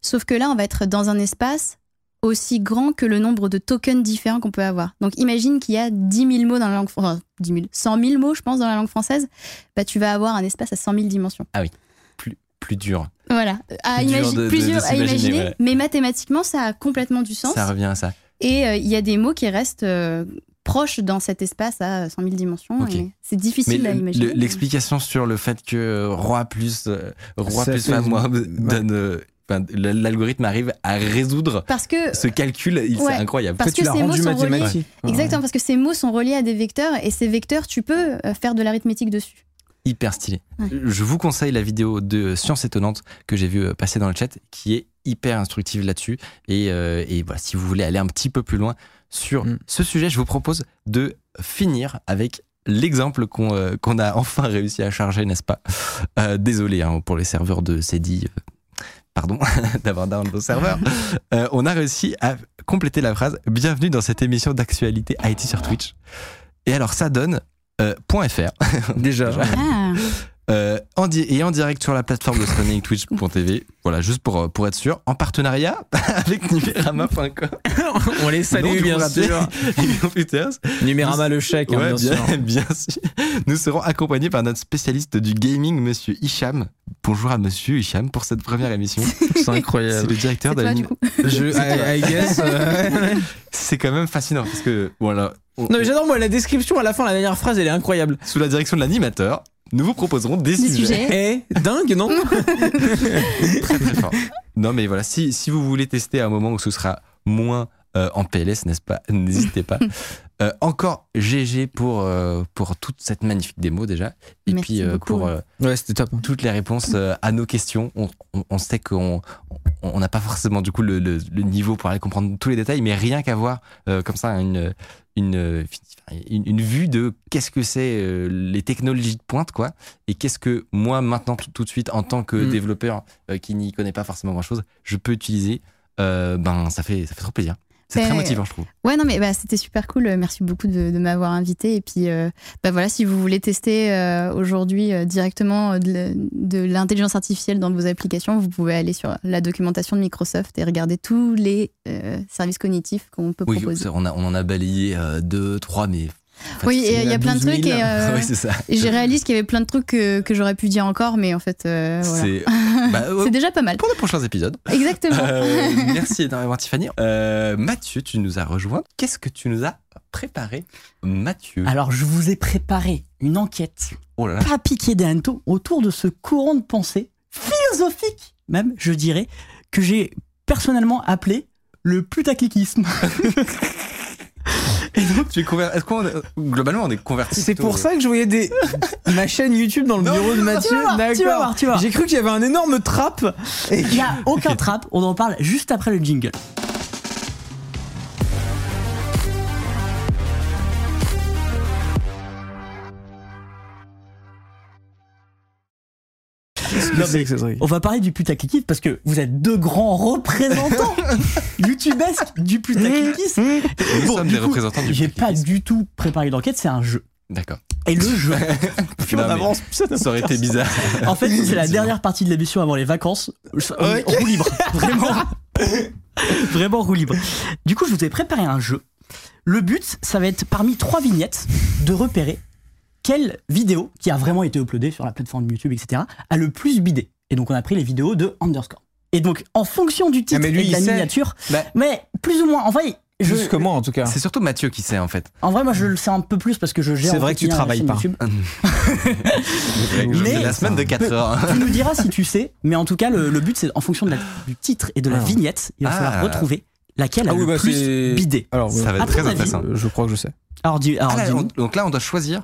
Sauf que là, on va être dans un espace aussi grand que le nombre de tokens différents qu'on peut avoir. Donc imagine qu'il y a 10 000 mots dans la langue française, 10 000, 100 000 mots, je pense, dans la langue française. Bah, tu vas avoir un espace à 100 000 dimensions. Plus dur. Voilà, à Plus dur imagi- de- de- plus de dur à imaginer, ouais. mais mathématiquement, ça a complètement du sens. Ça revient à ça. Et euh, il y a des mots qui restent euh, proches dans cet espace à 100 000 dimensions. C'est Mais difficile à imaginer. le- l'explication sur le fait que euh, roi plus euh, roi Ça plus femme ouais. donne, euh, enfin, l'algorithme arrive à résoudre Parce que ce calcul, c'est incroyable. Parce que tu ces mots sont reliés-. Exactement, parce que ces mots sont reliés à des vecteurs et ces vecteurs, tu peux faire de l'arithmétique dessus. Hyper stylé. Ouais. Je vous conseille la vidéo de Science étonnante que j'ai vu euh, passer dans le chat, qui est hyper instructive là-dessus. Et, euh, et voilà, si vous voulez aller un petit peu plus loin sur Mm. ce sujet, je vous propose de finir avec l'exemple qu'on euh, a (laughs) enfin réussi à charger, n'est-ce pas? Euh, Désolé hein, pour les serveurs de Cedi. euh, Pardon (laughs) d'avoir down vos serveurs. (laughs) Euh, on a réussi à compléter la phrase Bienvenue dans cette émission d'actualité IT sur Twitch. Et alors ça donne euh, point .fr (laughs) Déjà. Ah, Euh, en di- et en direct sur la plateforme de streaming twitch.tv. (laughs) Voilà, juste pour, euh, pour être sûr. En partenariat (laughs) avec numérama.com. (laughs) On les salue, du bien sûr. Numérama le chèque, hein, Ouais, bien, sûr. bien, sûr. Nous serons accompagnés par notre spécialiste du gaming, monsieur Hicham. Bonjour à monsieur Hicham pour cette première émission. C'est C'est incroyable. le directeur C'est de la. Je, I, I guess. euh. C'est quand même fascinant parce que, voilà. on- Non, mais j'adore, moi, la description à la fin, la dernière phrase, elle est incroyable. sous la direction de l'animateur, nous vous proposerons des, Des sujets. Eh, dingue, non (laughs) très très fort. Non, mais voilà, si, si vous voulez tester à un moment où ce sera moins euh, en PLS, n'est-ce pas? (laughs) N'hésitez pas. (laughs) Euh, encore GG pour, euh, pour toute cette magnifique démo déjà. Et Merci puis euh, beaucoup, pour ouais. euh, top. toutes les réponses euh, à nos questions. On, on- on sait qu'on on on n'a pas forcément du coup le, le- le niveau pour aller comprendre tous les détails, mais rien qu'avoir euh, comme ça une, une, une, une vue de qu'est-ce que c'est euh, les technologies de pointe, quoi, et qu'est-ce que moi maintenant tout, tout de suite en tant que Mm. développeur euh, qui n'y connaît pas forcément grand-chose, je peux utiliser. euh, ben ça fait ça fait trop plaisir. C'est très Ben, motivant, je trouve. Ouais, non, mais bah, c'était super cool. Merci beaucoup de, de m'avoir invité. Et puis, euh, bah, voilà, si vous voulez tester euh, aujourd'hui euh, directement euh, de, l'intelligence artificielle dans vos applications, vous pouvez aller sur la documentation de Microsoft et regarder tous les services cognitifs qu'on peut Oui, proposer. on, a, on en a balayé deux, trois, mais. En fait, Oui, et il y a plein de 12 000. trucs. Et, euh, (laughs) ça. et réalisé qu'il y avait plein de trucs que, que j'aurais pu dire encore, mais en fait, euh, voilà. C'est (laughs) bah, C'est déjà pas mal. pour les prochains épisodes. Exactement. Euh, (laughs) merci énormément Tiffany. Euh, Mathieu, tu nous as rejoint. Qu'est-ce que tu nous as préparé, Mathieu? Alors, je vous ai préparé une enquête Oh là là. pas piquée des hannetons autour de ce courant de pensée philosophique, même, je dirais, que j'ai personnellement appelé le putacliquisme. Et donc tu es conver- Est-ce qu'on globalement on est converti C'est pour ça que je voyais des... (laughs) ma chaîne YouTube dans le Non, bureau de Mathieu. tu vas voir, tu vas D'accord. voir, tu vas voir. J'ai cru qu'il y avait un énorme trap. Et Il n'y a aucun trap, on en parle juste après le jingle. On va parler du putacliquisme parce que vous êtes deux grands représentants (laughs) youtubesques du. Nous Bon, des représentants du J'ai pas du tout préparé l'enquête, c'est un jeu. D'accord. Et le jeu, (laughs) on Non, mais avance, ça aurait été bizarre. En fait, c'est la dernière partie de l'émission avant les vacances. On roue libre. Vraiment. (laughs) Vraiment roue libre. Du coup, je vous ai préparé un jeu. Le but, ça va être parmi trois vignettes de repérer quelle vidéo qui a vraiment été uploadée sur la plateforme YouTube, etc., a le plus bidé. Et donc, on a pris les vidéos de Underscore. Et donc, en fonction du titre Ah, mais lui, et de la miniature, Bah, mais plus ou moins, en vrai, je, Plus que moi, en tout cas. C'est surtout Mathieu qui sait en fait. en vrai, moi, je le sais un peu plus parce que je gère. C'est vrai que tu travailles pas. YouTube. (laughs) Mais- la semaine de 4 heures. tu nous diras si tu sais, mais en tout cas, le, le but, c'est en fonction de la- du titre et de la Ah. vignette, il va Ah. falloir retrouver laquelle a Ah oui, le bah, plus bidé. Alors, Ça va être très avis, intéressant. je crois que je sais. Alors, dis- alors Ah là, dis-nous, on- donc là on doit choisir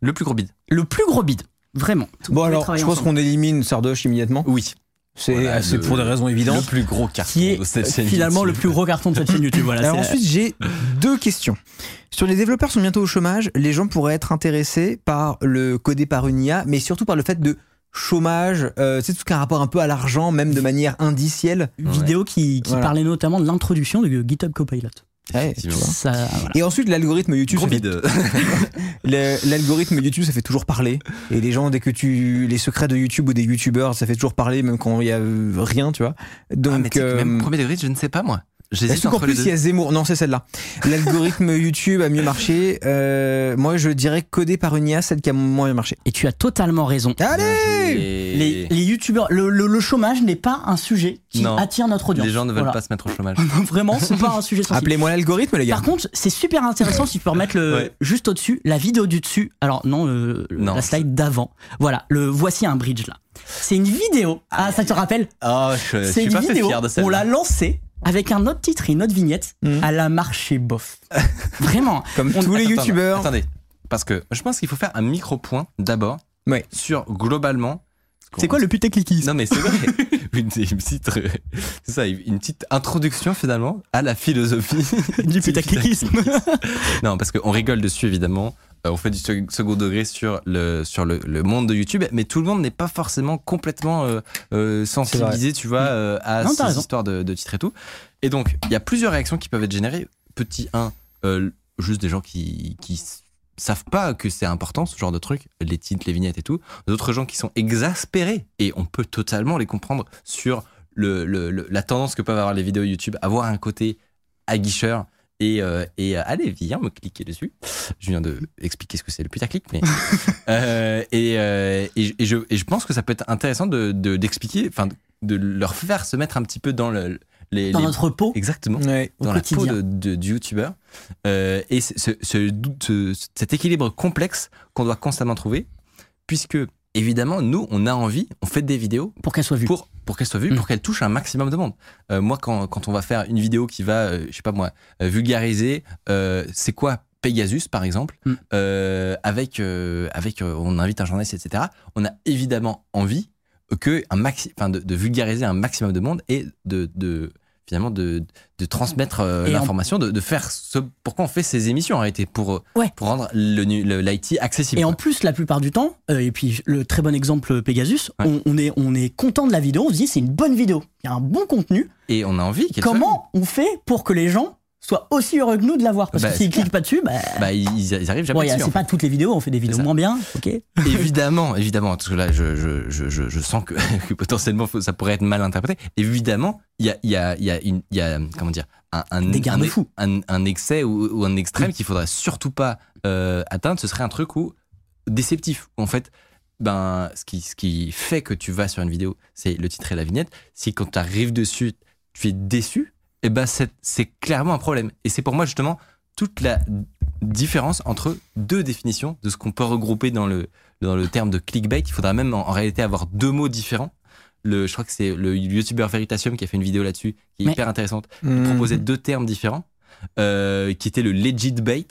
le plus gros bide. le plus gros bide, vraiment. Bon, alors, je pense qu'on élimine Sardoche immédiatement. Oui. C'est Voilà, le- pour des raisons Le évidentes. plus gros carton qui est de cette chaîne finalement le plus gros carton de cette chaîne YouTube. Voilà, Alors ensuite, j'ai deux questions. Sur les développeurs sont bientôt au chômage, les gens pourraient être intéressés par le codé par une IA, mais surtout par le fait de chômage, euh, c'est tout ce qui a un rapport un peu à l'argent, même de manière indicielle. une vidéo qui, qui Voilà. parlait notamment de l'introduction de GitHub Copilot. Ouais. Ça, voilà. Et ensuite, l'algorithme YouTube, fait- (laughs) l'algorithme YouTube, ça fait toujours parler. Et les gens, dès que tu, les secrets de YouTube ou des YouTubeurs, ça fait toujours parler, même quand il y a euh, rien, tu vois. Donc, Ah, mais tu sais que euh, même premier degré, je ne sais pas moi. J'hésite entre les plus, il y a Zemmour? Non, c'est celle-là. L'algorithme (laughs) YouTube a mieux marché. Euh, moi, je dirais codé par une IA, celle qui a moins bien marché. Et tu as totalement raison. Allez Les, les youtubeurs, le, le- le chômage n'est pas un sujet qui Non. attire notre audience. Les gens ne veulent Voilà. pas se mettre au chômage. (laughs) Vraiment, c'est pas un sujet (laughs) sensible. Appelez-moi l'algorithme, les gars. Par contre, c'est super intéressant si tu peux remettre le Ouais. juste au-dessus la vidéo du dessus. Alors non, le- Non. la slide d'avant. Voilà, le voici un bridge là. C'est une vidéo. Ah, ça te rappelle? Oh, je, je C'est suis une pas fait vidéo. fier de On l'a lancée avec un autre titre et une autre vignette. Mhm. Elle a marché bof. (laughs) Vraiment. Comme On- tous les youtubeurs. Attendez, parce que je pense qu'il faut faire un micro-point d'abord Ouais. sur globalement. C'est quoi le putacliquisme Non mais c'est vrai. (laughs) une, une petite, euh, ça, une petite introduction finalement à la philosophie du (laughs) putacliquisme Non, parce qu'on rigole dessus évidemment. Euh, on fait du sec- second degré sur le sur le, le monde de YouTube, mais tout le monde n'est pas forcément complètement euh, euh, sensibilisé, tu vois, euh, à Non, ces histoires de, de titres et tout. Et donc, il y a plusieurs réactions qui peuvent être générées. Petit 1, juste des gens qui, qui savent pas que c'est important ce genre de truc, les titres, les vignettes et tout. D'autres gens qui sont exaspérés et on peut totalement les comprendre sur le, le- le- la tendance que peuvent avoir les vidéos YouTube, avoir un côté aguicheur. Et, euh, et euh, allez, viens me cliquer dessus. Je viens de expliquer ce que c'est le putaclic, mais (laughs) euh, et, euh, et, et je, et je pense que ça peut être intéressant de de- d'expliquer, enfin de leur faire se mettre un petit peu dans le les, Dans les- notre peau, exactement Ouais. dans la peau quotidien. de, de- du youtubeur. Euh, et ce, ce- ce- ce- cet équilibre complexe qu'on doit constamment trouver, puisque évidemment, nous, on a envie, on fait des vidéos Pour qu'elle soit vue. pour, pour qu'elles soient vues, Mm. pour qu'elles touchent un maximum de monde. Euh, moi, quand, quand on va faire une vidéo qui va, euh, je sais pas moi, euh, vulgariser, euh, c'est quoi Pegasus, par exemple, Mm. avec, avec on invite un journaliste, etc. On a évidemment envie que un maxi, de, de vulgariser un maximum de monde et de, de finalement de, de transmettre euh, en- l'information, de, de faire ce pourquoi on fait ces émissions en réalité pour euh, Ouais. pour rendre le nu- le- l'IT accessible. Et en plus, la plupart du temps, euh, et puis le très bon exemple Pegasus, Ouais. on, on est, on est content de la vidéo, on se dit c'est une bonne vidéo, il y a un bon contenu. Et on a envie soit Comment on fait pour que les gens soient aussi heureux que nous de la voir Parce Bah, que s'ils c'est cliquent pas dessus, bah, bah, ils, ils arrivent jamais bon, dessus. c'est pas toutes les vidéos, on fait des vidéos moins bien, ok évidemment, évidemment, parce que là, je, je, je, je, sens que, (laughs) que potentiellement ça pourrait être mal interprété. Évidemment, il y a, il y, a, il y, a une- il y a, comment dire, un, un, excès ou, ou un extrême qu'il faudrait surtout pas euh, atteindre. Ce serait un truc où déceptif. où, En fait, ben, ce qui, ce qui fait que tu vas sur une vidéo, c'est le titre et la vignette. Si quand tu arrives dessus, tu es déçu, et ben c'est c'est clairement un problème. Et c'est pour moi justement toute la différence entre deux définitions de ce qu'on peut regrouper dans le, dans le terme de clickbait. Il faudra même en, en réalité avoir deux mots différents. Le, je crois que c'est le youtubeur Veritasium qui a fait une vidéo là-dessus, qui est Mais- hyper intéressante, qui Mhm. proposait deux termes différents, euh, qui étaient le legit bait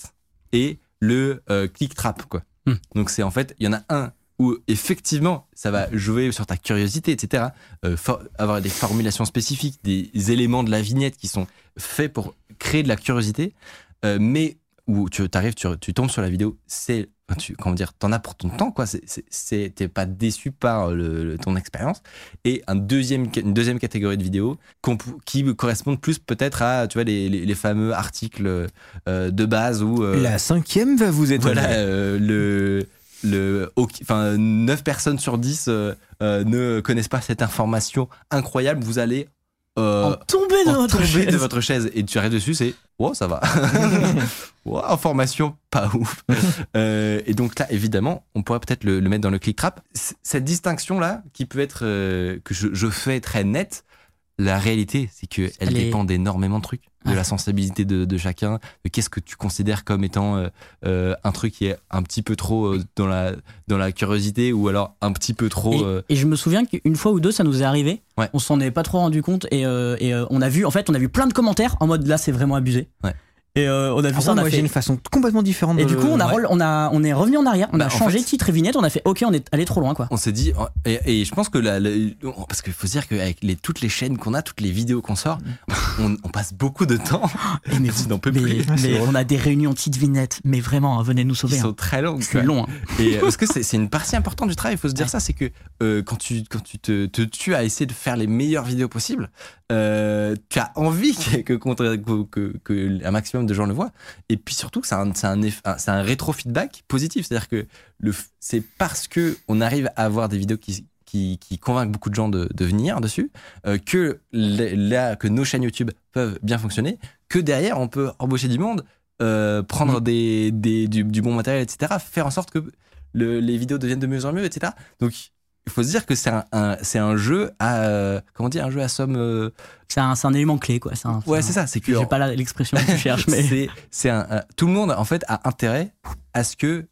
et le euh, click trap. Quoi. Hmm. Donc c'est en fait, il y en a un où effectivement ça va jouer sur ta curiosité, etc. Euh, for- avoir des formulations spécifiques, des éléments de la vignette qui sont faits pour créer de la curiosité, euh, mais où tu arrives, tu, tu tombes sur la vidéo, c'est tu, comment dire, t'en as pour ton temps, quoi. C'est- T'es pas déçu par le, le- ton expérience. Et un deuxième, une deuxième catégorie de vidéos qui correspondent plus peut-être à, tu vois, les, les, les fameux articles euh, de base où La cinquième va vous étonner. voilà, le, le, ok- enfin, 9 personnes sur 10 euh, euh, ne connaissent pas cette information incroyable. Vous allez euh, En tomber de en votre tomber de votre chaise et tu arrives dessus, c'est oh ça va. (laughs) (laughs) information pas ouf. (laughs) Euh, et donc là, évidemment, on pourrait peut-être le, le mettre dans le click trap. C- Cette distinction là, qui peut être euh, que je, je fais très nette, la réalité, c'est que elle est- dépend d'énormément de trucs, de Ouais. la sensibilité de, de chacun, de qu'est-ce que tu considères comme étant euh, euh, un truc qui est un petit peu trop euh, dans la dans la curiosité ou alors un petit peu trop. Et, et je me souviens qu'une fois ou deux, ça nous est arrivé. Ouais. On s'en est pas trop rendu compte et, et on a vu, en fait, on a vu plein de commentaires en mode là, c'est vraiment abusé. Ouais. Et euh, on a vu Ah ça, ouais, on a moi j'ai fait. une façon complètement différente. Et de du coup, on a, Ouais. on a, on est revenu en arrière, on Bah, a en changé fait- titre et vignette, on a fait OK, on est allé trop loin quoi. on s'est dit oh, et, et je pense que la, la- parce qu'il faut se dire qu'avec les, toutes les chaînes qu'on a toutes les vidéos qu'on sort on, on passe beaucoup de temps Et mais, n'en peux mais- plus. mais on a des réunions titres vignettes, mais vraiment, hein, venez nous sauver. sont hein. très longues C'est long. hein. et euh, parce que c'est une partie importante du travail il faut se dire Ouais. ça c'est que euh, quand tu quand tu te, te tues à essayer de faire les meilleures vidéos possibles euh, tu as envie que, que, que- que un maximum de gens le voient et puis surtout c'est un un, un- c'est un rétro feedback positif c'est à dire que c'est parce que on arrive à avoir des vidéos qui qui, qui convainquent beaucoup de gens de, de venir dessus, euh, que les- là que nos chaînes YouTube peuvent bien fonctionner, que derrière on peut embaucher du monde, euh, prendre des, des- du, du bon matériel, etc., faire en sorte que le- les vidéos deviennent de mieux en mieux, etc. Donc il faut se dire que c'est un, un- c'est un jeu à euh, comment dire un jeu à somme. euh, C'est un, un élément clé quoi. Un- ouais, c'est ça. C'est que J'ai pas l'expression que tu (laughs) cherches, mais. c'est un, un- tout le monde en fait a intérêt à ce que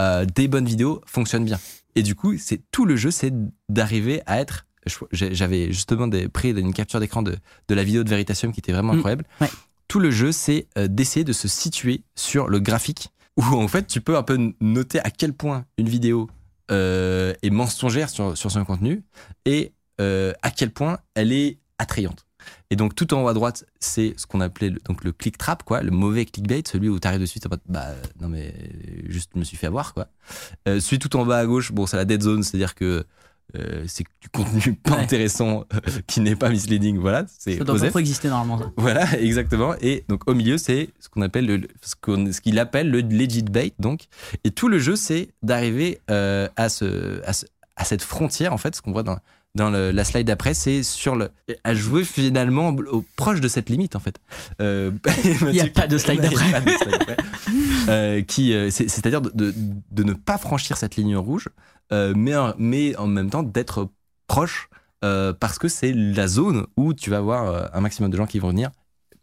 euh, des bonnes vidéos fonctionnent bien. Et du coup, c'est tout le jeu, c'est d'arriver à être. J'avais justement des, pris une capture d'écran de, de la vidéo de Veritasium qui était vraiment Mm, incroyable. ouais. Tout le jeu, c'est euh, d'essayer de se situer sur le graphique où en fait tu peux un peu noter à quel point une vidéo euh, est mensongère sur, sur son contenu et euh, à quel point elle est attrayante. Et donc tout en haut à droite, c'est ce qu'on appelait le, donc le click trap, quoi, le mauvais clickbait, celui où t'arrives dessus, en mode, bah non mais juste me suis fait avoir, quoi. Euh, celui tout en bas à gauche, bon c'est la dead zone, c'est-à-dire que euh, c'est du contenu (laughs) pas Ouais. intéressant euh, qui n'est pas misleading. Voilà, c'est Ça doit pas trop exister normalement. ça. Voilà, (laughs) exactement. Et donc au milieu, c'est ce qu'on appelle le, ce qu'on- ce qu'il appelle le legit bait. Donc, et tout le jeu, c'est d'arriver euh, à ce, à ce- à cette frontière en fait, ce qu'on voit dans dans le- la slide d'après, c'est sur le à jouer finalement au, proche de cette limite en fait. Euh, (laughs) (laughs) Il y a pas de slide d'après. Euh, qui, euh, c'est- c'est-à-dire de, de, de ne pas franchir cette ligne rouge, euh, mais, en- mais en même temps d'être proche parce que c'est la zone où tu vas avoir un maximum de gens qui vont venir,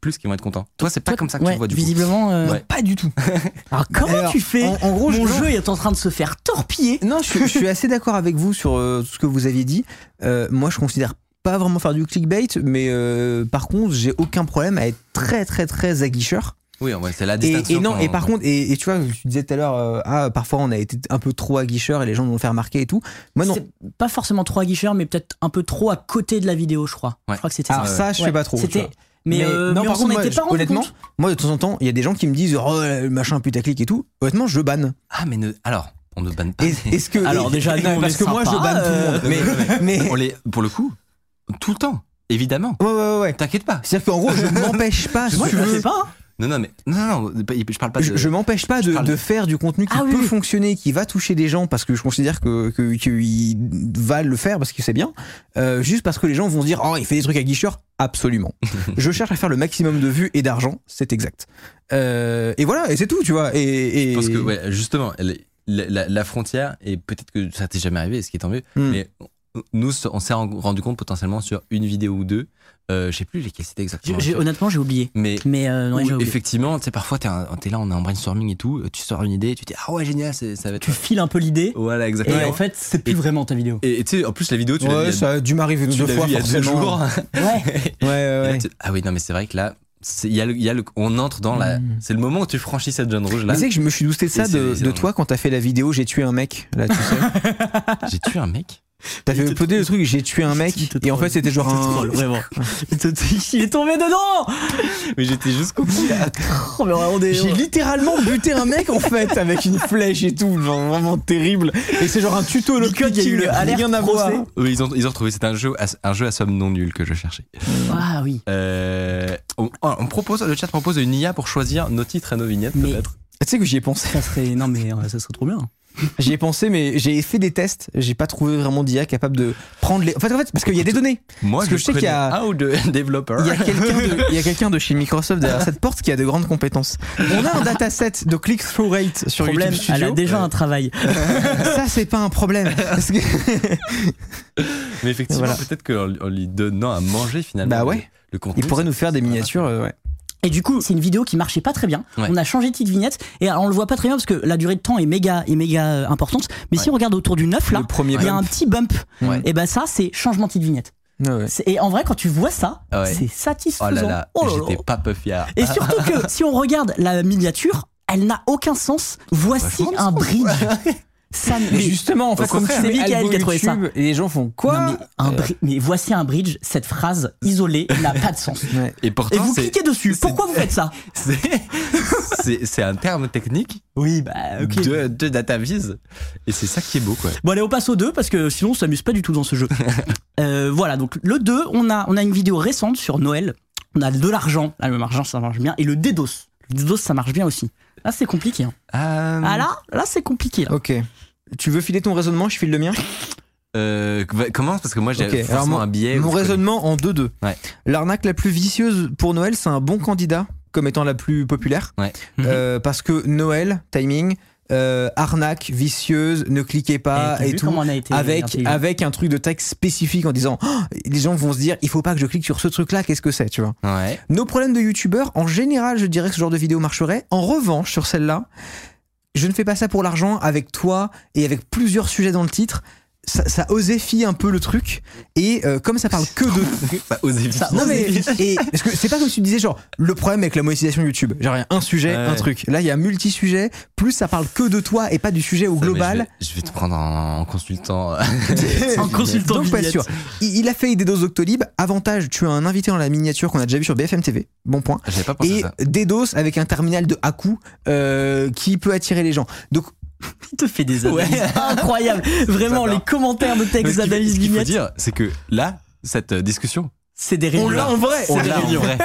plus qui vont être contents. Toi, c'est pas Toi, comme ça que ouais, tu vois du coup. Visiblement, euh, Ouais. pas du tout. (laughs) Alors comment Alors, tu fais en, en gros, Mon je, jeu est en train de se faire torpiller. Non, je, suis- je suis assez d'accord avec vous sur euh, ce que vous aviez dit. Euh, moi, je considère pas vraiment faire du clickbait, mais euh, par contre, j'ai aucun problème à être très, très, très aguicheur. Oui, ouais, c'est la Et, distinction. et non, et par contre, et, et tu vois, tu disais tout à l'heure, euh, ah, parfois on a été un peu trop aguicheur et les gens nous ont fait remarquer et tout. Moi, non. C'est pas forcément trop aguicheur, mais peut-être un peu trop à côté de la vidéo, je crois. Ouais. Je crois que c'était Alors ça. ça, je Ouais. sais pas trop. C'était. Mais, Mais euh, non, mais par contre, moi, pas honnêtement, compte. Moi, de temps en temps, il y a des gens qui me disent, oh, le machin putaclic et tout. Honnêtement, je banne. Ah, mais ne- alors, on ne banne pas. Est-ce que. Alors, déjà, Non, on parce que moi, je banne tout le monde. euh, Mais. mais... on les, pour le coup, tout le temps, évidemment. Ouais, ouais, ouais. T'inquiète pas. C'est-à-dire qu'en gros, je (laughs) m'empêche pas, Moi, tu je veux, sais pas. Non, non, mais non, non, je parle pas de. je, je m'empêche pas de, faire du contenu qui Ah peut oui. fonctionner, qui va toucher des gens parce que je considère que que- qu'il va le faire parce que c'est bien. Euh, juste parce que les gens vont se dire oh il fait des trucs à guicheur. Absolument. (laughs) je cherche à faire le maximum de vues et d'argent, c'est exact. Euh, et voilà, et c'est tout, tu vois. Et, que, ouais, justement, la frontière, et peut-être que ça t'est jamais arrivé, ce qui est tant mieux, Hmm. mais nous, on s'est rendu compte potentiellement sur une vidéo ou deux, euh, je sais plus lesquelles c'était exactement. J'ai- j'ai- Honnêtement, j'ai oublié. mais Mais euh, non, où, j'ai oublié. effectivement, tu sais, parfois, t'es un- t'es là, on est en brainstorming et tout, tu sors une idée, tu te dis, ah ouais, génial, c'est- ça va être. Tu files un peu l'idée. Voilà, Et exactement. en fait, c'est plus Et- vraiment ta vidéo. Et et tu sais, en plus, la vidéo, tu l'as ouais, a- ça a dû m'arriver deux fois il y a deux forcément. jours. Ouais. (laughs) Ouais, Et ouais, là, ouais. tu- ah oui, non, mais c'est vrai que là, il y a le, il y a le, on entre dans la. Mm. C'est le moment où tu franchis cette zone rouge là. Tu sais que je me suis douté de ça Et de, de toi quand t'as fait la vidéo J'ai tué un mec. Là, tu sais. (laughs) J'ai tué un mec? T'as fait uploader le truc J'ai tué un mec. Et en fait, c'était genre un. troll, vraiment. (laughs) Il est tombé dedans (laughs) Mais j'étais jusqu'au bout. Oh, mais on est- J'ai littéralement buté un mec en fait avec une flèche et tout, genre vraiment terrible. Et c'est genre un tuto le Nicole, il y a eu le rien à voir. Oui, ils ont, ils ont retrouvé. C'était un jeu, à, un jeu à somme non nulle que je cherchais. Ah oui. Euh, on, on propose, le chat propose une IA pour choisir nos titres et nos vignettes peut-être. Tu sais que j'y ai pensé. Ça serait. Non, mais euh, ça serait trop bien. J'y ai pensé, mais j'ai fait des tests. J'ai pas trouvé vraiment d'IA capable de prendre les. En fait, en fait parce qu'il y a des données. Moi, Parce que je sais qu'il y a- un ou deux (laughs) développeurs. Il y a quelqu'un de, chez Microsoft derrière cette porte qui a de grandes compétences. On a un dataset de click-through rate sur Problème, YouTube elle a déjà un travail. Ça, c'est pas un problème. Parce que- Mais effectivement, Voilà. peut-être qu'en en lui donnant à manger finalement. Bah le- ouais. Le, contenu. Il pourrait nous faire des miniatures. euh, ouais. Et du coup, c'est une vidéo qui marchait pas très bien. Ouais. On a changé de petite vignette et alors, on le voit pas très bien parce que la durée de temps est méga, est méga euh, importante. Mais si on regarde autour du 9 là, il y a un petit bump. Ouais. Et ben ça, c'est changement de petite vignette. C'est- Et en vrai, quand tu vois ça, Ah c'est Oh satisfaisant. là là, Oh là là. j'étais pas peu fier. Et surtout que si on regarde la miniature, elle n'a aucun sens. Voici un bridge. Ça ne- Mais justement, en fait, comme C'est algo qui a trouvé ça. YouTube, Et les gens font quoi Non, mais, un bri- mais voici un bridge, cette phrase isolée n'a pas de sens. Ouais. Et pourtant, Et vous cliquez dessus. Pourquoi vous faites ça (laughs) c'est- un terme technique Oui, bah ok. de, de DataVis. Et c'est ça qui est beau, quoi. Bon allez on passe au 2 parce que sinon on s'amuse pas du tout dans ce jeu. (laughs) Euh, voilà donc le 2 on a, on a une vidéo récente sur Noël. On a de l'argent, là le argent ça marche bien. Et le DDoS. Le DDoS ça marche bien aussi. Là c'est compliqué. hein. Euh, Ah là, là c'est compliqué. Là. Ok. Tu veux filer ton raisonnement Je file le mien? euh, commence parce que moi j'ai Ok, alors forcément mon- un billet. Mon connais. raisonnement en 2-2. Ouais. L'arnaque la plus vicieuse pour Noël, c'est un bon candidat comme étant la plus populaire. Ouais. Euh, parce que Noël, timing, euh, arnaque, vicieuse, ne cliquez pas t'as et tout. Avec, avec un truc de texte spécifique en disant Oh, les gens vont se dire il faut pas que je clique sur ce truc là qu'est-ce que c'est tu vois Ouais. nos problèmes de youtubeurs en général je dirais que ce genre de vidéo marcherait en revanche sur celle-là je ne fais pas ça pour l'argent avec toi et avec plusieurs sujets dans le titre ça, ça osifie un peu le truc. Et euh, comme ça parle que de Bah, osez vite. non mais et, parce que c'est pas comme si tu disais genre le problème avec la monétisation YouTube. Genre il y a un sujet Ouais. un truc. Là il y a multi-sujet plus ça parle que de toi et pas du sujet au Ça, global Je vais, je vais te prendre en, en consultant. (laughs) En consultant donc pas sûr. Il, il a fait des doses Doctolib avantage tu as un invité dans la miniature qu'on a déjà vu sur BFM TV bon point. J'avais pas pensé et ça. DDoS avec un terminal de Haku euh, qui peut attirer les gens. Donc (laughs) Il te fait des analyses incroyables. (laughs) Vraiment, les commentaires de texte d'analyse ce qu'il faut dire, c'est que là, cette euh, discussion, c'est des On l'a en vrai. on C'est l'a en vrai.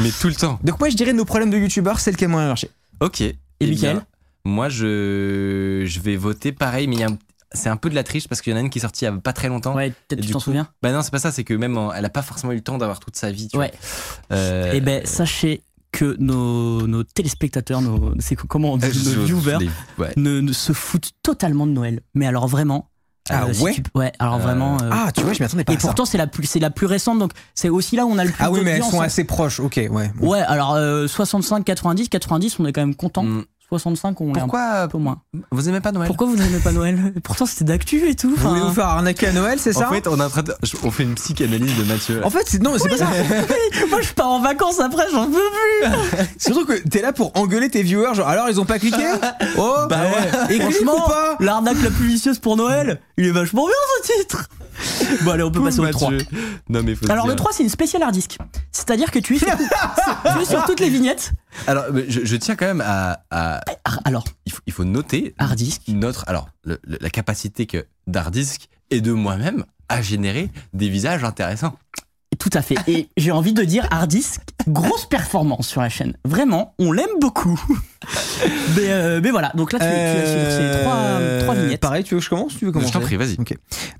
Mais tout le temps. Donc moi je dirais nos problèmes de youtubeurs, c'est lequel moins marché. Ok. Et Mickaël Moi, je, je vais voter pareil, mais il y a un- c'est un peu de la triche parce qu'il y en a une qui est sortie il y a pas très longtemps. Ouais, Et peut-être tu t'en coup- souviens Bah non, c'est pas ça, c'est que même en- elle a pas forcément eu le temps d'avoir toute sa vie. Tu Ouais. vois. Euh, Eh ben, sachez que nos, nos téléspectateurs, nos, c'est comment on dit, (laughs) je- nos viewers, ouais. ne, ne se foutent totalement de Noël. Mais alors vraiment. Ah si ouais tu- Ouais, alors Euh, vraiment. euh, Ah tu vois, je m'y attendais pas et à pourtant, c'est la, plus, c'est la plus récente, donc c'est aussi là où on a le plus Ah oui, mais elles sont hein. assez proches. Ok, ouais. Ouais, alors euh, 65, 90, 90, on est quand même content. Mm. 65, on est un Pourquoi peu moins. vous aimez pas Noël? Pourquoi vous n'aimez pas Noël? (laughs) Pourtant, c'était d'actu et tout. Vous voulez vous faire arnaquer à Noël, c'est ça? En fait, on est en train de, on fait une psychanalyse de Mathieu. là. En fait, c'est- non, mais c'est pas ça. Moi, je pars en vacances après, j'en peux plus. (laughs) Surtout que t'es là pour engueuler tes viewers, genre alors ils ont pas cliqué? (laughs) Oh Bah ouais. Et Franchement, pas? l'arnaque la plus vicieuse pour Noël, il est vachement bien ce titre. (laughs) Bon, allez, on peut passer au 3. Mathieu. Non mais faut se Alors, dire- le 3, c'est une spéciale hard disk. C'est-à-dire que tu es, sur, (laughs) tu es sur toutes les vignettes. Alors, je, je tiens quand même à, à- Ah, Alors, il, faut, il faut noter hard disk. notre, alors le- le- la capacité que d'Hardisk et de moi-même à générer des visages intéressants. Tout à fait. Et j'ai envie de dire hard disk, grosse performance sur la chaîne. Vraiment, on l'aime beaucoup. (laughs) mais, euh, mais voilà, donc là, tu, tu as sur ces trois, Euh, trois vignettes. Pareil, tu veux que je commence? Tu veux Je commencer t'en prie, vas-y.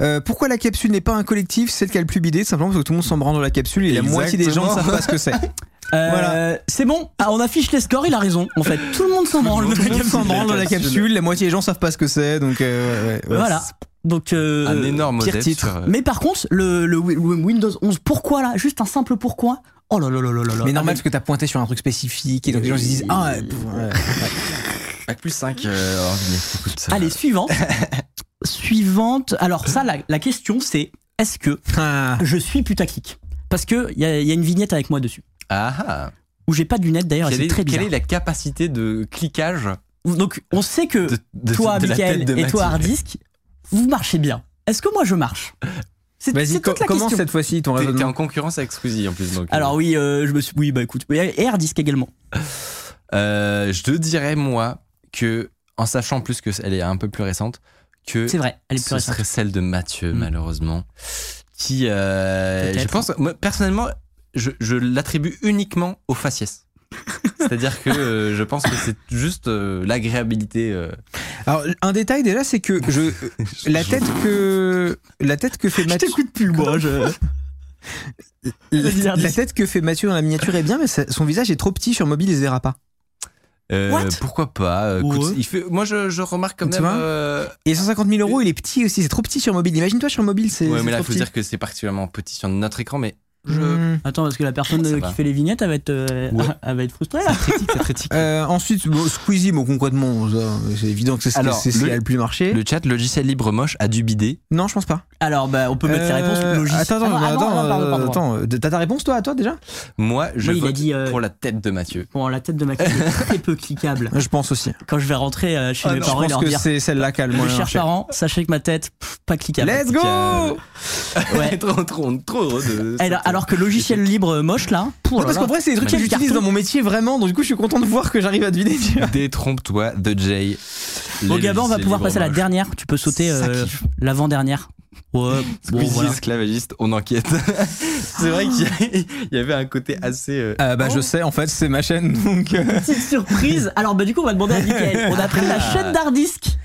Euh, pourquoi la capsule n'est pas un collectif? Celle qui a le plus bidé, simplement parce que tout le monde s'en branle dans la capsule et la moitié des gens ne savent pas ce que c'est. (laughs) Euh, Voilà. C'est bon, ah, on affiche les scores, il a raison. En fait, tout le monde s'en branle. Tout le monde s'en branle dans la capsule. capsule, la moitié des gens savent pas ce que c'est, donc euh, ouais, ouais, ouais. Voilà. Donc, euh, Un énorme pire titre. sur, euh, Mais par contre, le, le Wi- le Windows 11, pourquoi là? Juste un simple pourquoi? Oh là là là là là là. Mais normal Avec- parce que t'as pointé sur un truc spécifique et donc les gens se disent ah ouais, pff, ouais. (laughs) Bac plus 5 euh, écoute. Allez, suivante. (laughs) suivante. Alors, ça, la, la question, c'est est-ce que Ah. je suis putaclic? Parce y a, il y a une vignette avec moi dessus. Ah ah. Où j'ai pas de lunettes d'ailleurs, Quelle, c'est est, très quelle bizarre. est la capacité de cliquage Donc, on sait que de, de- toi, de Michael, et toi, Hardisk, vous marchez bien. Est-ce que moi, je marche? C'est Vas-y, co- toute la commence question. cette fois-ci ton T'es t'es raisonnement. en concurrence avec Squeezie en plus. Donc, euh, Alors oui, euh, je me suis... Oui, bah écoute. Et Hardisk également. euh, je te dirais, moi, que en sachant plus que elle est un peu plus récente, que C'est vrai, elle est plus ce récente. serait celle de Mathieu, Mm. malheureusement. Qui, euh, je pense, moi, personnellement, je, je l'attribue uniquement au faciès. (laughs) C'est-à-dire que euh, je pense que c'est juste euh, l'agréabilité. euh, Alors un détail déjà c'est que je (laughs) la tête que la tête que fait Je Mathieu t'écoute plus, moi. Je... (laughs) La, tête que fait Mathieu dans la miniature est bien mais ça- son visage est trop petit sur mobile il se verra pas. euh, What? pourquoi pas euh, écoute, il fait, Moi, je, je remarque quand Tu même. euh, Et 150 000 euros il est petit aussi c'est trop petit sur mobile. Imagine-toi sur mobile c'est. ouais, mais là, il faut petit. dire que c'est particulièrement petit sur notre écran, mais je. Hmm. Attends, parce que la personne Ça euh, va. qui fait les vignettes, elle va être, euh, Ouais. (laughs) elle va être frustrée. là. C'est critique. Euh, ensuite bon, Squeezie bon concrètement c'est évident que c'est ce qui- c'est ce a le plus marché. Le chat logiciel libre moche a dû bider. Non je pense pas. Alors, bah, on peut mettre les réponses Euh, logiques. Attends attends Ah, non, attends, ah, non, pardon, pardon. attends, euh, t'as ta réponse toi à toi déjà? Moi, je Moi, il a vote dit, euh, pour la tête de Mathieu. Bon, la tête de ma est très peu cliquable. (laughs) Je pense aussi. Quand je vais rentrer euh, chez Ah mes non, Je parents et pense leur que dire c'est celle-là qui a le moins Mes chers parents, sachez que ma tête, pas cliquable. Let's go Ouais. (laughs) trop, trop, trop heureux de. Alors, que logiciel libre moche là, pour Non, parce qu'en vrai, c'est des trucs que j'utilise dans mon métier vraiment, donc du coup, je suis content de voir que j'arrive à deviner. (laughs) Détrompe-toi de Jay. Bon, Gabin, on va pouvoir passer à la dernière. Tu peux sauter euh, l'avant-dernière. Ouais, bon, Squeezie, voilà. esclavagiste, on enquête. (laughs) c'est vrai qu'il y avait un côté assez. euh, Euh, bah, Oh. je sais, en fait, c'est ma chaîne, (laughs) donc. euh, Petite surprise. Alors, bah, du coup, on va demander à Mickaël. On a pris la chaîne d'Hardisk.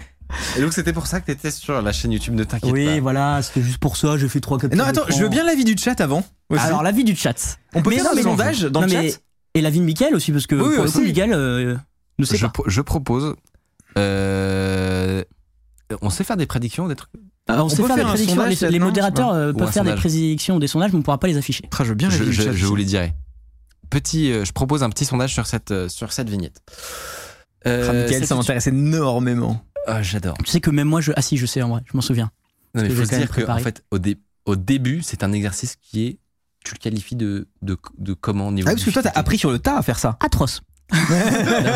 Et donc, c'était pour ça que t'étais sur la chaîne YouTube, ne t'inquiète Oui, pas. voilà, c'était juste pour ça. J'ai fait trois captures. Non, attends, je veux bien l'avis du chat avant. aussi. Alors, l'avis du chat. on peut mais faire non, un mais sondage dans Non, le mais- chat Et l'avis de Mickaël aussi, parce que Oui, pour le coup, aussi. Mickaël euh, ne sait Je, pas. pro- je propose. euh, on sait faire des prédictions, des trucs. Alors, on, sait peut faire, faire des prédictions. sondage, Les, modérateurs euh, peuvent faire des prédictions ou des sondages, mais on ne pourra pas les afficher. Tra, je veux bien Je, vous les dirai. Petit, euh, je propose un petit sondage sur cette, euh, sur cette vignette. Euh, Ah, Mickaël, cette- ça m'intéresse énormément. Ah, J'adore. Tu sais que même moi, je. Ah si, je sais en vrai, je m'en souviens. Non, mais que faut se dire que, en fait, au, dé- au début, c'est un exercice qui est. Tu le qualifies de, de, de comment au niveau Ah, parce que toi, t'as appris sur le tas à faire ça. Atroce. (laughs) Non,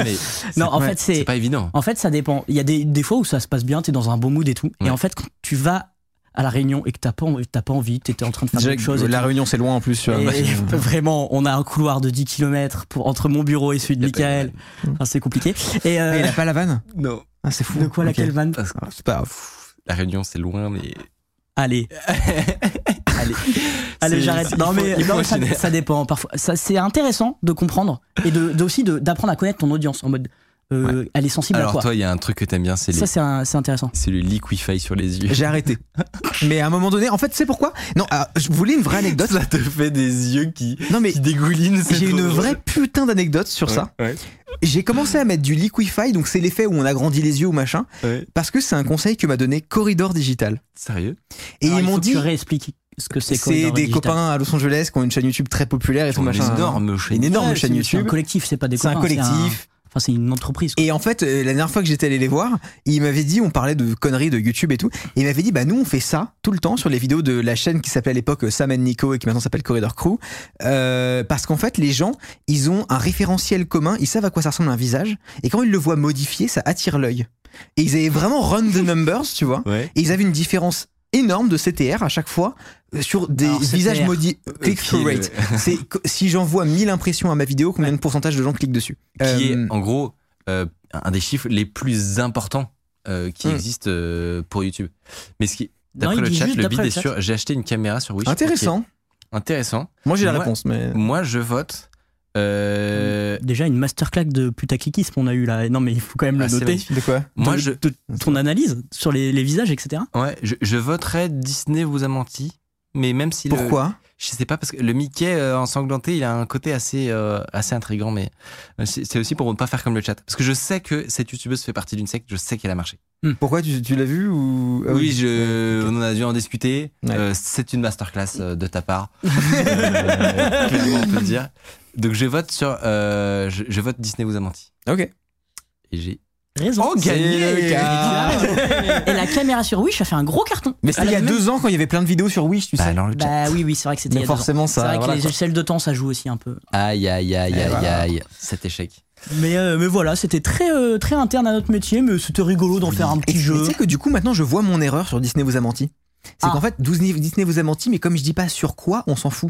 mais Non, en ouais, fait, c'est pas évident. En fait, ça dépend. Il y a des, des fois où ça se passe bien, t'es dans un bon mood et tout. Et en fait, quand tu vas à la réunion et que t'as pas, pas envie, t'étais en train de faire quelque chose. et la réunion, c'est loin en plus. Et (laughs) vraiment, on a un couloir de 10 km pour, entre mon bureau et celui de Michael. Enfin, c'est compliqué. Et euh, Ah, il a pas la vanne? Non. Ah, c'est fou. De quoi laquelle vanne que Ah, C'est pas grave. la Réunion, c'est loin, mais. Allez, (laughs) Allez, j'arrête. Non mais non, ça, dépend parfois. Ça, c'est intéressant de comprendre et de, de aussi d'apprendre à connaître ton audience en mode. Euh, Elle est sensible à Alors, quoi toi, il y a un truc que t'aimes bien, c'est Ça les- c'est intéressant. c'est le liquify sur les yeux. J'ai arrêté. (laughs) mais à un moment donné, en fait, c'est pourquoi Non, ah, je voulais une vraie anecdote. Ça te fait des yeux qui, Non, mais qui dégoulinent. j'ai une drôle. vraie putain d'anecdote sur ça. Ouais, J'ai commencé à mettre du Liquify, donc c'est l'effet où on agrandit les yeux ou machin, ouais. parce que c'est un conseil que m'a donné Corridor Digital. Sérieux? Et Alors, ils il m'ont dit, tu réexpliques ce que c'est. c'est des Digital. copains à Los Angeles qui ont une chaîne YouTube très populaire et tout Une machin. énorme chaîne. Une énorme chaîne c'est- C'est un YouTube. collectif, c'est pas des C'est un copains. collectif. Enfin, c'est une entreprise. quoi. Et en fait, euh, la dernière fois que j'étais allé les voir, ils m'avaient dit, on parlait de conneries de YouTube et tout, et ils m'avaient dit, bah nous on fait ça tout le temps sur les vidéos de la chaîne qui s'appelait à l'époque euh, Sam and Nico et qui maintenant s'appelle Corridor Crew, euh, parce qu'en fait les gens, ils ont un référentiel commun, ils savent à quoi ça ressemble un visage, et quand ils le voient modifié, ça attire l'œil. Et ils avaient vraiment run the numbers, tu vois, Ouais. et ils avaient une différence énorme de CTR à chaque fois sur des Alors, visages modifiés. Click Qui through est- rate. C'est si j'envoie 1000 impressions à ma vidéo, combien de pourcentage de gens cliquent dessus Qui est, Euh, en gros, euh, un des chiffres les plus importants euh, qui Hmm. existent euh, pour YouTube. Mais ce qui. D'après il le dit chat, le bid est sûr. J'ai acheté une caméra sur Wish. Intéressant. Intéressant. Moi j'ai la Moi- réponse, mais. Moi, je vote. euh, Déjà une masterclass de putacliquisme qu'on a eu là. Non mais il faut quand même le Ah, noter. De quoi Moi, De- je, de ton analyse sur les, les visages, etc. ouais, je, je voterais Disney vous a menti. Mais même si le- Pourquoi je sais pas parce que le Mickey euh, ensanglanté, il a un côté assez euh, assez intrigant, mais euh, c'est aussi pour ne pas faire comme le chat. Parce que je sais que cette youtubeuse fait partie d'une secte, je sais qu'elle a marché. Pourquoi tu, tu l'as vu ou Ah oui, je, Ok. on en a dû en discuter. Ouais. Euh, c'est une masterclass euh, de ta part. (laughs) Euh, clairement, on peut le dire. Donc je vote sur, euh, je, je vote Disney vous a menti. Ok. Et j'ai. Raison. Oh, gagné C'est Et tu la caméra sur Wish a fait un gros carton. Mais c'était il y a même- deux ans quand il y avait plein de vidéos sur Wish, tu Bah sais. le chat. Bah oui, oui, c'est vrai que c'était forcément, C'est ça. vrai que les échelles de temps, ça joue aussi un peu. Aïe aïe aïe aïe voilà. aïe. Cet échec. Mais, euh, mais voilà, c'était très, euh, très interne à notre métier, mais c'était rigolo d'en faire un Et petit tu jeu. sais que du coup, maintenant, je vois mon erreur sur Disney vous a menti. C'est Ah. qu'en fait, Disney Disney vous a menti, mais comme je dis pas sur quoi, on s'en fout.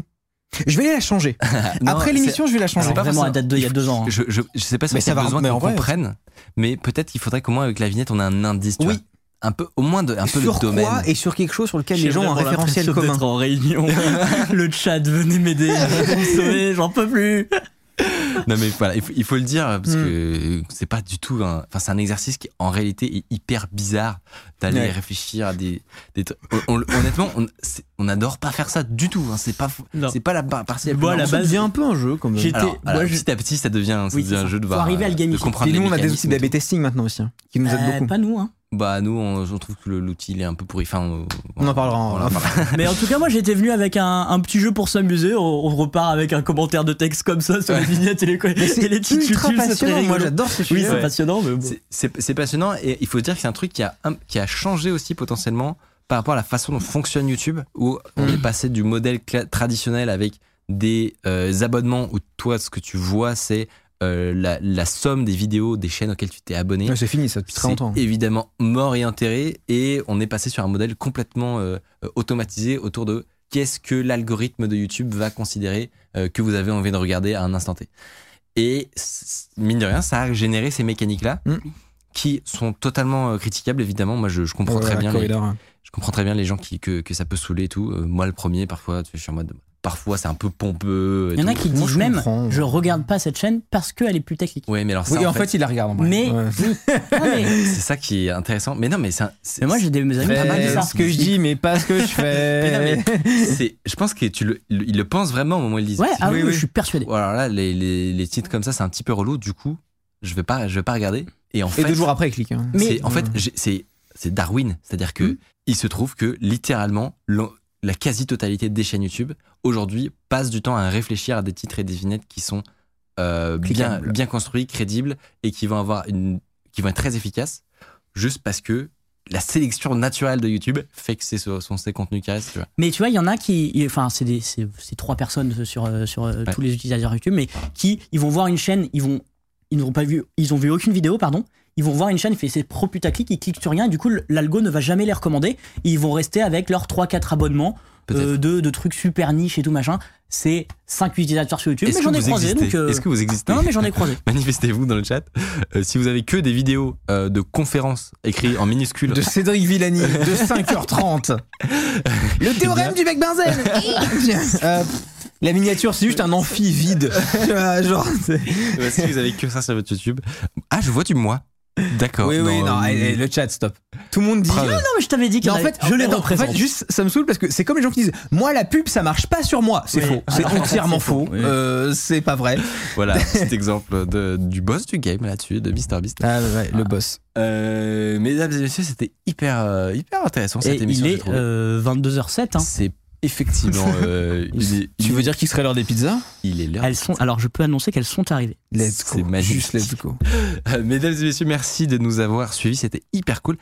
Je vais aller la changer. (laughs) Non, Après c'est- l'émission, je vais la changer. Alors, pas vraiment, elle date de il y a deux ans. hein. Je, je, je sais pas si Mais c'est besoin mais qu'on comprenne, mais peut-être qu'il faudrait qu'au moins avec la vignette on a un indice. Tu Oui. vois. Un peu, au moins de, un peu sur le domaine. quoi et sur quelque chose sur lequel les gens ont un référentiel commun. en réunion. (laughs) le chat, venez m'aider, j'en peux plus. (laughs) Non mais voilà, il faut, il faut le dire parce Hmm. que c'est pas du tout un, enfin c'est un exercice qui en réalité est hyper bizarre d'aller Ouais. réfléchir à des, des trucs. On- on- honnêtement, on, c'est- on adore pas faire ça du tout. hein. C'est pas, c'est pas la par- partie la plus Moi, à la base, devient un peu un jeu, quand même. J'étais- Alors, alors, moi, petit à petit, ça devient, ça Oui, devient c'est un ça. jeu de Faut voir, arriver à le euh, gamifier. Et nous, on a des outils d'A/B testing maintenant aussi, hein, qui nous aident Euh, beaucoup. Pas nous, hein. Bah nous, on, on trouve que l'outil il est un peu pourri. Enfin, on, On en parlera en- on en parlera. Mais en tout cas, moi j'étais venu avec un, un petit jeu pour s'amuser. On, on repart avec un commentaire de texte comme ça sur les vignettes et les, et c'est les titres ultra YouTube, c'est très passionnant. Moi, j'adore ce Oui, sujet. c'est Ouais. passionnant, mais bon. C'est- passionnant et il faut dire que c'est un truc qui a, un- qui a changé aussi potentiellement par rapport à la façon dont fonctionne YouTube, où on Mm. est passé du modèle traditionnel avec des euh, abonnements où toi ce que tu vois c'est euh, la, la somme des vidéos des chaînes auxquelles tu t'es abonné. Ouais, C'est fini, ça, depuis très C'est longtemps. évidemment mort et enterré et on est passé sur un modèle complètement euh, euh, automatisé autour de qu'est-ce que l'algorithme de YouTube va considérer euh, que vous avez envie de regarder à un instant T. Et mine de rien, ça a généré ces mécaniques-là Mm. qui sont totalement critiquables, évidemment. Moi, je, je comprends Ouais, très bien. Les, corridor. je comprends très bien les gens qui, que, que ça peut saouler et tout. Moi, le premier, parfois, je suis en mode. Parfois, c'est un peu pompeux. Il y en a qui disent je même comprends. je regarde pas cette chaîne parce qu'elle est plus technique. Ouais, mais alors ça, Oui, en, en fait, il la regarde en vrai. Mais, Ouais. oui. (laughs) Mais, (laughs) c'est ça qui est intéressant. Mais non, mais c'est. mais moi j'ai des amis qui ça. ce que je dis, mais pas ce que je (laughs) Mais non, fais. c'est- je pense que tu le, le- ils le pensent vraiment au moment où ils le disent. Ouais, ah Oui, oui, oui. je suis persuadé. Alors là, les, les, les titres comme ça, c'est un petit peu relou. Du coup, je vais pas, je vais pas regarder. Et en Et fait, deux jours après, il clique. hein. Mais- c'est- en fait, c'est c'est Darwin, c'est-à-dire que Hmm. il se trouve que littéralement la quasi-totalité des chaînes YouTube aujourd'hui passent du temps à réfléchir à des titres et des vignettes qui sont euh, bien bien construits, crédibles et qui vont avoir une qui vont être très efficaces, juste parce que la sélection naturelle de YouTube fait que c'est ce sont ces contenus qui restent. Tu vois. Mais tu vois, il y en a qui, enfin, c'est trois personnes sur sur euh, Ouais. tous les utilisateurs YouTube, mais qui, ils vont voir une chaîne, ils vont, ils n'ont pas vu, ils ont vu aucune vidéo, pardon. Ils vont voir une chaîne, il fait c'est pro putaclic, ils cliquent sur rien, et du coup l'algo ne va jamais les recommander. Et ils vont rester avec leurs 3-4 abonnements euh, de, de trucs super niche et tout machin. C'est 5 utilisateurs sur YouTube, Est-ce mais que j'en ai vous croisé. euh, Est-ce que vous existez Non, mais j'en ai (laughs) croisé. Manifestez-vous dans le chat. Euh, si vous avez que des vidéos euh, de conférences écrites en minuscules. De Cédric Villani, de (laughs) 5h30. Le théorème du mec benzen. (laughs) Euh, La miniature, c'est juste un amphi vide. Genre, si vous avez que ça sur votre YouTube. Ah, je vois du moi. D'accord. oui, oui, non, euh, le chat, stop. Tout le monde dit. Preuve. Non, mais je t'avais dit qu'il Mais y en en avait- fait, je les en- en représente. fait, juste, ça me saoule parce que c'est comme les gens qui disent Moi, la pub, ça marche pas sur moi. C'est Oui. faux. C'est Alors, entièrement faux, faux. oui. Euh, c'est pas vrai. (laughs) Voilà, petit exemple de, du boss du game là-dessus, de MrBeast. Ah, ouais, le boss. Euh, mesdames et messieurs, c'était hyper, euh, hyper intéressant cette Et émission. il j'ai est trouvé. euh, 22h07. Hein. C'est effectivement. (laughs) euh, il est, Tu il- veux dire qu'il serait l'heure des pizzas Il est l'heure. Elles sont, alors je peux annoncer qu'elles sont arrivées. Let's C'est go. Juste let's go. Euh, Mesdames et messieurs, merci de nous avoir suivis. C'était hyper cool.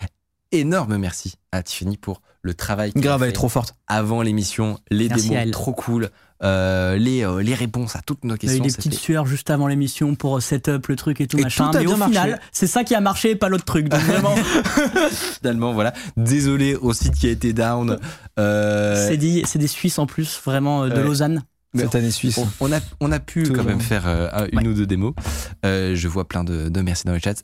Énorme merci à Tiffany pour le travail qu'elle a Grave, elle est trop forte. avant l'émission, les Merci démos trop cool, euh, les, euh, les réponses à toutes nos Il y a eu questions. des petites sueurs juste avant l'émission pour euh, setup le truc et tout Et machin. tout mais au final, c'est ça qui a marché, pas l'autre truc. Donc vraiment, (laughs) Finalement, voilà. Désolé au site qui a été down. Euh, c'est des, Suisses en plus, vraiment de Ouais. Lausanne. Cette suisse. on, on a, on a pu Tout quand même faire euh, un- une Ouais. ou deux démos. Euh, je vois plein de, de merci dans le chat.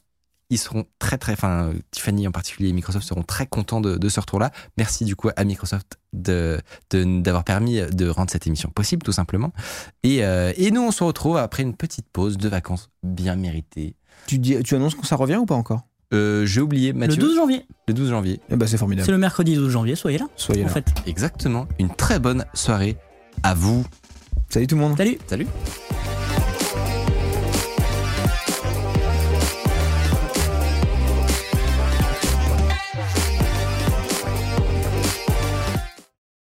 Ils seront très très, enfin Tiffany en particulier et Microsoft seront très contents de, de ce retour-là. Merci du coup à Microsoft de de- d'avoir permis de rendre cette émission possible tout simplement. Et, euh, et nous on se retrouve après une petite pause de vacances bien méritée. Tu, dis, tu annonces quand ça revient ou pas encore? Euh, J'ai oublié Mathieu. le 12 janvier. le 12 janvier. Eh ben, c'est C'est formidable. le mercredi 12 janvier, soyez là. Soyez En là. fait. Exactement. Une très bonne soirée à vous. Salut tout le monde. Salut. Salut.